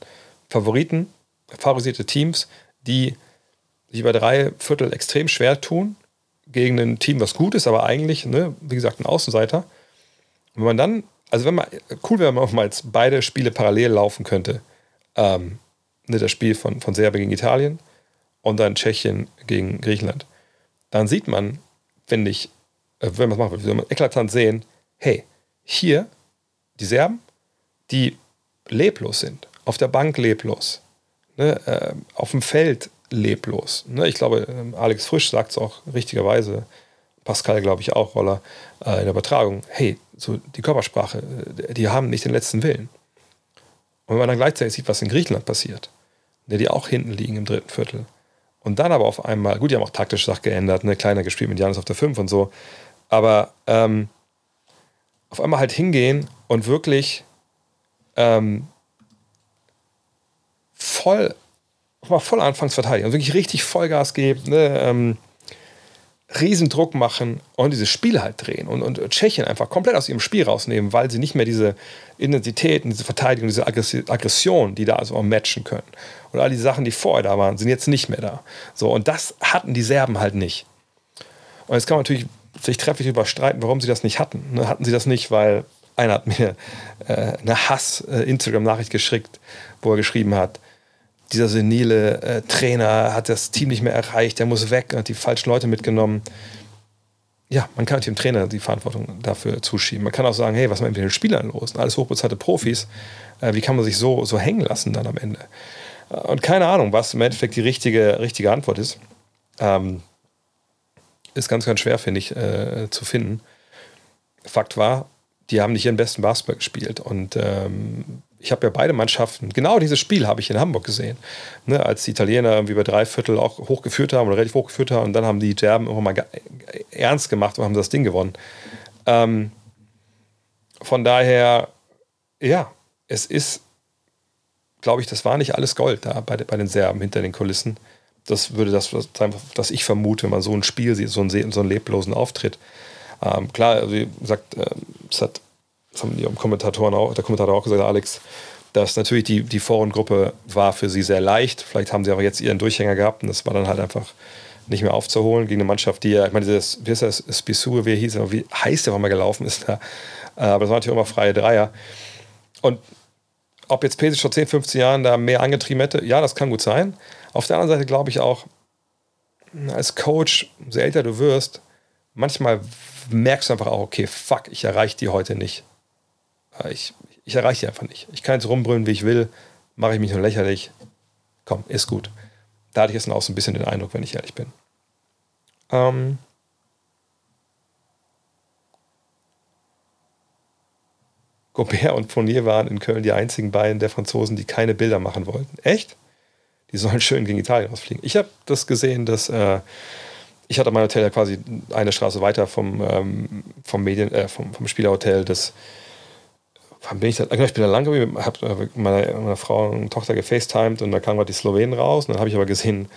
Favoriten, favorisierte Teams, die sich über drei Viertel extrem schwer tun gegen ein Team, was gut ist, aber eigentlich, ne, wie gesagt, ein Außenseiter. Und wenn man dann, also wenn man, cool wäre, wenn man auch mal jetzt beide Spiele parallel laufen könnte. Ähm, ne, das Spiel von, von Serbien gegen Italien und dann Tschechien gegen Griechenland. Dann sieht man, finde ich, äh, wenn man es machen will, man eklatant sehen, hey, hier die Serben, die leblos sind, auf der Bank leblos, ne, äh, auf dem Feld leblos. Ne? Ich glaube, ähm, Alex Frisch sagt es auch richtigerweise, Pascal glaube ich auch, Roller, äh, in der Übertragung, hey, so die Körpersprache, äh, die haben nicht den letzten Willen. Und wenn man dann gleichzeitig sieht, was in Griechenland passiert, ne, die auch hinten liegen im dritten Viertel, und dann aber auf einmal, gut, die haben auch taktisch Sachen geändert, ne, kleiner gespielt mit Janis auf der 5 und so. Aber ähm, auf einmal halt hingehen und wirklich ähm, voll, voll anfangs verteidigen. Also wirklich richtig Vollgas geben, ne, ähm, Riesendruck machen und dieses Spiel halt drehen und, und Tschechien einfach komplett aus ihrem Spiel rausnehmen, weil sie nicht mehr diese Intensität und diese Verteidigung, diese Aggression, die da also auch matchen können. Und all die Sachen, die vorher da waren, sind jetzt nicht mehr da. So, und das hatten die Serben halt nicht. Und jetzt kann man natürlich sich trefflich überstreiten, warum sie das nicht hatten. Ne, hatten sie das nicht, weil einer hat mir äh, eine Hass-Instagram-Nachricht geschickt, wo er geschrieben hat, dieser senile äh, Trainer hat das Team nicht mehr erreicht, der muss weg, hat die falschen Leute mitgenommen. Ja, man kann dem Trainer die Verantwortung dafür zuschieben. Man kann auch sagen, hey, was ist mit den Spielern los? Alles hochbezahlte Profis. Äh, wie kann man sich so, so hängen lassen dann am Ende? Äh, und keine Ahnung, was im Endeffekt die richtige, richtige Antwort ist. Ähm, ist ganz, ganz schwer, finde ich, äh, zu finden. Fakt war, die haben nicht ihren besten Basketball gespielt. Und ähm, ich habe ja beide Mannschaften, genau dieses Spiel habe ich in Hamburg gesehen. Ne, als die Italiener irgendwie bei drei Viertel auch hochgeführt haben oder relativ hochgeführt haben und dann haben die Serben irgendwann mal ernst gemacht und haben das Ding gewonnen. Ähm, von daher, ja, es ist, glaube ich, das war nicht alles Gold da bei, bei den Serben hinter den Kulissen. Das würde das sein, was ich vermute, wenn man so ein Spiel sieht, so einen, so einen leblosen Auftritt. Ähm, klar, wie gesagt, äh, es hat das haben die Kommentatoren auch, der Kommentator auch gesagt, Alex, dass natürlich die, die Vorrundgruppe war für sie sehr leicht. Vielleicht haben sie aber jetzt ihren Durchhänger gehabt und das war dann halt einfach nicht mehr aufzuholen gegen eine Mannschaft, die ja, ich meine, das, wie ist das, Spisur, wie hieß er, wie heiß der mal gelaufen ist da. Äh, aber das waren natürlich immer freie Dreier. Und ob jetzt Pesic vor 10, 15 Jahren da mehr angetrieben hätte, ja, das kann gut sein. Auf der anderen Seite glaube ich auch, als Coach, umso älter du wirst, manchmal merkst du einfach auch, okay, fuck, ich erreiche die heute nicht. Ich, ich erreiche die einfach nicht. Ich kann jetzt rumbrüllen, wie ich will, mache ich mich nur lächerlich. Komm, ist gut. Da hatte ich jetzt auch so ein bisschen den Eindruck, wenn ich ehrlich bin. Ähm Gobert und Fournier waren in Köln die einzigen beiden der Franzosen, die keine Bilder machen wollten. Echt? Die sollen schön gegen Italien ausfliegen. Ich habe das gesehen, dass äh, ich hatte mein Hotel ja quasi eine Straße weiter vom, ähm, vom Medien, äh, vom, vom Spielerhotel, das bin ich da? Ich bin da lang geblieben, habe meine, meine Frau und Tochter gefacetimed und da kamen gerade die Slowenen raus. Und dann habe ich aber gesehen,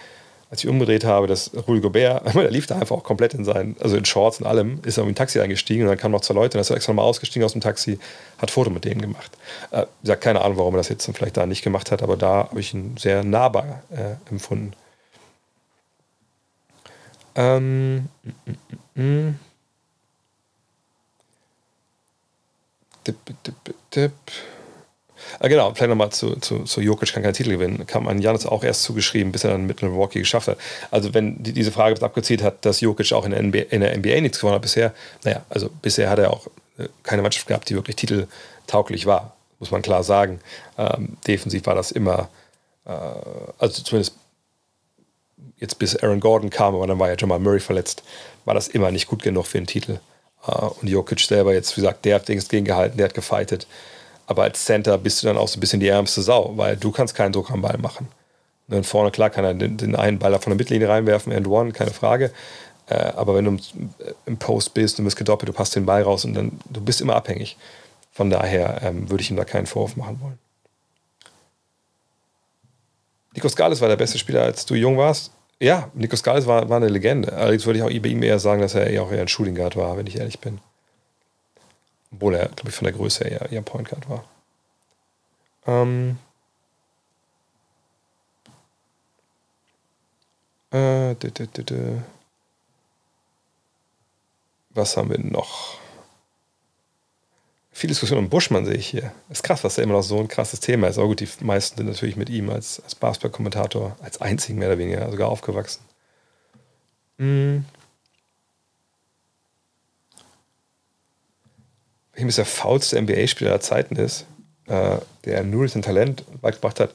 als ich umgedreht habe, dass Rudi Gobert, (laughs) der lief da einfach auch komplett in seinen, also in Shorts und allem, ist in ein Taxi eingestiegen und dann kamen noch zwei Leute, dann ist extra nochmal ausgestiegen aus dem Taxi, hat Foto mit denen gemacht. Äh, ich sage keine Ahnung, warum er das jetzt vielleicht da nicht gemacht hat, aber da habe ich ihn sehr nahbar äh, empfunden. Ähm, mm, mm, mm. Dip, dip, dip. Ah, genau, vielleicht nochmal zu, zu, zu Jokic kann keinen Titel gewinnen. Kam an Janis auch erst zugeschrieben, bis er dann mit Milwaukee geschafft hat. Also, wenn die, diese Frage abgezielt hat, dass Jokic auch in der, NBA, in der NBA nichts gewonnen hat bisher, naja, also bisher hat er auch äh, keine Mannschaft gehabt, die wirklich titeltauglich war, muss man klar sagen. Ähm, defensiv war das immer, äh, also zumindest jetzt bis Aaron Gordon kam, aber dann war ja Jamal Murray verletzt, war das immer nicht gut genug für den Titel. Äh, und Jokic selber jetzt, wie gesagt, der hat Dings gegengehalten, der hat gefightet. Aber als Center bist du dann auch so ein bisschen die ärmste Sau, weil du kannst keinen Druck am Ball machen. Und vorne, klar, kann er den, den einen Ball von der Mittellinie reinwerfen, and one, keine Frage. Äh, aber wenn du im Post bist, du bist gedoppelt, du passt den Ball raus und dann, du bist immer abhängig. Von daher ähm, würde ich ihm da keinen Vorwurf machen wollen. Nico Skalis war der beste Spieler, als du jung warst. Ja, Nico Skalis war, war eine Legende. Allerdings würde ich auch bei ihm eher sagen, dass er eher auch eher ein Shooting Guard war, wenn ich ehrlich bin. Obwohl er, glaube ich, von der Größe her eher Point Guard war. Ähm. Äh, d -d -d Was haben wir noch? Viel Diskussion um Buschmann sehe ich hier. Ist krass, was da immer noch so ein krasses Thema ist. Aber gut, die meisten sind natürlich mit ihm als, als Basketball-Kommentator, als einzigen mehr oder weniger sogar aufgewachsen. Mhm. welchem der faulste NBA-Spieler aller Zeiten ist, äh, der nur sein Talent beigebracht hat,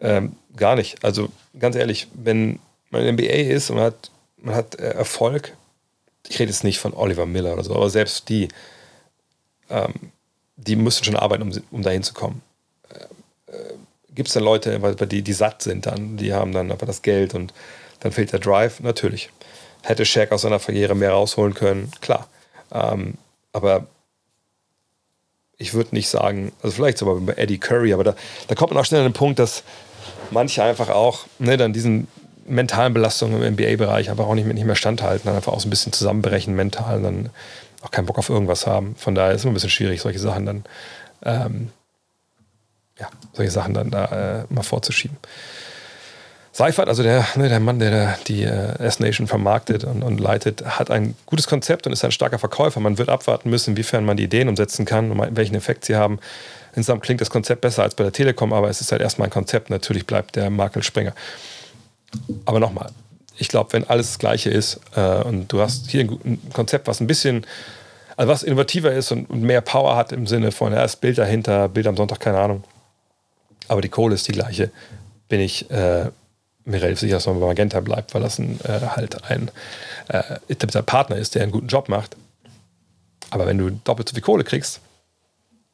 ähm, gar nicht. Also ganz ehrlich, wenn man NBA ist und man hat, man hat äh, Erfolg, ich rede jetzt nicht von Oliver Miller oder so, aber selbst die, ähm, die müssen schon arbeiten, um, um dahin zu kommen. Äh, äh Gibt es dann Leute, die, die satt sind dann, die haben dann einfach das Geld und dann fehlt der Drive? Natürlich. Hätte Shaq aus seiner Karriere mehr rausholen können? Klar. Ähm, aber ich würde nicht sagen, also vielleicht sogar bei Eddie Curry, aber da, da kommt man auch schnell an den Punkt, dass manche einfach auch ne, dann diesen mentalen Belastungen im NBA-Bereich einfach auch nicht mehr, nicht mehr standhalten, dann einfach auch so ein bisschen zusammenbrechen mental dann auch keinen Bock auf irgendwas haben. Von daher ist es immer ein bisschen schwierig, solche Sachen dann, ähm, ja, solche Sachen dann da äh, mal vorzuschieben. Seifert, also der, ne, der Mann, der die äh, S-Nation vermarktet und, und, leitet, hat ein gutes Konzept und ist ein starker Verkäufer. Man wird abwarten müssen, inwiefern man die Ideen umsetzen kann und welchen Effekt sie haben. Insgesamt klingt das Konzept besser als bei der Telekom, aber es ist halt erstmal ein Konzept. Natürlich bleibt der Makel Springer. Aber nochmal, ich glaube, wenn alles das Gleiche ist äh, und du hast hier ein, ein, Konzept, was ein bisschen, also was innovativer ist und, und mehr Power hat im Sinne von, ja, ist Bild dahinter, Bild am Sonntag, keine Ahnung. Aber die Kohle ist die gleiche, bin ich äh, mir relativ sicher, dass man bei Magenta bleibt, weil das ein, äh, halt ein äh, Partner ist, der einen guten Job macht. Aber wenn du doppelt so viel Kohle kriegst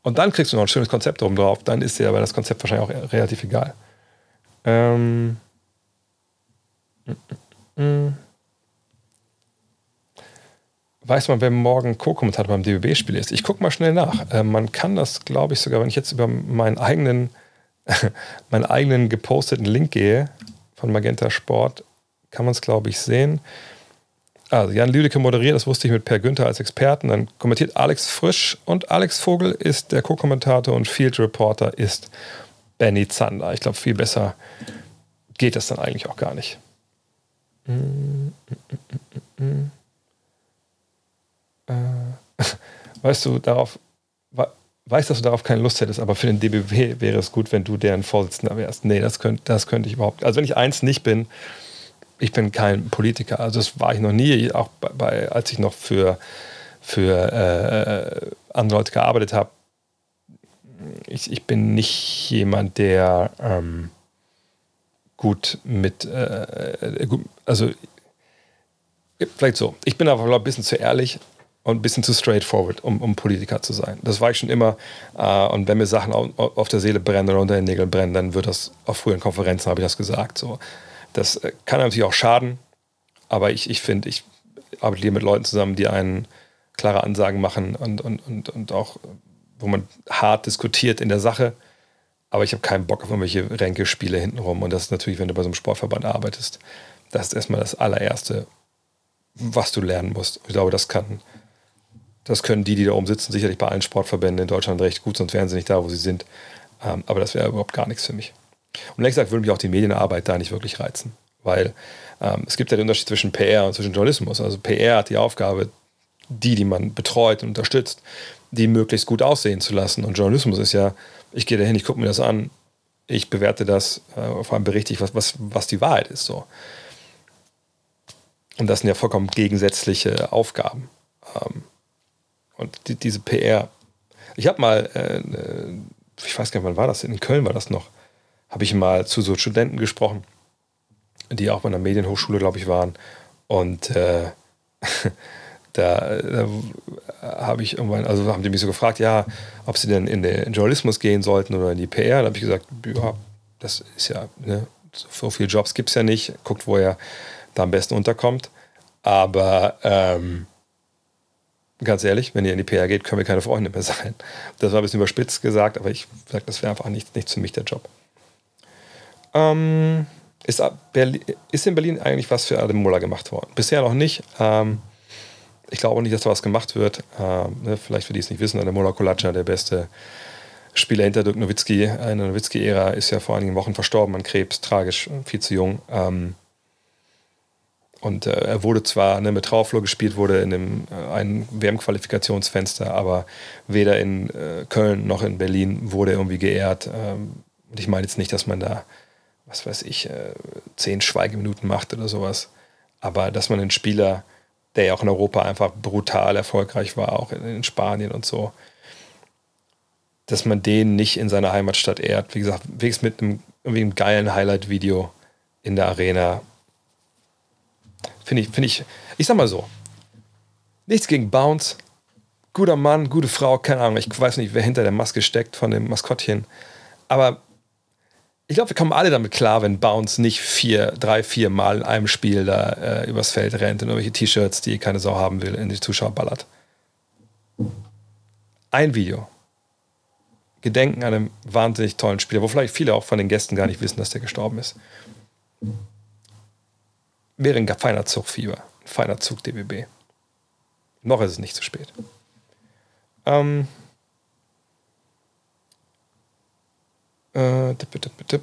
und dann kriegst du noch ein schönes Konzept oben drauf, dann ist dir aber das Konzept wahrscheinlich auch relativ egal. Ähm. Mm. Weiß man, wer morgen Co-Kommentator beim DBB-Spiel ist? Ich gucke mal schnell nach. Äh, man kann das, glaube ich, sogar, wenn ich jetzt über meinen eigenen, (laughs) meinen eigenen geposteten Link gehe, von Magenta Sport kann man es, glaube ich, sehen. Also Jan Lüdecke moderiert, das wusste ich mit Per Günther als Experten. Dann kommentiert Alex Frisch und Alex Vogel ist der Co-Kommentator und Field Reporter ist Benny Zander. Ich glaube, viel besser geht das dann eigentlich auch gar nicht. (laughs) Weißt du, darauf weiß, dass du darauf keine Lust hättest, aber für den DBW wäre es gut, wenn du deren Vorsitzender wärst. Nee, das könnte das könnt ich überhaupt. Also wenn ich eins nicht bin, ich bin kein Politiker. Also das war ich noch nie, auch bei, bei als ich noch für, für äh, andere Leute gearbeitet habe. Ich, ich bin nicht jemand, der ähm, gut mit, äh, gut, also vielleicht so. Ich bin aber ein bisschen zu ehrlich und ein bisschen zu straightforward, um, um Politiker zu sein. Das war ich schon immer. Äh, und wenn mir Sachen auf, auf, der Seele brennen oder unter den Nägeln brennen, dann wird das auf früheren Konferenzen, habe ich das gesagt. So. Das äh, kann natürlich auch schaden, aber ich, ich finde, ich arbeite hier mit Leuten zusammen, die einen klare Ansagen machen und, und, und, und auch wo man hart diskutiert in der Sache. Aber ich habe keinen Bock auf irgendwelche Ränkespiele hintenrum. Und das ist natürlich, wenn du bei so einem Sportverband arbeitest, das ist erstmal das allererste, was du lernen musst. Ich glaube, das kann, das können die, die da oben sitzen, sicherlich bei allen Sportverbänden in Deutschland recht gut, sonst wären sie nicht da, wo sie sind. Ähm, aber das wäre überhaupt gar nichts für mich. Und ehrlich gesagt würde mich auch die Medienarbeit da nicht wirklich reizen, weil ähm, es gibt ja den Unterschied zwischen PR und zwischen Journalismus. Also PR hat die Aufgabe, die, die man betreut und unterstützt, die möglichst gut aussehen zu lassen. Und Journalismus ist ja, ich gehe dahin, ich gucke mir das an, ich bewerte das, äh, vor allem berichte ich, was, was, was die Wahrheit ist. So. Und das sind ja vollkommen gegensätzliche Aufgaben. Ähm, und die, diese PR. Ich habe mal, äh, äh, ich weiß gar nicht, wann war das? In Köln war das noch. Habe ich mal zu so Studenten gesprochen, die auch bei einer Medienhochschule, glaube ich, waren. Und äh, (laughs) da, da habe ich irgendwann, also haben die mich so gefragt, ja, ob sie denn in den Journalismus gehen sollten oder in die PR. Da habe ich gesagt, ja, das ist ja, ne, so viele Jobs gibt es ja nicht. Guckt, wo er da am besten unterkommt. Aber ähm, ganz ehrlich, wenn ihr in die PR geht, können wir keine Freunde mehr (laughs) sein. Das war ein bisschen überspitzt gesagt, aber ich sage, das wäre einfach nicht, nicht für mich der Job. Ähm, ist, ist, in Berlin eigentlich was für Muller gemacht worden? Bisher noch nicht. Ähm, ich glaube nicht, dass da was gemacht wird. Ähm, ne, vielleicht für die es nicht wissen, Adam Muller Kolatscha, der beste Spieler hinter Dirk Nowitzki in der Nowitzki-Ära, ist ja vor einigen Wochen verstorben an Krebs, tragisch, viel zu jung. Ähm, und äh, er wurde zwar ne, mit Trauerflor gespielt, wurde in einem äh, ein WM-Qualifikationsfenster, aber weder in äh, Köln noch in Berlin wurde er irgendwie geehrt. Ähm, und ich meine jetzt nicht, dass man da, was weiß ich, äh, zehn Schweigeminuten macht oder sowas. Aber dass man einen Spieler, der ja auch in Europa einfach brutal erfolgreich war, auch in, Spanien und so, dass man den nicht in seiner Heimatstadt ehrt. Wie gesagt, wenigstens mit einem, einem geilen Highlight-Video in der Arena Finde ich, finde ich, ich sag mal so, nichts gegen Bounce. Guter Mann, gute Frau, keine Ahnung, ich weiß nicht, wer hinter der Maske steckt von dem Maskottchen. Aber ich glaube, wir kommen alle damit klar, wenn Bounce nicht vier, drei, vier Mal in einem Spiel da äh, übers Feld rennt und irgendwelche T-Shirts, die keine Sau haben will, in die Zuschauer ballert. Ein Video. Gedenken an einem wahnsinnig tollen Spieler, wo vielleicht viele auch von den Gästen gar nicht wissen, dass der gestorben ist wäre ein feiner Zugfieber, ein feiner Zug DBB. Noch ist es nicht zu spät. Ähm, äh, tipp, tipp, tipp.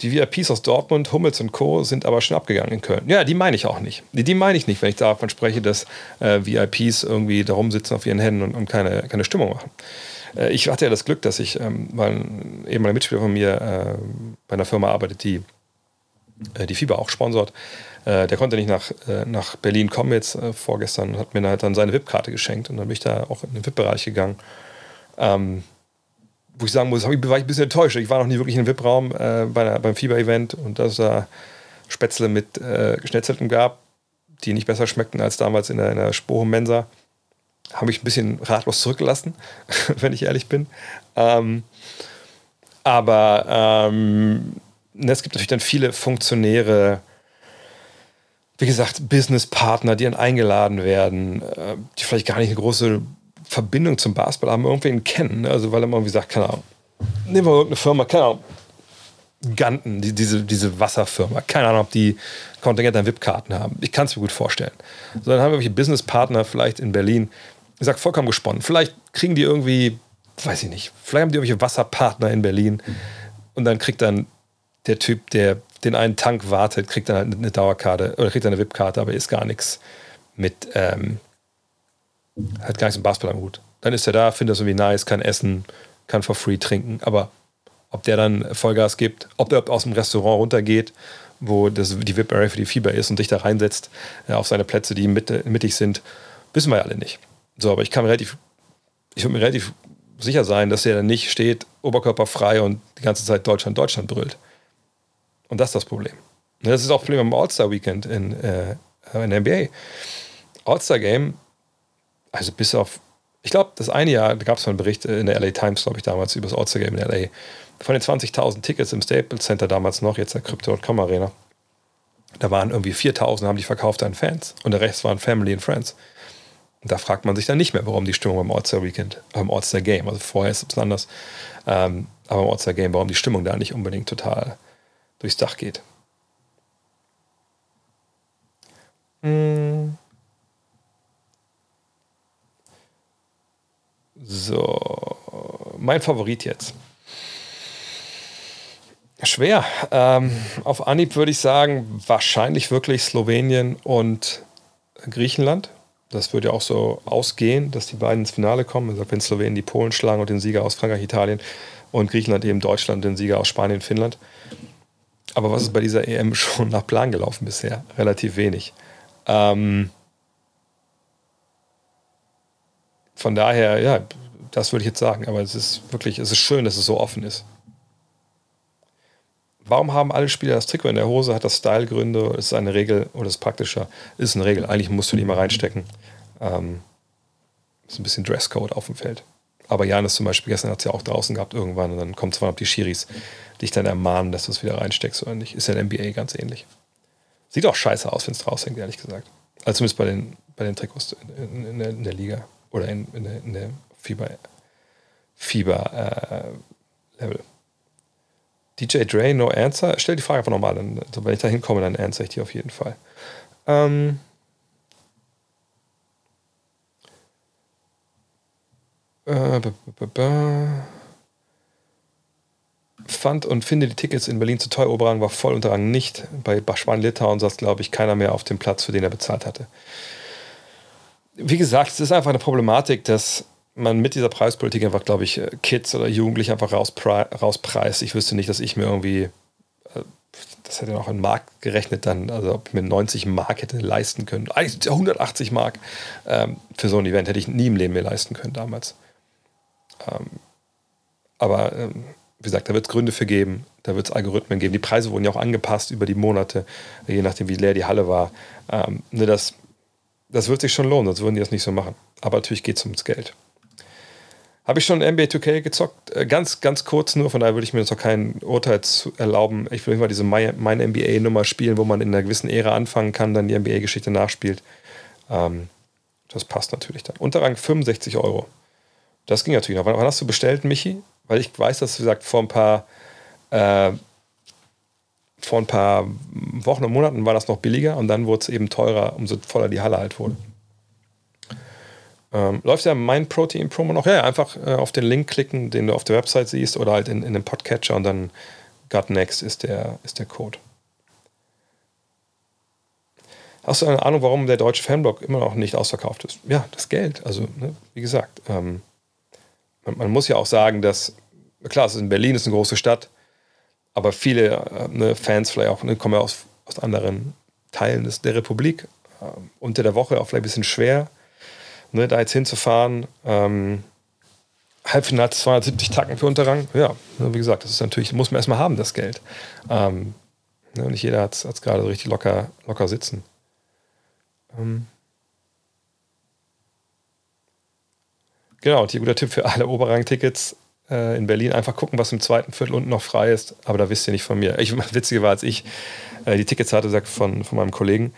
Die VIPs aus Dortmund, Hummels und Co. sind aber schon abgegangen in Köln. Ja, die meine ich auch nicht. Die, die meine ich nicht, wenn ich davon spreche, dass äh, VIPs irgendwie da rumsitzen auf ihren Händen und, und keine, keine Stimmung machen. Äh, ich hatte ja das Glück, dass ich, ähm, weil ein Mitspieler von mir äh, bei einer Firma arbeitet, die äh, die Fieber auch sponsort. Äh, der konnte nicht nach, äh, nach Berlin kommen jetzt äh, vorgestern und hat mir halt dann seine VIP-Karte geschenkt. Und dann bin ich da auch in den VIP-Bereich gegangen. Ähm, wo ich sagen muss, war ich ein bisschen enttäuscht. Ich war noch nie wirklich in einem VIP-Raum äh, bei beim Fieber-Event und dass da Spätzle mit äh, Geschnetzeltem gab, die nicht besser schmeckten als damals in der, in der Spoho-Mensa habe mich ein bisschen ratlos zurückgelassen, (laughs) wenn ich ehrlich bin. Ähm, aber ähm, es gibt natürlich dann viele Funktionäre, wie gesagt, Businesspartner, die dann eingeladen werden, äh, die vielleicht gar nicht eine große Verbindung zum Basketball haben, irgendwen kennen. Ne? Also weil er mal irgendwie sagt, keine Ahnung, nehmen wir irgendeine Firma, keine Ahnung, Ganten, die, diese, diese Wasserfirma. Keine Ahnung, ob die Kontingent an VIP-Karten haben. Ich kann es mir gut vorstellen. So, dann haben wir irgendwelche Businesspartner vielleicht in Berlin, ich sag vollkommen gesponnen. Vielleicht kriegen die irgendwie, weiß ich nicht, vielleicht haben die irgendwelche Wasserpartner in Berlin und dann kriegt dann der Typ, der den einen Tank wartet, kriegt dann eine Dauerkarte oder kriegt dann eine VIP-Karte, aber ist gar nichts mit, ähm, hat gar nichts mit Basketball am Hut. Dann ist er da, findet das irgendwie nice, kann essen, kann for free trinken, aber ob der dann Vollgas gibt, ob der aus dem Restaurant runtergeht, wo das, die VIP-Area für die Fieber ist und sich da reinsetzt äh, auf seine Plätze, die mittig sind, wissen wir ja alle nicht. So, aber ich kann relativ, ich würde mir relativ sicher sein, dass er dann nicht steht, oberkörperfrei und die ganze Zeit Deutschland, Deutschland brüllt. Und das ist das Problem. Und das ist auch das Problem am All-Star-Weekend in, äh, in der NBA. All-Star-Game, also bis auf, ich glaube, das eine Jahr, da gab es mal einen Bericht in der LA Times, glaube ich, damals über das All-Star-Game in LA. Von den 20.000 Tickets im Staples Center damals noch, jetzt der Crypto.com Arena, da waren irgendwie 4.000, haben die verkauft an Fans und der Rest waren Family and Friends. Da fragt man sich dann nicht mehr, warum die Stimmung beim All-Star Weekend, beim All-Star Game, also vorher ist es anders, ähm, aber beim All-Star Game, warum die Stimmung da nicht unbedingt total durchs Dach geht. Hm. So, mein Favorit jetzt. Schwer. Ähm, auf Anhieb würde ich sagen, wahrscheinlich wirklich Slowenien und Griechenland. Das würde ja auch so ausgehen, dass die beiden ins Finale kommen. Also wenn Slowenien die Polen schlagen und den Sieger aus Frankreich, Italien und Griechenland eben Deutschland, den Sieger aus Spanien, Finnland. Aber was ist bei dieser EM (laughs) schon nach Plan gelaufen bisher? Relativ wenig. Ähm, von daher, ja, das würde ich jetzt sagen. Aber es ist wirklich, es ist schön, dass es so offen ist. Warum haben alle Spieler das Trikot in der Hose? Hat das Stylegründe? Ist es eine Regel oder ist es praktischer? Ist eine Regel. Eigentlich musst du die mal reinstecken. Ähm, ist ein bisschen Dresscode auf dem Feld. Aber Janis zum Beispiel, gestern hat es ja auch draußen gehabt irgendwann und dann kommt zwar noch die Schiris dich dann ermahnen, dass du es wieder reinsteckst oder nicht. Ist ja in NBA ganz ähnlich. Sieht auch scheiße aus, wenn es draußen hängt, ehrlich gesagt. Also zumindest bei den, bei den Trikots in, in, der, in der, Liga oder in, in, der, in der Fieber, Fieber äh, Level. DJ Dre, no answer. Stell die Frage einfach nochmal, also wenn ich da hinkomme, dann answer ich die auf jeden Fall. Ähm, äh, fand und finde die Tickets in Berlin zu teuer. Oberrang war voll, Unterrang nicht. Bei Spanien-Litauen saß, glaube ich, keiner mehr auf dem Platz, für den er bezahlt hatte. Wie gesagt, es ist einfach eine Problematik, dass man mit dieser Preispolitik einfach, glaube ich, äh, Kids oder Jugendliche einfach rauspreist. Ich wüsste nicht, dass ich mir irgendwie, äh, das hätte noch in Mark gerechnet dann, also ob ich mir 90 Mark hätte leisten können. Eigentlich 180 Mark ähm, für so ein Event hätte ich nie im Leben mir leisten können damals. Ähm, aber ähm, wie gesagt, da wird es Gründe für geben, da wird es Algorithmen geben. Die Preise wurden ja auch angepasst über die Monate, je nachdem, wie leer die Halle war. Ähm, ne, das, das wird sich schon lohnen, sonst würden die das nicht so machen. Aber natürlich geht es ums Geld. Habe ich schon NBA 2K gezockt? Äh, ganz, ganz kurz nur, von daher würde ich mir jetzt noch kein Urteil erlauben. Ich will immer diese Meine NBA-Nummer spielen, wo man in einer gewissen Ära anfangen kann, dann die NBA-Geschichte nachspielt. Ähm, das passt natürlich dann. Unterrang 65 Euro. Das ging natürlich noch. Wann, wann hast du bestellt, Michi? Weil ich weiß, dass, wie gesagt, vor ein paar, äh, vor ein paar Wochen und Monaten war das noch billiger und dann wurde es eben teurer, umso voller die Halle halt wurde. Ähm, läuft ja mein Protein Promo noch? Ja, ja einfach äh, auf den Link klicken, den du auf der Website siehst oder halt in, in den Podcatcher und dann Gut Next ist der, ist der Code. Hast du eine Ahnung, warum der deutsche Fanblock immer noch nicht ausverkauft ist? Ja, das Geld. Also, ne, wie gesagt, ähm, man, muss ja auch sagen, dass, klar, es ist in Berlin ist eine große Stadt, aber viele äh, ne, Fans vielleicht auch ne, kommen ja aus, aus anderen Teilen des, der Republik. Äh, unter der Woche auch vielleicht ein bisschen schwer ne, da jetzt hinzufahren. Ähm, Halbfinale 270 Tacken für Unterrang. Ja, ne, wie gesagt, das ist natürlich, muss man erstmal haben, das Geld. Ähm, ne, nicht jeder hat es gerade so richtig locker, locker sitzen. Ähm, genau, und hier guter Tipp für alle Oberrang-Tickets äh, in Berlin. Einfach gucken, was im zweiten Viertel unten noch frei ist. Aber da wisst ihr nicht von mir. Ich, (laughs) witzige war, als ich äh, die Tickets hatte, sagt von, von meinem Kollegen,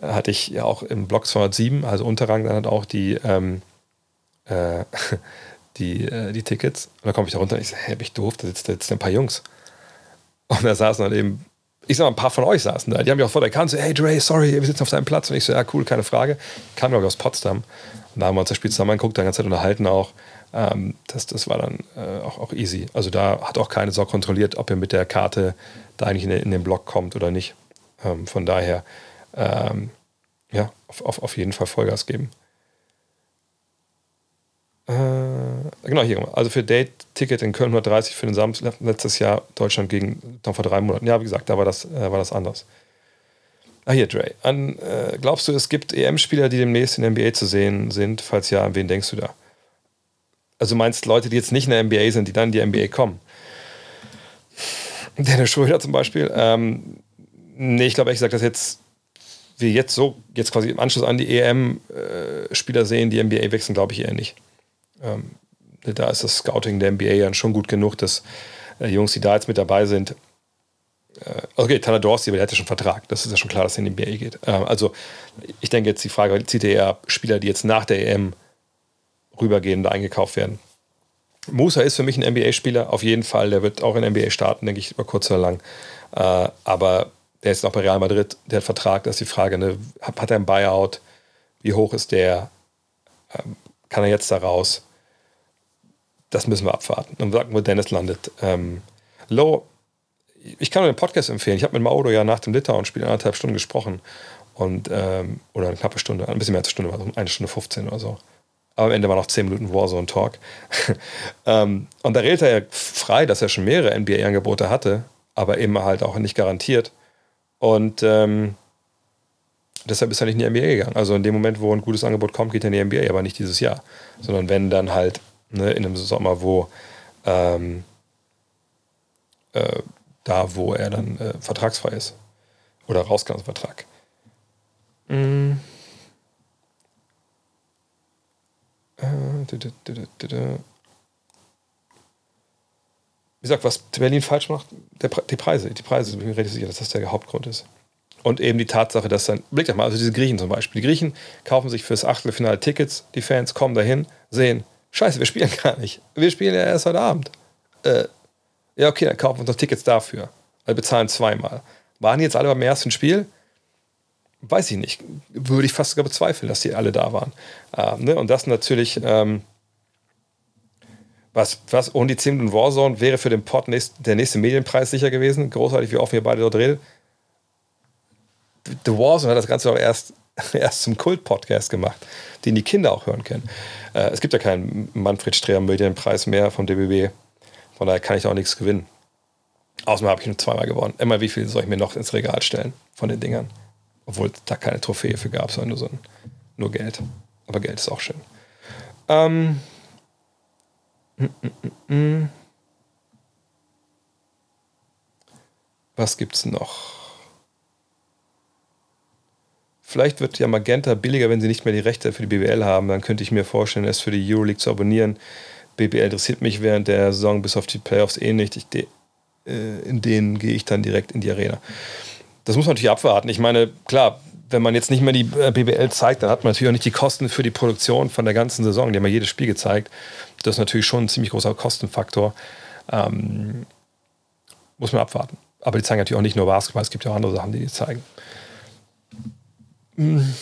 hatte ich ja auch im Block 207, also Unterrang, dann hat auch die, ähm, äh, (laughs) die, äh, die Tickets. Und dann komme ich da runter und ich sage, hä, bin ich doof, da sitzen jetzt ein paar Jungs. Und da saßen dann eben, ich sag mal, ein paar von euch saßen da. Die haben mich auch vor der Kante so, hey Dre, sorry, wir sitzen auf deinem Platz. Und ich so, ja, cool, keine Frage. Kam, glaube ich, aus Potsdam. Da haben wir uns das Spiel zusammen angeguckt, dann ganze Zeit unterhalten auch. Ähm, das, das war dann äh, auch, auch easy. Also da hat auch keine Sau kontrolliert, ob ihr mit der Karte da eigentlich in, den, in den Block kommt oder nicht. Ähm, von daher ähm, ja, auf, auf, auf jeden Fall Vollgas geben. Äh, genau, hier. Also für Date-Ticket in Köln 130 für den Samstag letztes Jahr Deutschland gegen noch vor drei Monaten. Ja, wie gesagt, da war das, äh, war das anders. Ah, hier, Dre. An, äh, glaubst du, es gibt EM-Spieler, die demnächst in der NBA zu sehen sind? Falls ja, an wen denkst du da? Also meinst Leute, die jetzt nicht in der NBA sind, die dann in die NBA kommen? (laughs) Dennis Schröder zum Beispiel. Ähm, nee, ich glaube ehrlich gesagt, dass jetzt wir jetzt so, jetzt quasi im Anschluss an die EM äh, Spieler sehen, die NBA wechseln, glaube ich eher nicht. Ähm, da ist das Scouting der NBA ja schon gut genug, dass äh, Jungs, die da jetzt mit dabei sind, okay, Tyler Dorsey, aber der hat ja schon Vertrag. Das ist ja schon klar, dass er in die NBA geht. Ähm, also, ich denke jetzt die Frage, zieht er eher Spieler, die jetzt nach der EM rübergehen und eingekauft werden? Musa ist für mich ein NBA-Spieler, auf jeden Fall. Der wird auch in NBA starten, denke ich, über kurz oder lang. Äh, aber der ist noch bei Real Madrid, der hat Vertrag. Da ist die Frage, ne, hat er ein Buyout? Wie hoch ist der? Ähm, kann er jetzt da raus? Das müssen wir abwarten. Und sagen, wo Dennis landet. Ähm, Low, ich kann nur den Podcast empfehlen. Ich habe mit Mauro ja nach dem Litauen-Spiel anderthalb Stunden gesprochen. Und, ähm, oder eine knappe Stunde, ein bisschen mehr als eine Stunde, also eine Stunde 15 oder so. Aber am Ende war noch 10 Minuten Warzone-Talk. (laughs) ähm, und da redet er ja frei, dass er schon mehrere NBA-Angebote hatte, aber eben halt auch nicht garantiert. Und ähm, deshalb ist er nicht in die NBA gegangen. Also in dem Moment, wo ein gutes Angebot kommt, geht er in die NBA, aber nicht dieses Jahr. Sondern wenn dann halt ne, in einem Sommer, wo ähm, äh, da, wo er dann äh, vertragsfrei ist. Oder rauskommt aus dem Vertrag. Mhm. Wie gesagt, was Berlin falsch macht, der, die Preise. Die Preise, bin ich mir relativ sicher, dass das der Hauptgrund ist. Und eben die Tatsache, dass dann, blickt doch mal, also diese Griechen zum Beispiel. Die Griechen kaufen sich fürs Achtelfinale Tickets, die Fans kommen dahin, sehen, scheiße, wir spielen gar nicht. Wir spielen ja erst heute Abend. Äh, ja, okay, dann kaufen wir uns noch Tickets dafür. Wir bezahlen zweimal. Waren die jetzt alle beim ersten Spiel? weiß ich nicht, würde ich fast sogar bezweifeln, dass die alle da waren. Ähm, ne? Und das natürlich, ähm, was, was ohne die 10 Minuten Warzone wäre für den Pod nächst, der nächste Medienpreis sicher gewesen. Großartig, wie offen wir beide dort reden. The Warzone hat das Ganze auch erst, (laughs) erst zum Kult-Podcast gemacht, den die Kinder auch hören können. Äh, es gibt ja keinen Manfred Streher Medienpreis mehr vom DBB. Von daher kann ich auch nichts gewinnen. Außerdem habe ich nur zweimal gewonnen. Immer wie viel soll ich mir noch ins Regal stellen von den Dingern? Obwohl es da keine Trophäe für gab, sondern nur, so ein, nur Geld. Aber Geld ist auch schön. Ähm. Mm, mm, mm, Was gibt's noch? Vielleicht wird ja Magenta billiger, wenn sie nicht mehr die Rechte für die BBL haben. Dann könnte ich mir vorstellen, es für die Euroleague zu abonnieren. BBL interessiert mich während der Saison bis auf die Playoffs eh nicht. Ich, äh, in denen gehe ich dann direkt in die Arena das muss man natürlich abwarten. Ich meine, klar, wenn man jetzt nicht mehr die äh, BBL zeigt, dann hat man natürlich auch nicht die Kosten für die Produktion von der ganzen Saison. Die haben ja jedes Spiel gezeigt. Das ist natürlich schon ein ziemlich großer Kostenfaktor. Ähm, muss man abwarten. Aber die zeigen natürlich auch nicht nur Basketball, es gibt ja auch andere Sachen, die die zeigen. Hm.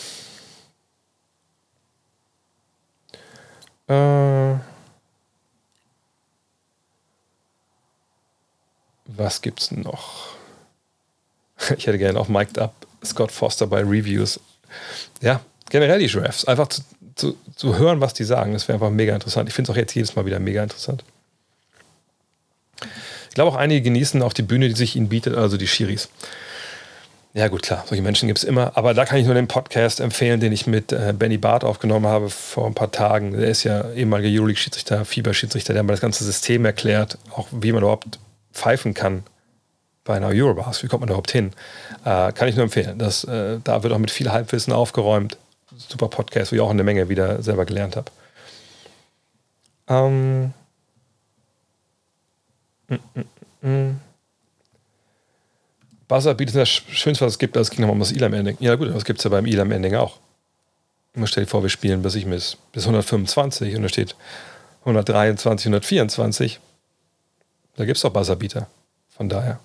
Äh, was gibt's noch? ich hätte gerne auch mic'd up Scott Foster bei Reviews. Ja, generell die Drafts. Einfach zu, zu, zu hören, was die sagen. Das wäre einfach mega interessant. Ich finde es auch jetzt jedes Mal wieder mega interessant. Ich glaube auch einige genießen auch die Bühne, die sich ihnen bietet, also die Schiris. Ja, gut, klar, solche Menschen gibt es immer. Aber da kann ich nur den Podcast empfehlen, den ich mit äh, Benny Barth aufgenommen habe vor ein paar Tagen. Der ist ja ehemaliger Euroleague-Schiedsrichter, Fieber-Schiedsrichter, der hat mir das ganze System erklärt, auch wie man überhaupt pfeifen kann bei einer Eurobars. Wie kommt man überhaupt hin? Äh, kann ich nur empfehlen. Das, äh, da wird auch mit viel Halbwissen aufgeräumt. Super Podcast, wo ich auch eine Menge wieder selber gelernt habe. Ähm. Mm, mm, mm. Bietet das Schönste, was es gibt, das ging nochmal um das Elam-Ending. Ja gut, das gibt es ja beim Elam-Ending auch. Man stellt vor, wir spielen bis, ich bis, bis 125 und da steht 123, 124. Da gibt es doch Buzzerbeater. Von daher.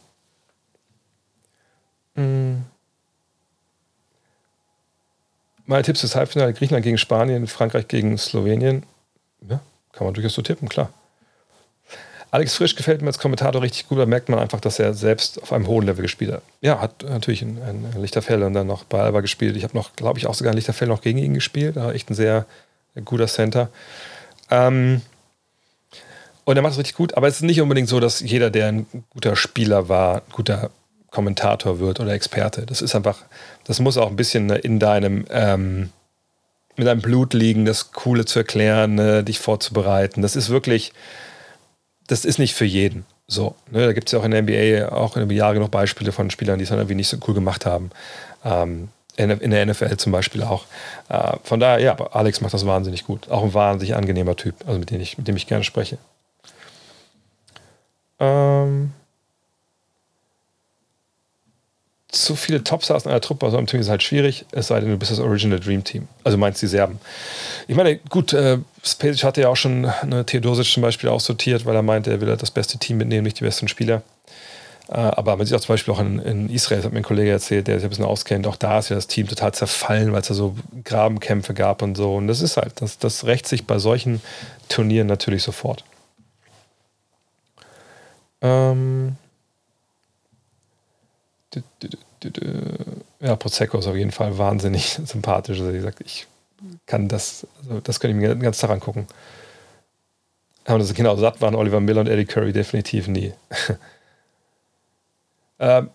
Mhm. Meine Tipps fürs Halbfinale: Griechenland gegen Spanien, Frankreich gegen Slowenien. Ja, kann man durchaus so tippen, klar. Alex Frisch gefällt mir als Kommentator richtig gut. Da merkt man einfach, dass er selbst auf einem hohen Level gespielt hat. Ja, hat natürlich ein, ein Lichterfell und dann noch bei Alba gespielt. Ich habe noch, glaube ich, auch sogar ein Lichterfell noch gegen ihn gespielt. Da war echt ein sehr guter Center. Ähm, und er macht es richtig gut, aber es ist nicht unbedingt so, dass jeder, der ein guter Spieler war, ein guter Kommentator wird oder Experte. Das ist einfach, das muss auch ein bisschen in deinem, ähm, mit deinem Blut liegen, das Coole zu erklären, ne, dich vorzubereiten. Das ist wirklich, das ist nicht für jeden. So, ne, da gibt es ja auch in der NBA auch in den Jahren genug Beispiele von Spielern, die es irgendwie nicht so cool gemacht haben. Ähm, in der NFL zum Beispiel auch. Äh, von daher, ja, Alex macht das wahnsinnig gut. Auch ein wahnsinnig angenehmer Typ, also mit dem ich, mit dem ich gerne spreche. Ähm, zu viele Topstars in einer Truppe so einem Team ist halt schwierig, es sei denn, du bist das Original Dream Team. Also meinst die Serben. Ich meine, gut, äh, Spesic hatte ja auch schon eine Theodosic zum Beispiel aussortiert, weil er meinte, er will halt das beste Team mitnehmen, nicht die besten Spieler. Äh, aber man sieht auch zum Beispiel auch in, in Israel, das hat mir ein Kollege erzählt, der sich ein bisschen auskennt, auch da ist ja das Team total zerfallen, weil es da so Grabenkämpfe gab und so. Und das ist halt, das, das rächt sich bei solchen Turnieren natürlich sofort. Ähm ja, Prosecco ist auf jeden Fall wahnsinnig (laughs) sympathisch. Also, wie gesagt, ich kann das, also das könnte ich mir den ganzen Tag angucken. Haben das genau satt waren Oliver Miller und Eddie Curry definitiv nie. (laughs) ähm,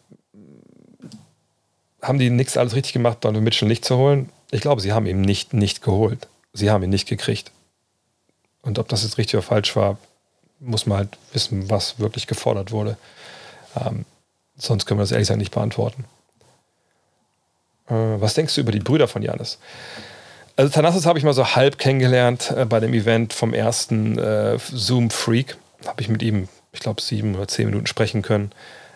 haben die nichts alles richtig gemacht, Donovan Mitchell nicht zu holen? Ich glaube, sie haben ihn nicht, nicht geholt. Sie haben ihn nicht gekriegt. Und ob das jetzt richtig oder falsch war, muss man halt wissen, was wirklich gefordert wurde. Ähm, sonst können wir das ehrlich gesagt nicht beantworten. Äh, was denkst du über die Brüder von Janis? Also Thanasis habe ich mal so halb kennengelernt äh, bei dem Event vom ersten äh, Zoom Freak. Habe ich mit ihm, ich glaube, sieben oder zehn Minuten sprechen können.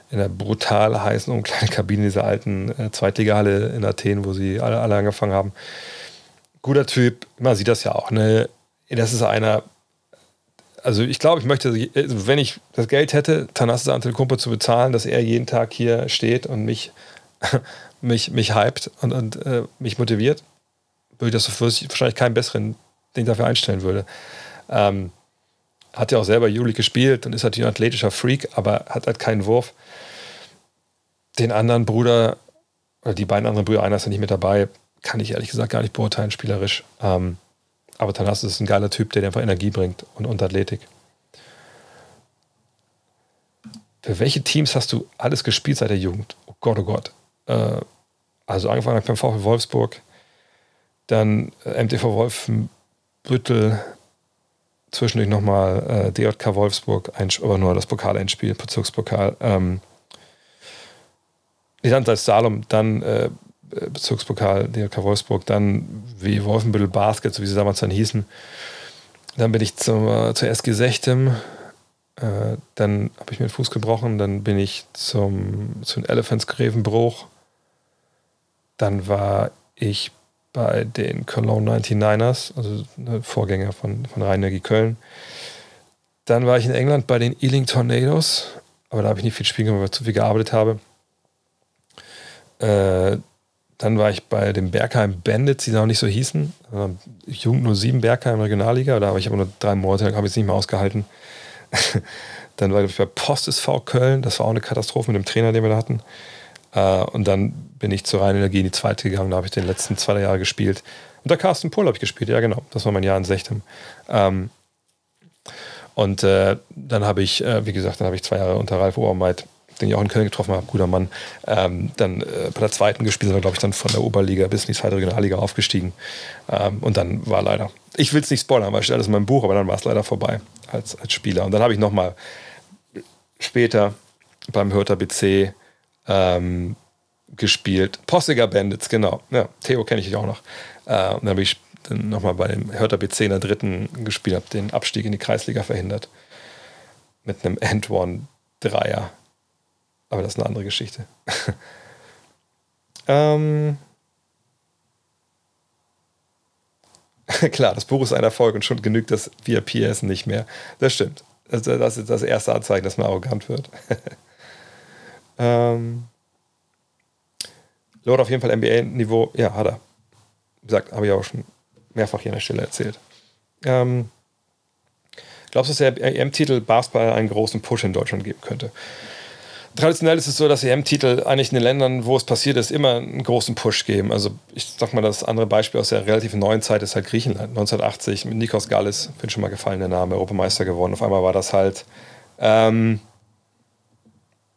In der brutal heißen und kleinen Kabine dieser alten äh, Zweitligahalle in Athen, wo sie alle, alle angefangen haben. Guter Typ, man sieht das ja auch. Ne? Das ist einer, also ich glaube, ich möchte, wenn ich das Geld hätte, Thanasis Antetokounmpo zu bezahlen, dass er jeden Tag hier steht und mich, (laughs) mich, mich hypt und, und äh, mich motiviert, würde ich das wahrscheinlich keinen besseren, ich dafür einstellen würde. Ähm, hat ja auch selber Juli gespielt und ist natürlich ein athletischer Freak, aber hat halt keinen Wurf. Den anderen Bruder, oder die beiden anderen Brüder, einer ist ja nicht mit dabei, kann ich ehrlich gesagt gar nicht beurteilen, spielerisch. Ähm, aber Tanas ist ein geiler Typ, der dir einfach Energie bringt und, und Athletik. Für welche Teams hast du alles gespielt seit der Jugend? Oh Gott, oh Gott. Äh, also angefangen beim VfL Wolfsburg, dann äh, MTV Wolfenbüttel, zwischendurch nochmal äh, DJK Wolfsburg, ein, aber nur das Pokalendspiel, Bezirkspokal. Ähm, dann als Salom, dann äh, Bezirkspokal DJK Wolfsburg, dann wie Wolfenbüttel Basket, so wie sie damals dann hießen. Dann bin ich zum, äh, zur SG Sechtem, äh, dann habe ich mir den Fuß gebrochen, dann bin ich zum, zu Elephants Grevenbruch. Dann war ich bei den Cologne 99ers, also eine Vorgänger von, von rhein Köln. Dann war ich in England bei den Ealing Tornadoes, aber da habe ich nicht viel spielen können, weil ich zu viel gearbeitet habe. Äh, dann war ich bei den Bergheim Bandits, die noch nicht so hießen. Jugend 07 Bergheim Regionalliga, da habe ich aber nur drei Monate, da habe ich es nicht mehr ausgehalten. (laughs) dann war ich bei Post SV Köln, das war auch eine Katastrophe mit dem Trainer, den wir da hatten. Äh, und dann bin ich zur Rheinenergie in die zweite gegangen, da habe ich den letzten zwei Jahre gespielt. Und der Carsten Pohl habe ich gespielt, ja genau, das war mein Jahr in Sechtem. Ähm, und äh, dann habe ich, äh, wie gesagt, dann habe ich zwei Jahre unter Ralf Obermeit, den ich auch in Köln getroffen habe, guter Mann, ähm, dann äh, bei der zweiten gespielt, aber glaube ich dann von der Oberliga bis in die zweite Regionalliga aufgestiegen. Ähm, und dann war leider, ich will es nicht spoilern, weil ich das in meinem Buch, aber dann war es leider vorbei als, als Spieler. Und dann habe ich nochmal später beim Hörter BC ähm, gespielt. Possiger Bandits, genau. Ja, Theo kenne ich auch noch. Äh, und dann habe ich dann nochmal bei dem Hörter BC in der dritten gespielt, habe den Abstieg in die Kreisliga verhindert. Mit einem End-One-Dreier. Aber das ist eine andere Geschichte. (laughs) ähm, (laughs) Klar, das Buch ist ein Erfolg und schon genügt das via PS nicht mehr. Das stimmt. Das, ist das erste Anzeichen, dass man arrogant wird. (laughs) ähm, Lord auf jeden Fall NBA-Niveau, ja, hat er. Wie gesagt, habe ich auch schon mehrfach hier an der Stelle erzählt. Ähm, glaubst du, dass der EM-Titel Basketball einen großen Push in Deutschland geben könnte? Traditionell ist es so, dass EM-Titel eigentlich in den Ländern, wo es passiert ist, immer einen großen Push geben. Also ich sag mal, das andere Beispiel aus der relativ neuen Zeit ist halt Griechenland. 1980 mit Nikos Gallis, finde schon mal gefallen der Name, Europameister geworden. Auf einmal war das halt, ähm,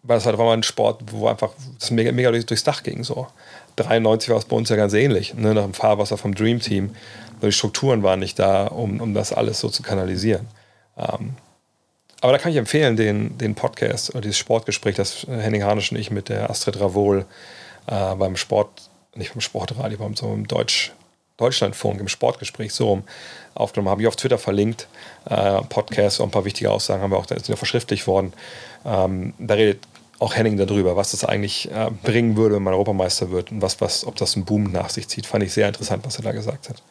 war das halt auf einmal ein Sport, wo einfach das mega, mega durchs Dach ging. So. 93 war es bei uns ja ganz ähnlich, ne, nach dem Fahrwasser vom Dream Team. Die Strukturen waren nicht da, um, um das alles so zu kanalisieren. Ähm, aber da kann ich empfehlen, den, den Podcast oder dieses Sportgespräch, das Henning Harnisch und ich mit der Astrid Ravol äh, beim Sport, nicht beim Sportradio, beim so im Deutsch, Deutschlandfunk, im Sportgespräch so rum aufgenommen haben. Ich auf Twitter verlinkt. Äh, Podcast und ein paar wichtige Aussagen haben wir auch, da sind ja verschriftlicht worden. Ähm, da redet auch Henning darüber, was das eigentlich äh, bringen würde, wenn man Europameister wird und was, was, ob das einen Boom nach sich zieht. Fand ich sehr interessant, was er da gesagt hat.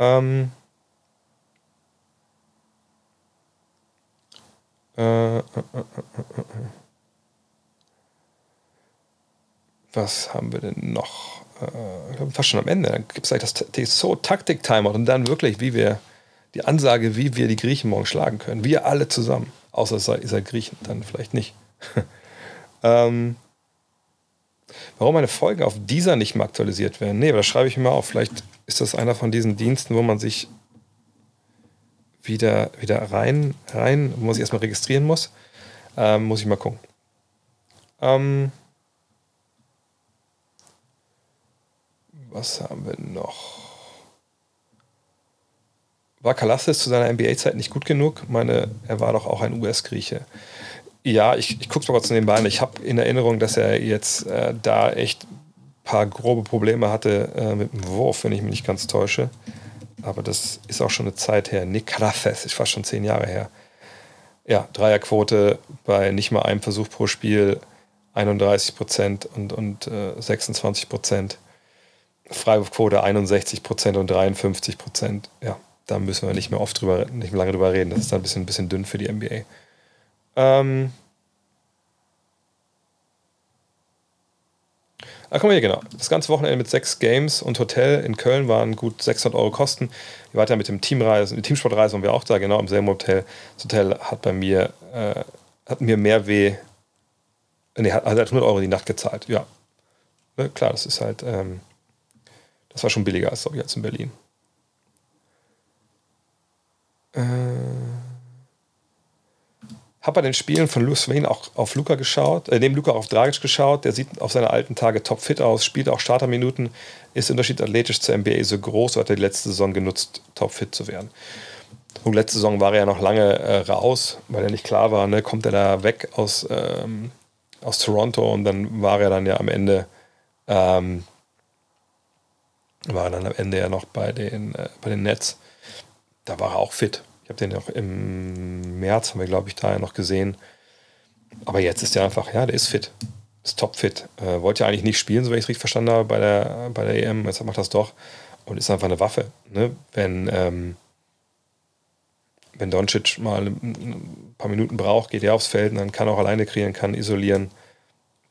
Ähm, äh, äh, äh, was haben wir denn noch? ich glaube, fast schon am Ende. Dann gibt es gleich das TSO-Taktik-Timer und dann wirklich, wie wir die Ansage, wie wir die Griechen morgen schlagen können. Wir alle zusammen. Außer ihr seid Griechen, dann vielleicht nicht. (laughs) ähm, warum meine Folgen auf dieser nicht mehr aktualisiert werden? Nee, aber das schreibe ich mir auf. Vielleicht ist das einer von diesen Diensten, wo man sich wieder, wieder rein, rein, wo man sich erstmal registrieren muss. Ähm, muss ich mal gucken. Ähm, was haben wir noch? War Kalassis zu seiner NBA-Zeit nicht gut genug? Ich meine, er war doch auch ein US-Grieche. Ja, ich, ich gucke es mal kurz nebenbei an. Ich habe in Erinnerung, dass er jetzt äh, da echt ein paar grobe Probleme hatte äh, mit dem Wurf, wenn ich mich nicht ganz täusche. Aber das ist auch schon eine Zeit her. Nick Kalassis ist fast schon zehn Jahre her. Ja, Dreierquote bei nicht mal einem Versuch pro Spiel, 31 Prozent und, und äh, 26 Prozent. Freiwurfquote 61 Prozent und 53 Prozent. Ja, da müssen wir nicht mehr oft drüber, nicht mehr lange drüber reden. Das ist dann ein bisschen, ein bisschen dünn für die NBA. Ähm. Ah, guck mal hier, genau. Das ganze Wochenende mit sechs Games und Hotel in Köln waren gut 600 Euro Kosten. Ja mit dem Teamreise, die Teamsportreise waren wir auch da, genau, im selben Hotel. Das Hotel hat bei mir, äh, hat mir mehr weh, nee, hat, hat 100 Euro die Nacht gezahlt, ja. Ne, klar, das ist halt, ähm, das war schon billiger als, ich, als in Berlin. Äh, habe bei den Spielen von Louis Wayne auch auf Luca geschaut, äh, neben Luca auf Dragic geschaut. Der sieht auf seine alten Tage topfit aus, spielt auch Starterminuten. Ist der Unterschied athletisch zur NBA so groß hat er die letzte Saison genutzt, topfit zu werden? Und letzte Saison war er ja noch lange äh, raus, weil er nicht klar war, ne, kommt er da weg aus, ähm, aus Toronto und dann war er dann ja am Ende ähm, war dann am Ende ja noch bei den, äh, bei den Nets da war er auch fit. Habe den noch im März, haben wir glaube ich da ja noch gesehen. Aber jetzt ist er einfach, ja, der ist fit. Ist topfit. Äh, wollte ja eigentlich nicht spielen, so wenn ich es richtig verstanden habe, bei der, bei der EM. Jetzt macht das doch. Und ist einfach eine Waffe. Ne? Wenn, ähm, wenn Doncic mal ein paar Minuten braucht, geht er aufs Feld und dann kann er auch alleine kreieren, kann isolieren.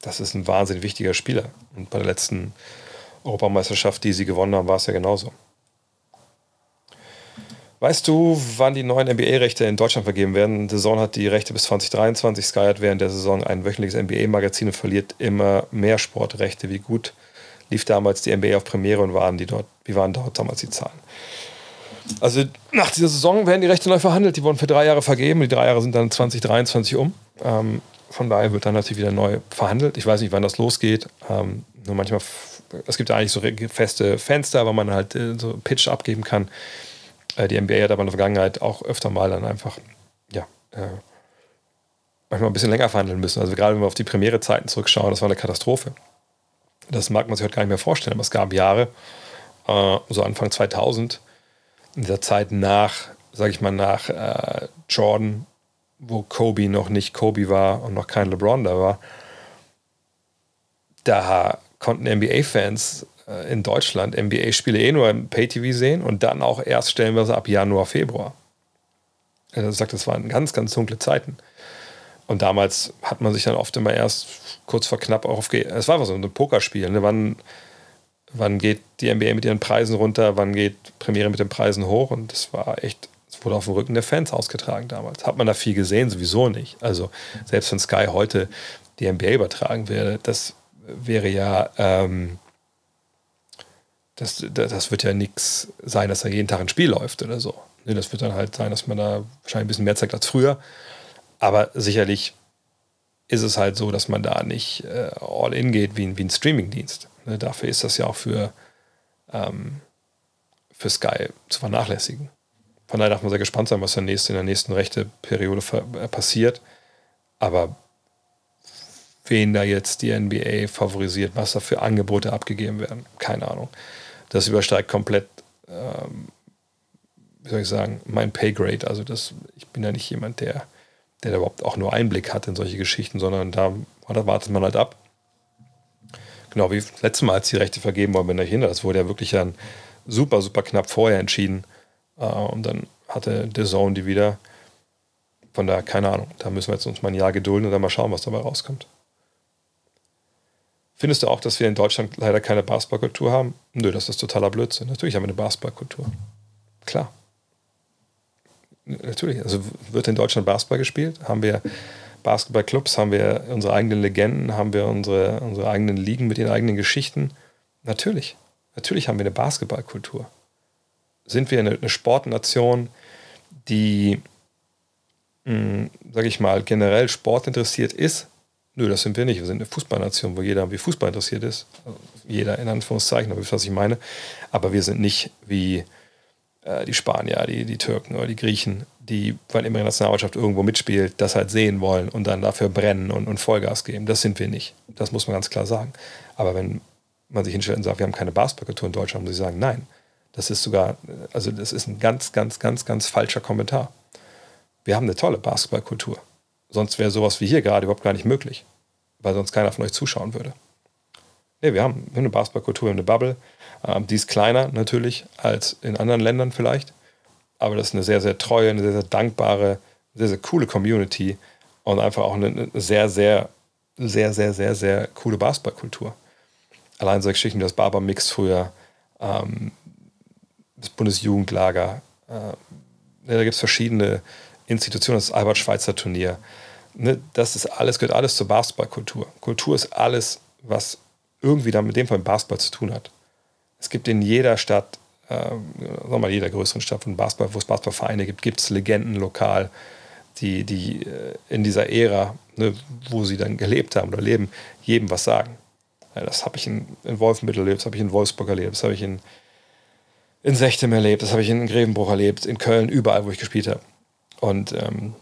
Das ist ein wahnsinnig wichtiger Spieler. Und bei der letzten Europameisterschaft, die sie gewonnen haben, war es ja genauso. Weißt du, wann die neuen NBA-Rechte in Deutschland vergeben werden? The Zone hat die Rechte bis 2023. Sky hat während der Saison ein wöchentliches NBA-Magazin und verliert immer mehr Sportrechte. Wie gut lief damals die NBA auf Premiere und waren die dort, wie waren dort damals die Zahlen? Also nach dieser Saison werden die Rechte neu verhandelt. Die wurden für drei Jahre vergeben. Die drei Jahre sind dann 2023 um. Ähm, von daher wird dann natürlich wieder neu verhandelt. Ich weiß nicht, wann das losgeht. Ähm, nur manchmal, es gibt ja eigentlich so feste Fenster, wo man halt äh, so Pitch abgeben kann. Äh, die NBA hat aber in der Vergangenheit auch öfter mal dann einfach, ja, äh, manchmal ein bisschen länger verhandeln müssen. Also gerade wenn wir auf die Premiere-Zeiten zurückschauen, das war eine Katastrophe. Das mag man sich heute gar nicht mehr vorstellen, aber es gab Jahre, äh, so Anfang 2000, in dieser Zeit nach, sage ich mal, nach äh, Jordan, wo Kobe noch nicht Kobe war und noch kein LeBron da war, da konnten NBA-Fans in Deutschland NBA-Spiele eh nur im Pay-TV sehen und dann auch erst stellenweise ab Januar, Februar. Er sagt, das waren ganz, ganz dunkle Zeiten. Und damals hat man sich dann oft immer erst kurz vor knapp auch auf. Es war so ein Pokerspiel. Ne? Wann, wann geht die NBA mit ihren Preisen runter? Wann geht Premiere mit den Preisen hoch? Und das war echt, es wurde auf dem Rücken der Fans ausgetragen damals. Hat man da viel gesehen? Sowieso nicht. Also, selbst wenn Sky heute die NBA übertragen wäre, das wäre ja. Ähm, das, das wird ja nichts sein, dass da jeden Tag ein Spiel läuft oder so. Das wird dann halt sein, dass man da wahrscheinlich ein bisschen mehr zeigt als früher. Aber sicherlich ist es halt so, dass man da nicht äh, all in geht wie, wie ein Streamingdienst. Ne, dafür ist das ja auch für, ähm, für Sky zu vernachlässigen. Von daher darf man sehr gespannt sein, was in der nächsten, in der nächsten Rechteperiode äh, passiert. Aber wen da jetzt die NBA favorisiert, was da für Angebote abgegeben werden, keine Ahnung das übersteigt komplett, ähm, wie soll ich sagen, mein Paygrade. Also das, ich bin ja nicht jemand, der der überhaupt auch nur Einblick hat in solche Geschichten, sondern da, da wartet man halt ab. Genau wie das letzte Mal, als die Rechte vergeben wenn ihr euch erinnert, das wurde ja wirklich dann super, super knapp vorher entschieden. Äh, und dann hatte The Zone die wieder. Von daher, keine Ahnung, da müssen wir jetzt uns mal ein Jahr gedulden und dann mal schauen, was dabei rauskommt. Findest du auch, dass wir in Deutschland leider keine Basketballkultur haben? Nö, das ist totaler Blödsinn. Natürlich haben wir eine Basketballkultur. Klar. Natürlich. Also wird in Deutschland Basketball gespielt? Haben wir Basketballclubs? Haben wir unsere eigenen Legenden? Haben wir unsere, unsere eigenen Ligen mit den eigenen Geschichten? Natürlich. Natürlich haben wir eine Basketballkultur. Sind wir eine, eine Sportnation, die, hm, sage ich mal, generell sportinteressiert ist? Nö, das sind wir nicht. Wir sind eine Fußballnation, wo jeder wie Fußball interessiert ist. Jeder in Anführungszeichen, aber was ich meine. Aber wir sind nicht wie äh, die Spanier, die, die Türken oder die Griechen, die, weil immer die Nationalmannschaft irgendwo mitspielt, das halt sehen wollen und dann dafür brennen und, und Vollgas geben. Das sind wir nicht. Das muss man ganz klar sagen. Aber wenn man sich hinstellt und sagt, wir haben keine Basketballkultur in Deutschland, muss ich sagen, nein. Das ist sogar, also das ist ein ganz, ganz, ganz, ganz falscher Kommentar. Wir haben eine tolle Basketballkultur. Sonst wäre sowas wie hier gerade überhaupt gar nicht möglich, weil sonst keiner von euch zuschauen würde. Nee, wir haben, eine Basketballkultur, wir haben eine Bubble. Ähm, die ist kleiner natürlich als in anderen Ländern vielleicht, aber das ist eine sehr, sehr treue, eine sehr, sehr dankbare, sehr, sehr coole Community und einfach auch eine sehr, sehr, sehr, sehr, sehr, sehr coole Basketballkultur. Allein solche Geschichten wie das Barber Mix früher, ähm, das Bundesjugendlager, äh, da gibt es verschiedene Institutionen, das Albert-Schweitzer Turnier. Ne, das ist alles, gehört alles zur Basketballkultur. Kultur ist alles, was irgendwie dann mit dem Fall Basketball zu tun hat. Es gibt in jeder Stadt, äh, sagen wir mal jeder größeren Stadt von Basketball, wo es Basketballvereine gibt, gibt es Legenden lokal, die, die äh, in dieser Ära, ne, wo sie dann gelebt haben oder leben, jedem was sagen. Ja, das habe ich in, in Wolfenbüttel erlebt, das habe ich in Wolfsburg erlebt, das habe ich in, in Sechtem erlebt, das habe ich in Grevenbruch erlebt, in Köln, überall, wo ich gespielt habe. Und ähm,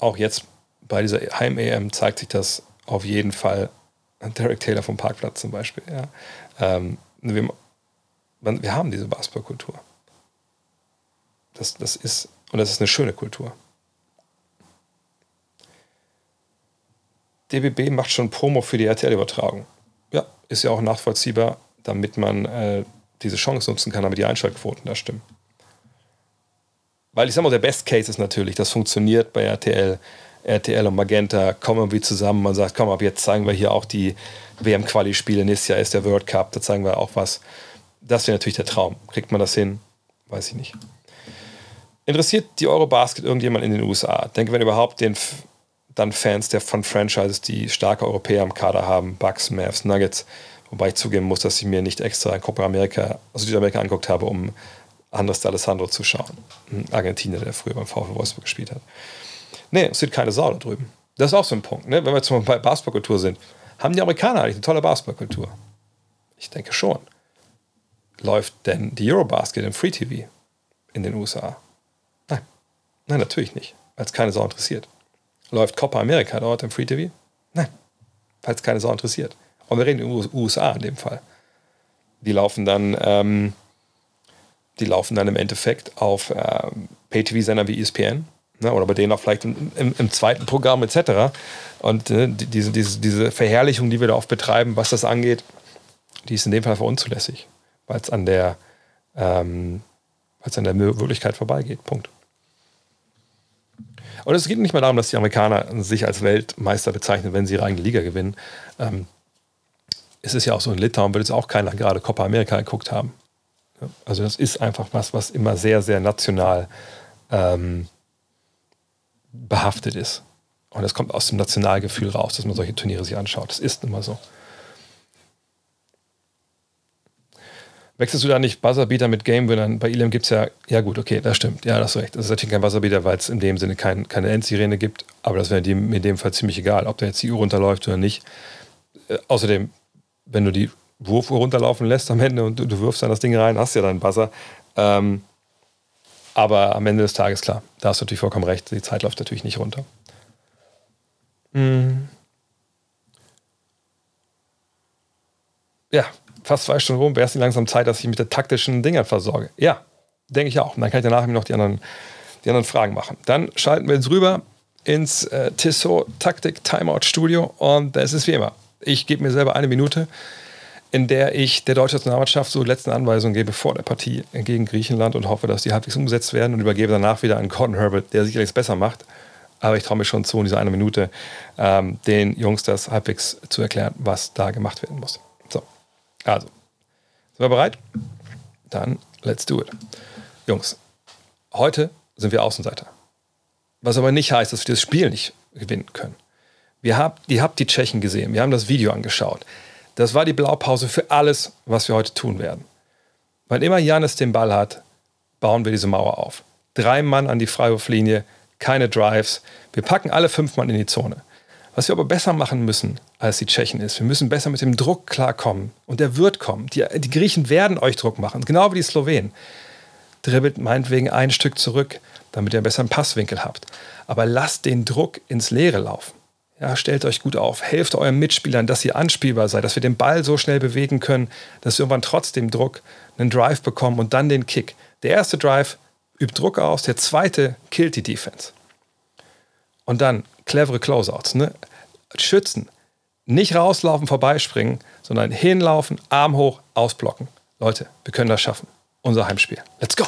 auch jetzt bei dieser Heim-EM zeigt sich das auf jeden Fall. Derek Taylor vom Parkplatz zum Beispiel. Ja. Ähm, wir, wir, haben diese Basketballkultur. Das, das ist, und das ist eine schöne Kultur. DBB macht schon Promo für die RTL-Übertragung. Ja, ist ja auch nachvollziehbar, damit man äh, diese Chance nutzen kann, damit die Einschaltquoten da stimmen. Weil ich sag mal, der Best Case ist natürlich, das funktioniert bei RTL. RTL und Magenta kommen irgendwie zusammen. Man sagt, komm, ab jetzt zeigen wir hier auch die WM-Quali-Spiele. Nächstes Jahr ist der World Cup, da zeigen wir auch was. Das wäre natürlich der Traum. Kriegt man das hin? Weiß ich nicht. Interessiert die Eurobasket irgendjemand in den USA? Ich denke, wenn überhaupt, den dann Fans der von Franchises, die starke Europäer im Kader haben, Bucks, Mavs, Nuggets. Wobei ich zugeben muss, dass ich mir nicht extra Copa America, also Südamerika angeguckt habe, um Andres D'Alessandro zu schauen. Ein Argentinier, der früher beim VfL Wolfsburg gespielt hat. Nee, es sieht keine Sau da drüben. Das ist auch so ein Punkt. Ne? Wenn wir jetzt mal bei Basketballkultur sind, haben die Amerikaner eigentlich eine tolle Basketballkultur? Ich denke schon. Läuft denn die Eurobasket im Free TV in den USA? Nein. Nein, natürlich nicht, weil es keine Sau interessiert. Läuft Copa America dort im Free TV? Nein, weil es keine Sau interessiert. Und wir reden über USA in dem Fall. Die laufen dann ähm, die laufen dann im Endeffekt auf äh, Pay-TV-Sendern wie ESPN ne, oder bei denen auch vielleicht im, im, im zweiten Programm etc. Und äh, diese, diese, diese Verherrlichung, die wir da oft betreiben, was das angeht, die ist in dem Fall für unzulässig, weil es an der ähm, an der Möglichkeit vorbeigeht. Punkt. Und es geht nicht mehr darum, dass die Amerikaner sich als Weltmeister bezeichnen, wenn sie ihre eigene Liga gewinnen. Ähm, es ist ja auch so, in Litauen wird jetzt auch keiner gerade Copa America geguckt haben. Also das ist einfach was, was immer sehr, sehr national ähm, behaftet ist. Und das kommt aus dem Nationalgefühl raus, dass man solche Turniere sich anschaut. Das ist immer so. Wechselst du da nicht Buzzerbeater mit Game-Winnern? Bei Elam gibt es ja, ja gut, okay, das stimmt. Ja, das ist recht. Das ist natürlich kein Buzzerbeater, weil es in dem Sinne kein, keine Endsirene gibt. Aber das wäre in, in dem Fall ziemlich egal, ob da jetzt die Uhr runterläuft oder nicht. Äh, außerdem, wenn du die Wurfuhr runterlaufen lässt am Ende und du, du wirfst dann das Ding rein, hast ja deinen Buzzer. Ähm, aber am Ende des Tages, klar, da hast du natürlich vollkommen recht, die Zeit läuft natürlich nicht runter. Mhm. Ja, fast zwei Stunden rum, wäre es nicht langsam Zeit, dass ich mich mit der taktischen Dinger versorge. Ja, denke ich auch. Und dann kann ich danach noch die anderen, die anderen Fragen machen. Dann schalten wir jetzt rüber ins äh, Tissot Taktik Timeout Studio und es ist wie immer. Ich gebe mir selber eine Minute, in der ich der deutschen Nationalmannschaft so letzten Anweisungen gebe vor der Partie gegen Griechenland und hoffe, dass die halbwegs umgesetzt werden und übergebe danach wieder an Gordon Herbert, der sicherlich besser macht. Aber ich traue mir schon zu, in dieser eine Minute ähm, den Jungs das halbwegs zu erklären, was da gemacht werden muss. So, also, sind wir bereit? Dann let's do it. Jungs, heute sind wir Außenseiter. Was aber nicht heißt, dass wir das Spiel nicht gewinnen können. Wir hab, ihr habt die Tschechen gesehen, wir haben das Video angeschaut. Das war die Blaupause für alles, was wir heute tun werden. Wann immer Janis den Ball hat, bauen wir diese Mauer auf. Drei Mann an die Freiwurflinie, keine Drives. Wir packen alle fünf Mann in die Zone. Was wir aber besser machen müssen als die Tschechen ist, wir müssen besser mit dem Druck klarkommen. Und der wird kommen. Die, die Griechen werden euch Druck machen, genau wie die Slowenen. Dribbelt meinetwegen ein Stück zurück, damit ihr einen besseren Passwinkel habt. Aber lasst den Druck ins Leere laufen. Ja, stellt euch gut auf, helft euren Mitspielern, dass ihr anspielbar seid, dass wir den Ball so schnell bewegen können, dass wir irgendwann trotzdem Druck, einen Drive bekommen und dann den Kick. Der erste Drive übt Druck aus, der zweite killt die Defense. Und dann clevere Closeouts, ne? Schützen. Nicht rauslaufen, vorbeispringen, sondern hinlaufen, Arm hoch, ausblocken. Leute, wir können das schaffen. Unser Heimspiel. Let's go!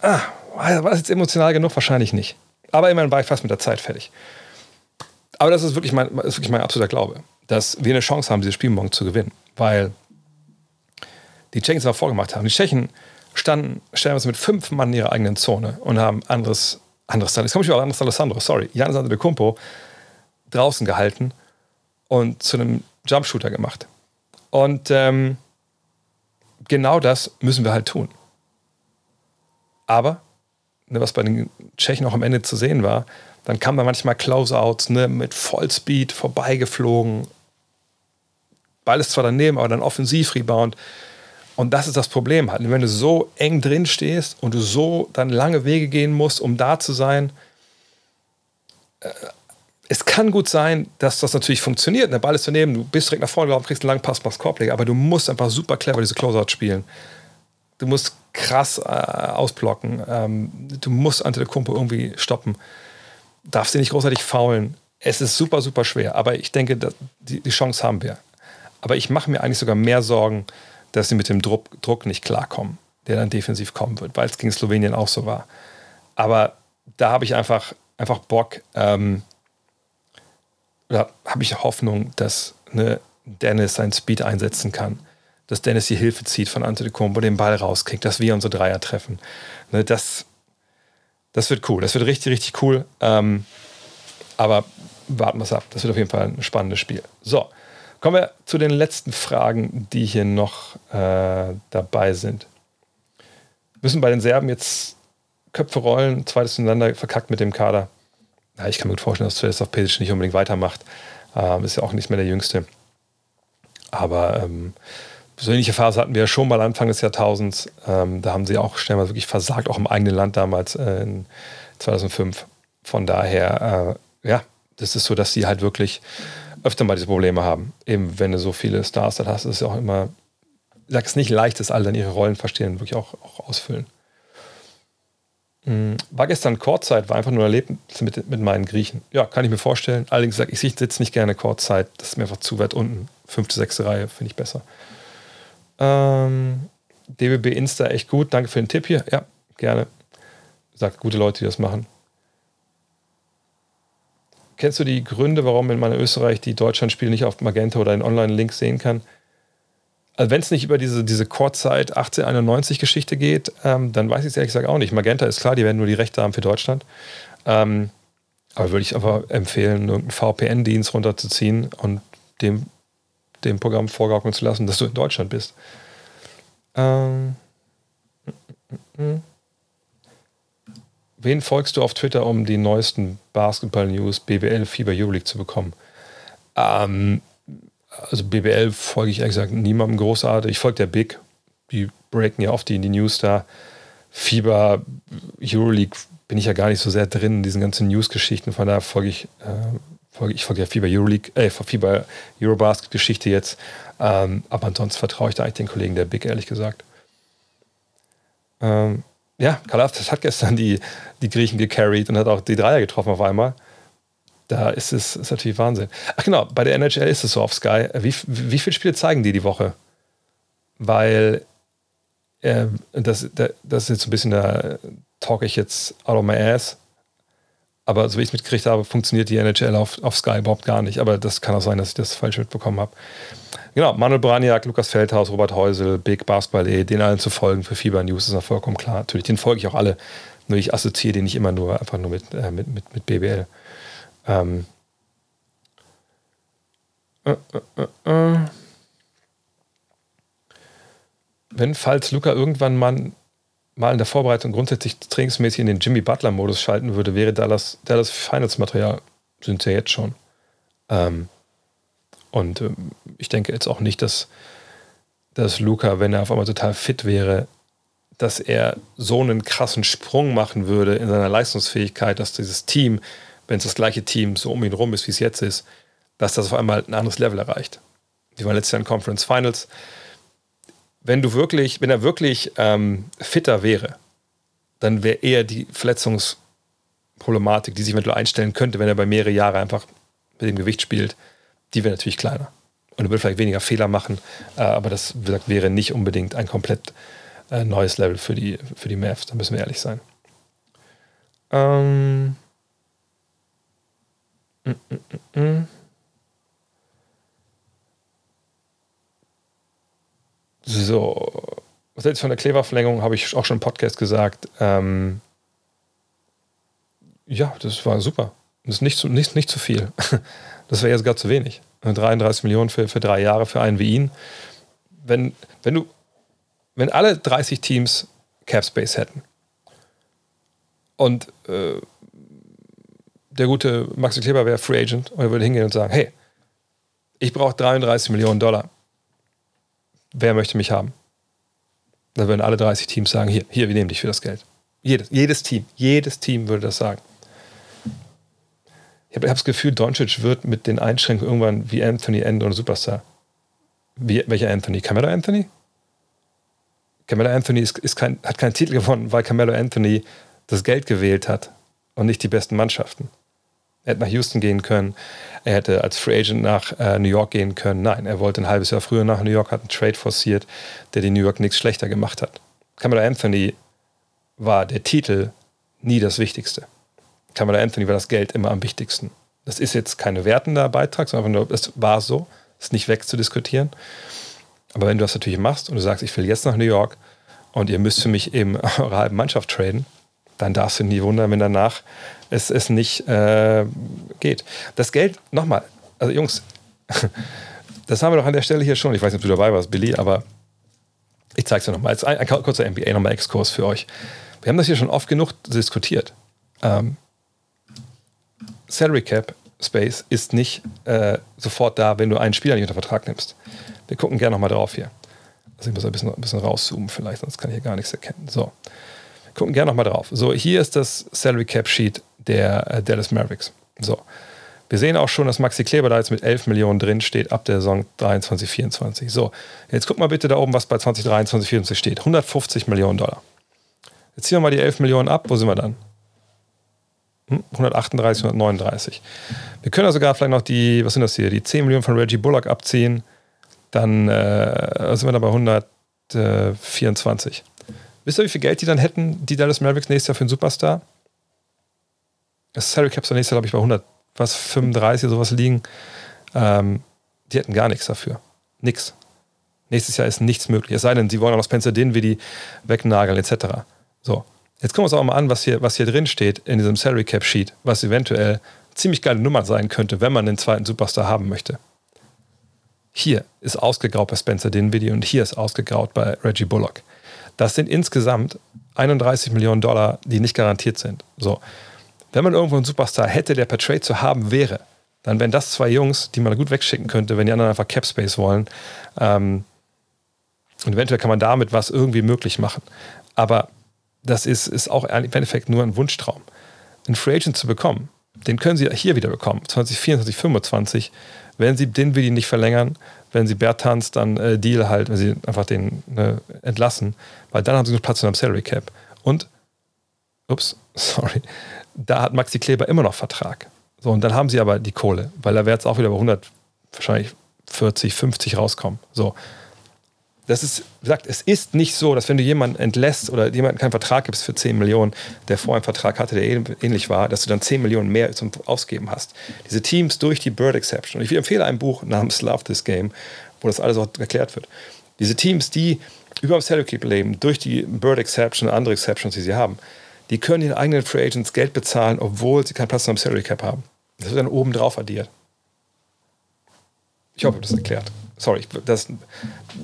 Ah, war das jetzt emotional genug? Wahrscheinlich nicht. Aber immerhin war ich fast mit der Zeit fertig. Aber das ist wirklich mein, ist wirklich mein absoluter Glaube, dass wir eine Chance haben, dieses Spiel morgen zu gewinnen. Weil die Tschechen zwar vorgemacht haben. Die Tschechen standen stellenweise mit fünf Mann in ihrer eigenen Zone und haben anderes, anderes, jetzt komme ich auch anderes Alessandro, sorry, Janis Antetokounmpo draußen gehalten und zu einem Jumpshooter gemacht. Und ähm, genau das müssen wir halt tun. Aber, ne, was bei den Tschechen auch am Ende zu sehen war, dann kamen da manchmal Closeouts ne, mit Vollspeed vorbeigeflogen. Ball ist zwar daneben, aber dann Offensiv-Rebound. Und das ist das Problem halt. Wenn du so eng drin stehst und du so dann lange Wege gehen musst, um da zu sein, äh, es kann gut sein, dass das natürlich funktioniert. Der Ball ist daneben, du bist direkt nach vorne gelaufen, kriegst einen langen Pass, machst Korbleger, aber du musst einfach super clever diese Closeout spielen. Du musst krass äh, ausblocken. Ähm, du musst Ante der Kumpo irgendwie stoppen darfst sie nicht großartig faulen. Es ist super, super schwer, aber ich denke, die, Chance haben wir. Aber ich mache mir eigentlich sogar mehr Sorgen, dass sie mit dem Druck, Druck nicht klarkommen, der dann defensiv kommen wird, weil es gegen Slowenien auch so war. Aber da habe ich einfach, einfach Bock, ähm, oder habe ich Hoffnung, dass ne, Dennis seinen Speed einsetzen kann, dass Dennis die Hilfe zieht von Antetokounmpo, den Ball rauskriegt, dass wir unsere Dreier treffen. Ne, das, das wird cool. Das wird richtig, richtig cool. Ähm, aber warten wir es ab. Das wird auf jeden Fall ein spannendes Spiel. So, kommen wir zu den letzten Fragen, die hier noch äh, dabei sind. Müssen bei den Serben jetzt Köpfe rollen, zweites zueinander verkackt mit dem Kader. Ja, ich kann mir gut vorstellen, dass Svetislav Pesic nicht unbedingt weitermacht. Ähm, ist ja auch nicht mehr der Jüngste. Aber ähm, so ähnliche Phase hatten wir ja schon mal Anfang des Jahrtausends. Ähm, da haben sie auch stellenweise wirklich versagt, auch im eigenen Land damals äh, in 2005. Von daher, äh, ja, das ist so, dass sie halt wirklich öfter mal diese Probleme haben. Eben, wenn du so viele Stars dann hast, ist es ja auch immer, ich sag es nicht leicht, dass alle dann ihre Rollen verstehen und wirklich auch, auch ausfüllen. Mhm. War gestern Kurzzeit, war einfach nur ein Erlebnis mit, mit meinen Griechen. Ja, kann ich mir vorstellen. Allerdings sage ich, ich sitze nicht gerne Kurzzeit. Das ist mir einfach zu weit unten. Fünfte, sechste Reihe finde ich besser. Ähm, DBB Insta echt gut. Danke für den Tipp hier. Ja, gerne. Sagt gute Leute, die das machen. Kennst du die Gründe, warum in meiner Österreich die Deutschlandspiele nicht auf Magenta oder in Online-Links sehen kann? Also wenn es nicht über diese, diese Kurzzeit 1891-Geschichte geht, ähm, dann weiß ich es ehrlich gesagt auch nicht. Magenta ist klar, die werden nur die Rechte haben für Deutschland. Ähm, aber würde ich einfach empfehlen, irgendeinen VPN-Dienst runterzuziehen und dem dem Programm vorgaukeln zu lassen, dass du in Deutschland bist. Ähm, Wen folgst du auf Twitter, um die neuesten Basketball-News, BBL, Fieber, Euroleague zu bekommen? Ähm, also BBL folge ich ehrlich gesagt niemandem großartig. Ich folge der Big. Die breaken ja oft die, die News da. Fieber, Euroleague bin ich ja gar nicht so sehr drin in diesen ganzen News-Geschichten. Von daher folge ich äh, ich folge ja Fieber Euroleague, äh, Fieber Eurobasket Geschichte jetzt. Ähm, aber ansonsten vertraue ich da eigentlich den Kollegen der Big, ehrlich gesagt. Ähm, ja, Kalafdis hat gestern die, die Griechen gecarried und hat auch die Dreier getroffen auf einmal. Da ist es ist natürlich Wahnsinn. Ach genau, bei der NHL ist es so auf Sky. Wie, wie viele Spiele zeigen die die Woche? Weil äh, das, das ist jetzt ein bisschen, da talk ich jetzt out of my ass. Aber so wie ich es mitgekriegt habe, funktioniert die NHL auf, auf Sky überhaupt gar nicht. Aber das kann auch sein, dass ich das falsch mitbekommen habe. Genau, Manuel Braniak, Lukas Feldhaus, Robert Heusel, Big Basketball, den allen zu folgen für Fieber News ist ja vollkommen klar. Natürlich, den folge ich auch alle. Nur ich assoziiere den nicht immer nur einfach nur mit, äh, mit, mit, mit BBL. Ähm. Äh, äh, äh, äh. Wenn, falls Luca irgendwann mal, mal in der Vorbereitung grundsätzlich trainingsmäßig in den Jimmy Butler-Modus schalten würde, wäre Dallas, Dallas Finals-Material, sind sie ja jetzt schon. Ähm, und ähm, ich denke jetzt auch nicht, dass, dass Luca, wenn er auf einmal total fit wäre, dass er so einen krassen Sprung machen würde in seiner Leistungsfähigkeit, dass dieses Team wenn es das gleiche Team so um ihn rum ist, wie es jetzt ist, dass das auf einmal ein anderes Level erreicht. Die waren letztes Jahr in Conference Finals. Wenn du wirklich, wenn er wirklich ähm, fitter wäre, dann wäre eher die Verletzungsproblematik, die sich eventuell einstellen könnte, wenn er bei mehrere Jahre einfach mit dem Gewicht spielt, die wäre natürlich kleiner. Und er würde vielleicht weniger Fehler machen, äh, aber das gesagt, wäre nicht unbedingt ein komplett äh, neues Level für die, für die Mavs, da müssen wir ehrlich sein. Ähm, so, jetzt von der Kleberverlängerung habe ich auch schon im Podcast gesagt. Ähm, ja, das war super. Das ist nicht zu, nicht, nicht zu viel. (laughs) Das wäre jetzt gar zu wenig. 33 Millionen für, für drei Jahre für einen wie ihn. Wenn, wenn du, wenn alle 30 Teams Capspace hätten und äh, der gute Maxi Kleber wäre Free Agent und er würde hingehen und sagen, hey, ich brauche 33 Millionen Dollar. Wer möchte mich haben? Dann würden alle 30 Teams sagen, hier, hier, wir nehmen dich für das Geld. Jedes, jedes Team, jedes Team würde das sagen. Ich habe hab das Gefühl, Doncic wird mit den Einschränkungen irgendwann wie Anthony enden und Superstar. Wie, welcher Anthony? Camelo Anthony? Camelo Anthony ist, ist kein, hat keinen Titel gewonnen, weil Camelo Anthony das Geld gewählt hat und nicht die besten Mannschaften. Er hätte nach Houston gehen können. Er hätte als Free Agent nach äh, New York gehen können. Nein, er wollte ein halbes Jahr früher nach New York, hat einen Trade forciert, der die New York nichts schlechter gemacht hat. Kamala Anthony war der Titel nie das Wichtigste. Kamala Anthony war das Geld immer am wichtigsten. Das ist jetzt kein wertender Beitrag, sondern nur, es war so, ist nicht wegzudiskutieren. Aber wenn du das natürlich machst und du sagst, ich will jetzt nach New York und ihr müsst für mich eben (laughs) eure halbe Mannschaft traden, dann darfst du nie wundern, wenn danach es, es nicht äh, geht. Das Geld, nochmal, also Jungs, (laughs) das haben wir doch an der Stelle hier schon. Ich weiß nicht, ob du dabei warst, Billy, aber ich zeige es dir nochmal. Ein, ein kurzer NBA, nochmal Exkurs für euch. Wir haben das hier schon oft genug diskutiert. Ähm, Salary Cap Space ist nicht äh, sofort da, wenn du einen Spieler nicht unter Vertrag nimmst. Wir gucken gerne nochmal drauf hier. Also ich muss ein bisschen, ein bisschen rauszoomen vielleicht, sonst kann ich hier gar nichts erkennen. So gucken gerne nochmal drauf. So, hier ist das Salary Cap Sheet der äh, Dallas Mavericks. So. Wir sehen auch schon, dass Maxi Kleber da jetzt mit 11 Millionen drin steht ab der Saison 23, 24. So, jetzt guck mal bitte da oben, was bei 2023, 24 steht. 150 Millionen Dollar. Jetzt ziehen wir mal die 11 Millionen ab. Wo sind wir dann? 138, hm? 139. Wir können ja sogar vielleicht noch die, was sind das hier, die 10 Millionen von Reggie Bullock abziehen. Dann äh, sind wir da bei 124. Wisst ihr, wie viel Geld die dann hätten, die Dallas Mavericks nächstes Jahr für einen Superstar? Das Salary Cap nächstes Jahr, glaube ich, bei 100, was, 35 sowas liegen. Ähm, die hätten gar nichts dafür. Nix. Nächstes Jahr ist nichts möglich. Es sei denn, sie wollen auch noch Spencer Dinwiddie wegnageln, etc. So. Jetzt gucken wir uns auch mal an, was hier, was hier drin steht in diesem Salary Cap Sheet, was eventuell ziemlich geile Nummer sein könnte, wenn man den zweiten Superstar haben möchte. Hier ist ausgegraut bei Spencer Dinwiddie und hier ist ausgegraut bei Reggie Bullock. Das sind insgesamt 31 Millionen Dollar, die nicht garantiert sind. So. Wenn man irgendwo einen Superstar hätte, der per Trade zu haben wäre, dann wären das zwei Jungs, die man gut wegschicken könnte, wenn die anderen einfach Cap Space wollen. Ähm, und eventuell kann man damit was irgendwie möglich machen. Aber das ist, ist auch im Endeffekt nur ein Wunschtraum. Einen Free Agent zu bekommen, den können Sie hier wieder bekommen, 2024, 2025, wenn Sie den Willi nicht verlängern, wenn Sie Bertans dann äh, Deal halt, wenn Sie einfach den ne, entlassen, weil dann haben Sie noch Platz in einem Salary Cap. Und, ups, (laughs) sorry, da hat Maxi Kleber immer noch Vertrag. So, und dann haben sie aber die Kohle, weil da wird es auch wieder bei 100, wahrscheinlich 40, 50 rauskommen. So. Das ist, wie gesagt, es ist nicht so, dass wenn du jemanden entlässt oder jemanden keinen Vertrag gibst für 10 Millionen, der vorher einen Vertrag hatte, der ähnlich war, dass du dann 10 Millionen mehr zum Ausgeben hast. Diese Teams durch die Bird Exception. Und ich empfehle ein Buch namens Love This Game, wo das alles auch erklärt wird. Diese Teams, die über dem Salary Keep leben, durch die Bird Exception und andere Exceptions, die sie haben, die können den eigenen Free Agents Geld bezahlen, obwohl sie keinen Platz am Salary Cap haben. Das wird dann oben drauf addiert. Ich hoffe, das erklärt. Sorry, das,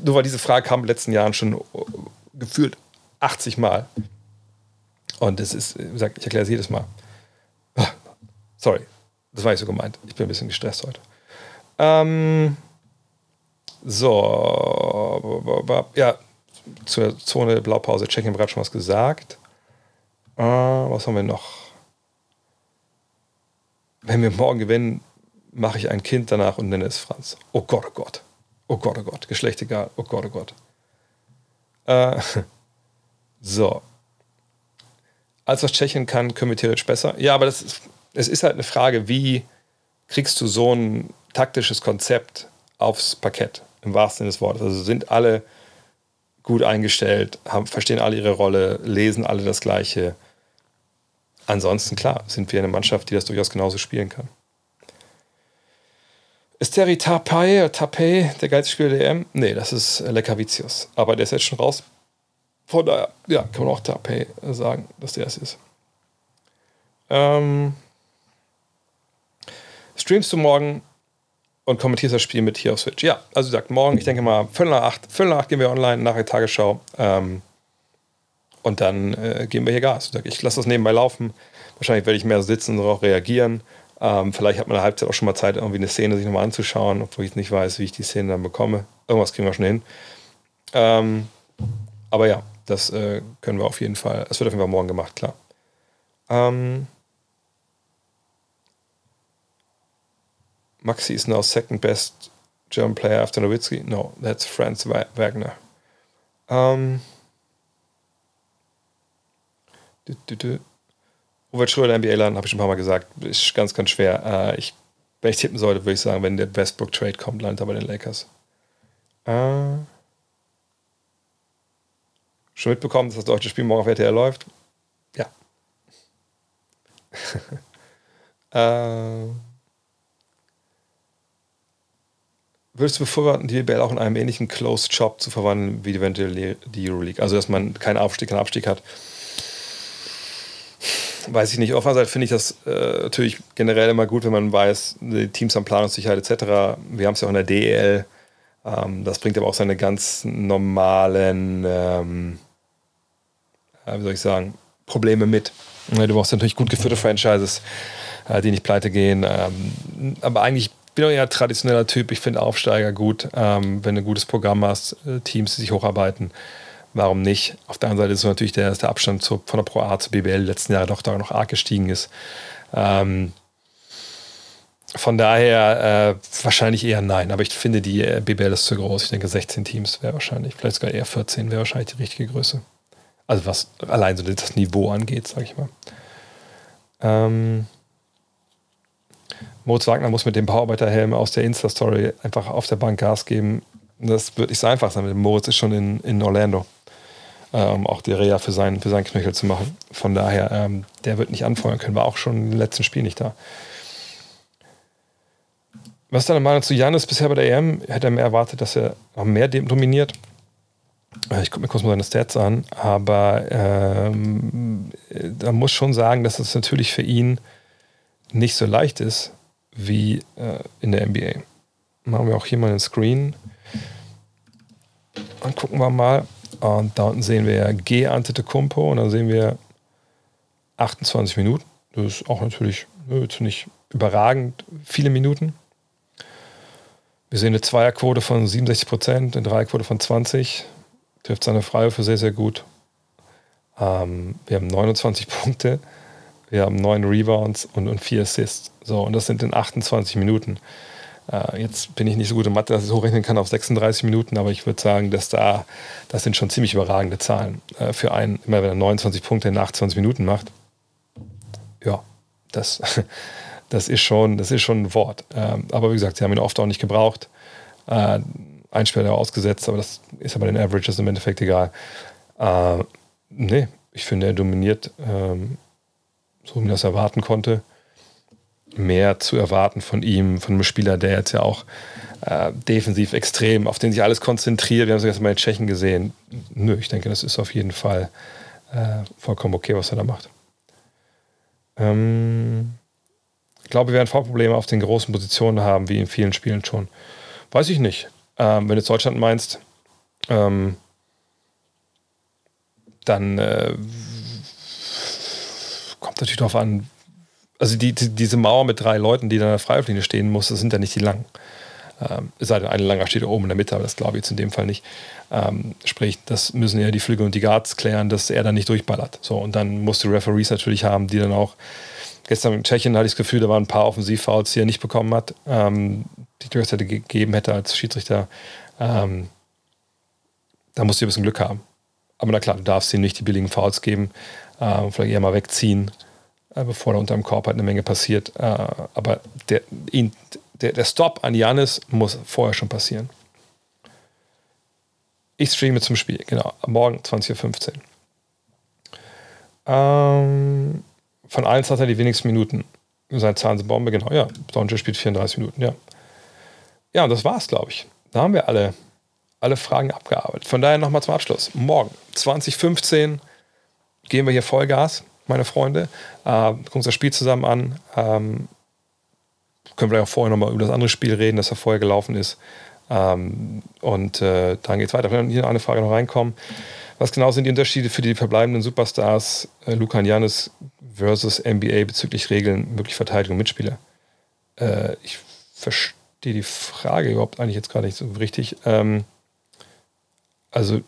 nur weil diese Frage kam in den letzten Jahren schon gefühlt 80 Mal. Und das ist, wie gesagt, ich erkläre es jedes Mal. Ah, sorry, das war nicht so gemeint. Ich bin ein bisschen gestresst heute. Ähm, so, ja, zur Zone Blaupause Check-in gerade schon was gesagt. Äh, was haben wir noch? Wenn wir morgen gewinnen, mache ich ein Kind danach und nenne es Franz. Oh Gott, oh Gott. Oh Gott, oh Gott. Geschlecht egal. Oh Gott, oh Gott. Äh, (laughs) so. Als was Tschechien kann, können wir theoretisch besser. Ja, aber das ist, es ist halt eine Frage, wie kriegst du so ein taktisches Konzept aufs Parkett, im wahrsten Sinne des Wortes. Also sind alle gut eingestellt, haben, verstehen alle ihre Rolle, lesen alle das Gleiche. Ansonsten, klar, sind wir eine Mannschaft, die das durchaus genauso spielen kann. Ist Terry Tapay, Tapay der geilste Spieler der EM? Nee, das ist Lekavicius. Aber der ist jetzt schon raus. Von daher, ja, kann man auch Tapay sagen, dass der es ist. Ähm, streamst du morgen und kommentierst das Spiel mit hier auf Switch? Ja, also sagt morgen, ich denke mal, Viertel nach acht, Viertel nach acht gehen wir online nach der Tagesschau. Ähm, und dann äh, geben wir hier Gas. Ich lasse das nebenbei laufen. Wahrscheinlich werde ich mehr sitzen und darauf reagieren. Ähm, vielleicht hat man in der Halbzeit auch schon mal Zeit, irgendwie eine Szene sich nochmal anzuschauen, obwohl ich nicht weiß, wie ich die Szene dann bekomme. Irgendwas kriegen wir schon hin. Ähm, aber ja, das äh, können wir auf jeden Fall, es wird auf jeden Fall morgen gemacht, klar. Ähm, Maxi is now second best German player after Nowitzki. No, that's Franz Wagner. Um, du, du, du. Robert Schröder, NBA-Land, habe ich schon ein paar Mal gesagt, ist ganz, ganz schwer. Äh, ich, wenn ich tippen sollte, würde ich sagen, wenn der Westbrook-Trade kommt, landet er bei den Lakers. Äh, schon mitbekommen, dass das deutsche Spiel morgen auf RTL läuft? Ja. (laughs) äh, würdest du befürworten, die BL auch in einem ähnlichen Closed Shop zu verwandeln wie eventuell die Euroleague? Also, dass man keinen Aufstieg, keinen Abstieg hat weiß ich nicht. Seite finde ich das äh, natürlich generell immer gut, wenn man weiß, die Teams haben Planungssicherheit etc. Wir haben es ja auch in der DEL. Ähm, das bringt aber auch seine ganz normalen, ähm, wie soll ich sagen, Probleme mit. Du brauchst natürlich gut geführte Franchises, äh, die nicht pleite gehen. Ähm, aber eigentlich bin ich eher traditioneller Typ. Ich finde Aufsteiger gut, ähm, wenn du ein gutes Programm hast, äh, Teams, die sich hocharbeiten warum nicht? Auf der anderen Seite ist natürlich der, der Abstand zu, von der Pro A zu BBL letzten Jahre doch da noch arg gestiegen ist. Ähm, von daher äh, wahrscheinlich eher nein, aber ich finde, die äh, BBL ist zu groß. Ich denke, 16 Teams wäre wahrscheinlich, vielleicht sogar eher 14 wäre wahrscheinlich die richtige Größe. Also was allein so das Niveau angeht, sage ich mal. Ähm, Moritz Wagner muss mit dem Bauarbeiterhelm aus der Insta-Story einfach auf der Bank Gas geben. Das wird nicht so einfach sein. Moritz ist schon in, in Orlando ähm, auch die Reha für seinen, für seinen Knöchel zu machen. Von daher, ähm, der wird nicht anfeuern können, war auch schon im letzten Spiel nicht da. Was ist deine Meinung zu Janis bisher bei der EM? Hätte er mehr erwartet, dass er noch mehr dominiert? Äh, ich gucke mir kurz mal seine Stats an, aber ähm, da muss schon sagen, dass es natürlich für ihn nicht so leicht ist wie äh, in der NBA. Machen wir auch hier mal einen Screen. Dann gucken wir mal. Und da unten sehen wir G Antetokounmpo und dann sehen wir 28 Minuten. Das ist auch natürlich jetzt nicht überragend viele Minuten. Wir sehen eine Zweierquote von 67 Prozent, eine Dreierquote von 20. Trifft seine Freiwürfe sehr, sehr gut. Ähm, wir haben 29 Punkte, wir haben 9 Rebounds und, und 4 Assists. So, und das sind in 28 Minuten. Äh, jetzt bin ich nicht so gut in Mathe, dass ich hochrechnen kann auf 36 Minuten, aber ich würde sagen, dass da, das sind schon ziemlich überragende Zahlen äh, für einen, immer wenn er 29 Punkte in 28 Minuten macht. Ja, das, (laughs) das, ist, schon, das ist schon ein Wort. Ähm, aber wie gesagt, sie haben ihn oft auch nicht gebraucht. Äh, ein Spieler ausgesetzt, aber das ist ja bei den Averages im Endeffekt egal. Äh, nee, ich finde, er dominiert, ähm, so wie man das erwarten konnte mehr zu erwarten von ihm, von einem Spieler, der jetzt ja auch äh, defensiv extrem, auf den sich alles konzentriert. Wir haben es jetzt mal in Tschechen gesehen. Nö, ich denke, das ist auf jeden Fall äh, vollkommen okay, was er da macht. Ähm, ich glaube, wir werden Vorprobleme auf den großen Positionen haben, wie in vielen Spielen schon. Weiß ich nicht. Ähm, wenn du jetzt Deutschland meinst, ähm, dann äh, kommt natürlich darauf an, also die, die, diese Mauer mit drei Leuten, die da in der Freiwurflinie stehen muss, das sind ja nicht die langen. Ähm, es sei denn, eine langer steht oben in der Mitte, aber das glaube ich jetzt in dem Fall nicht. Ähm, sprich, das müssen ja die Flügel und die Guards klären, dass er dann nicht durchballert. So, und dann musst du Referees natürlich haben, die dann auch. Gestern in Tschechien hatte ich das Gefühl, da waren ein paar Offensivfouls, die er nicht bekommen hat, ähm, die Dirks hätte gegeben hätte als Schiedsrichter. Ähm, da musst du ein bisschen Glück haben. Aber na klar, du darfst ihm nicht die billigen Fouls geben, äh, vielleicht eher mal wegziehen äh, bevor da unter dem Korb halt eine Menge passiert. Äh, aber der, ihn, der, der Stop an Janis muss vorher schon passieren. Ich streame zum Spiel, genau, morgen 20.15 Uhr. Ähm, von allen hat er die wenigsten Minuten. Seit Zahnsbombe, genau, ja. Doncic spielt 34 Minuten, ja. Ja, und das war's, glaube ich. Da haben wir alle, alle Fragen abgearbeitet. Von daher nochmal zum Abschluss. Morgen, 2015, gehen wir hier Vollgas meine Freunde. Äh, gucken das Spiel zusammen an. Ähm, können wir auch vorher nochmal über das andere Spiel reden, das ja vorher gelaufen ist. Ähm, und äh, dann geht es weiter. Wenn hier eine Frage noch reinkommen. Was genau sind die Unterschiede für die verbleibenden Superstars äh, und Janis versus NBA bezüglich Regeln, mögliche Verteidigung Mitspieler? Äh, ich verstehe die Frage überhaupt eigentlich jetzt gar nicht so richtig. Ähm, also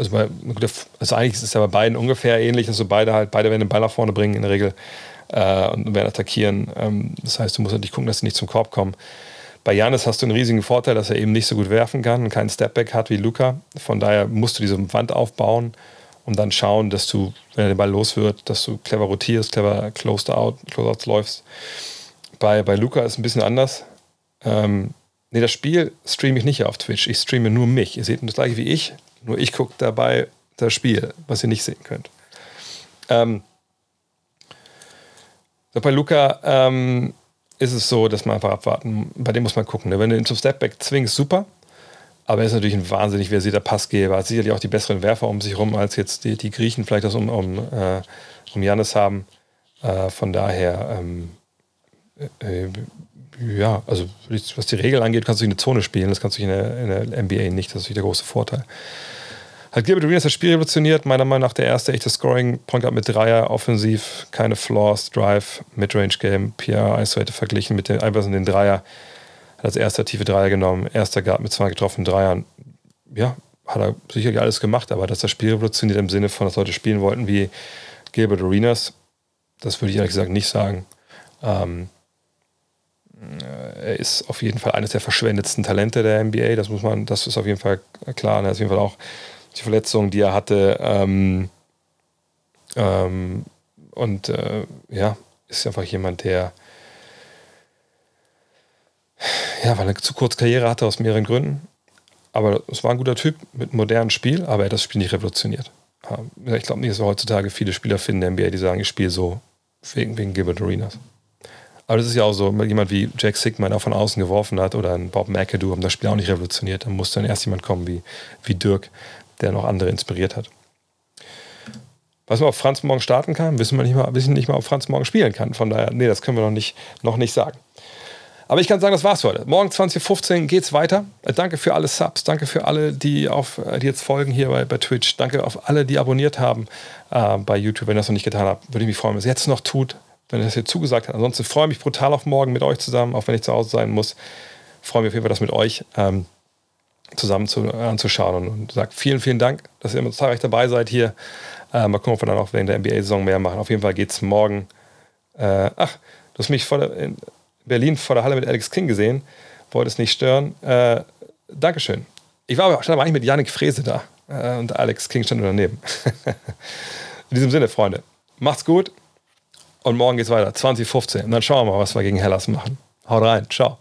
also, bei, also eigentlich ist es ja bei beiden ungefähr ähnlich, also beide halt, beide werden den Ball nach vorne bringen in der Regel äh, und werden attackieren. Ähm, das heißt, du musst natürlich gucken, dass sie nicht zum Korb kommen. Bei Janis hast du einen riesigen Vorteil, dass er eben nicht so gut werfen kann und keinen Stepback hat wie Luca. Von daher musst du diese Wand aufbauen und dann schauen, dass du, wenn er den Ball los wird, dass du clever rotierst, clever closed out, closeouts läufst. Bei, bei Luca ist es ein bisschen anders. Ähm, nee, das Spiel streame ich nicht auf Twitch. Ich streame nur mich. Ihr seht das gleiche wie ich. Nur ich gucke dabei das Spiel, was ihr nicht sehen könnt. Ähm, so bei Luca ähm, ist es so, dass man einfach abwarten, bei dem muss man gucken. Ne? Wenn du ihn zum Stepback zwingst, super. Aber er ist natürlich ein wahnsinnig versierter Passgeber. Hat sicherlich auch die besseren Werfer um sich herum, als jetzt die, die Griechen vielleicht das um, um, äh, um haben. Äh, von daher, ähm, äh, ja, also was die Regel angeht, kannst du in eine Zone spielen. Das kannst du in der, in der NBA nicht. Das ist der große Vorteil. Hat Gilbert Arenas das Spiel revolutioniert. Meiner Meinung nach der erste echte Scoring. Point Guard mit Dreier, offensiv, keine Flaws, Drive, Midrange Game, PR, Isolated verglichen mit den Iverson den Dreier. Hat als erster tiefe Dreier genommen. Erster Guard mit zwei getroffenen Dreiern. Ja, hat er sicherlich alles gemacht, aber dass das Spiel revolutioniert im Sinne von, dass Leute spielen wollten wie Gilbert Arenas, das würde ich ehrlich gesagt nicht sagen. Ähm, er ist auf jeden Fall eines der verschwendetsten Talente der NBA. Das muss man, das ist auf jeden Fall klar. Er ist auf jeden Fall auch die Verletzung, die er hatte. Ähm, ähm, und äh, ja, ist einfach jemand, der ja, weil er zu kurz Karriere hatte aus mehreren Gründen. Aber es war ein guter Typ mit einem modernen Spiel, aber er hat das Spiel nicht revolutioniert. Ähm, ich glaube nicht, dass wir heutzutage viele Spieler finden in der NBA, die sagen, ich spiele so wegen, wegen Gilbert Arenas. Aber das ist ja auch so, jemand wie Jack Sigman auch von außen geworfen hat oder ein Bob McAdoo haben das Spiel auch nicht revolutioniert. Dann muss dann erst jemand kommen wie, wie Dirk, der noch andere inspiriert hat. Was man auf Franz morgen starten kann, wissen wir nicht mal, wissen nicht mal, ob Franz morgen spielen kann. Von daher, nee, das können wir noch nicht, noch nicht sagen. Aber ich kann sagen, das war's für heute. Morgen 20.15 Uhr geht's weiter. Äh, danke für alle Subs, danke für alle, die, auf, äh, die jetzt folgen hier bei, bei Twitch. Danke auf alle, die abonniert haben äh, bei YouTube. Wenn ihr das noch nicht getan habt, würde ich mich freuen, wenn ihr es jetzt noch tut, wenn ihr das hier zugesagt habt. Ansonsten freue ich mich brutal auf morgen mit euch zusammen, auch wenn ich zu Hause sein muss. Freue mich auf jeden Fall, das mit euch. Ähm, zusammen zu, anzuschauen und, und sagt vielen, vielen Dank, dass ihr immer zahlreich dabei seid hier. Äh, mal gucken, ob wir dann auch während der NBA-Saison mehr machen. Auf jeden Fall geht es morgen. Äh, ach, du hast mich der, in, Berlin vor der Halle mit Alex King gesehen. Wollte es nicht stören. Äh, Dankeschön. Ich war aber, stand aber eigentlich mit Yannick Frese da. Äh, und Alex King stand daneben. (laughs) In diesem Sinne, Freunde, macht's gut. Und morgen geht's weiter. 2015. Und dann schauen wir mal, was wir gegen Hellas machen. Haut rein. Ciao.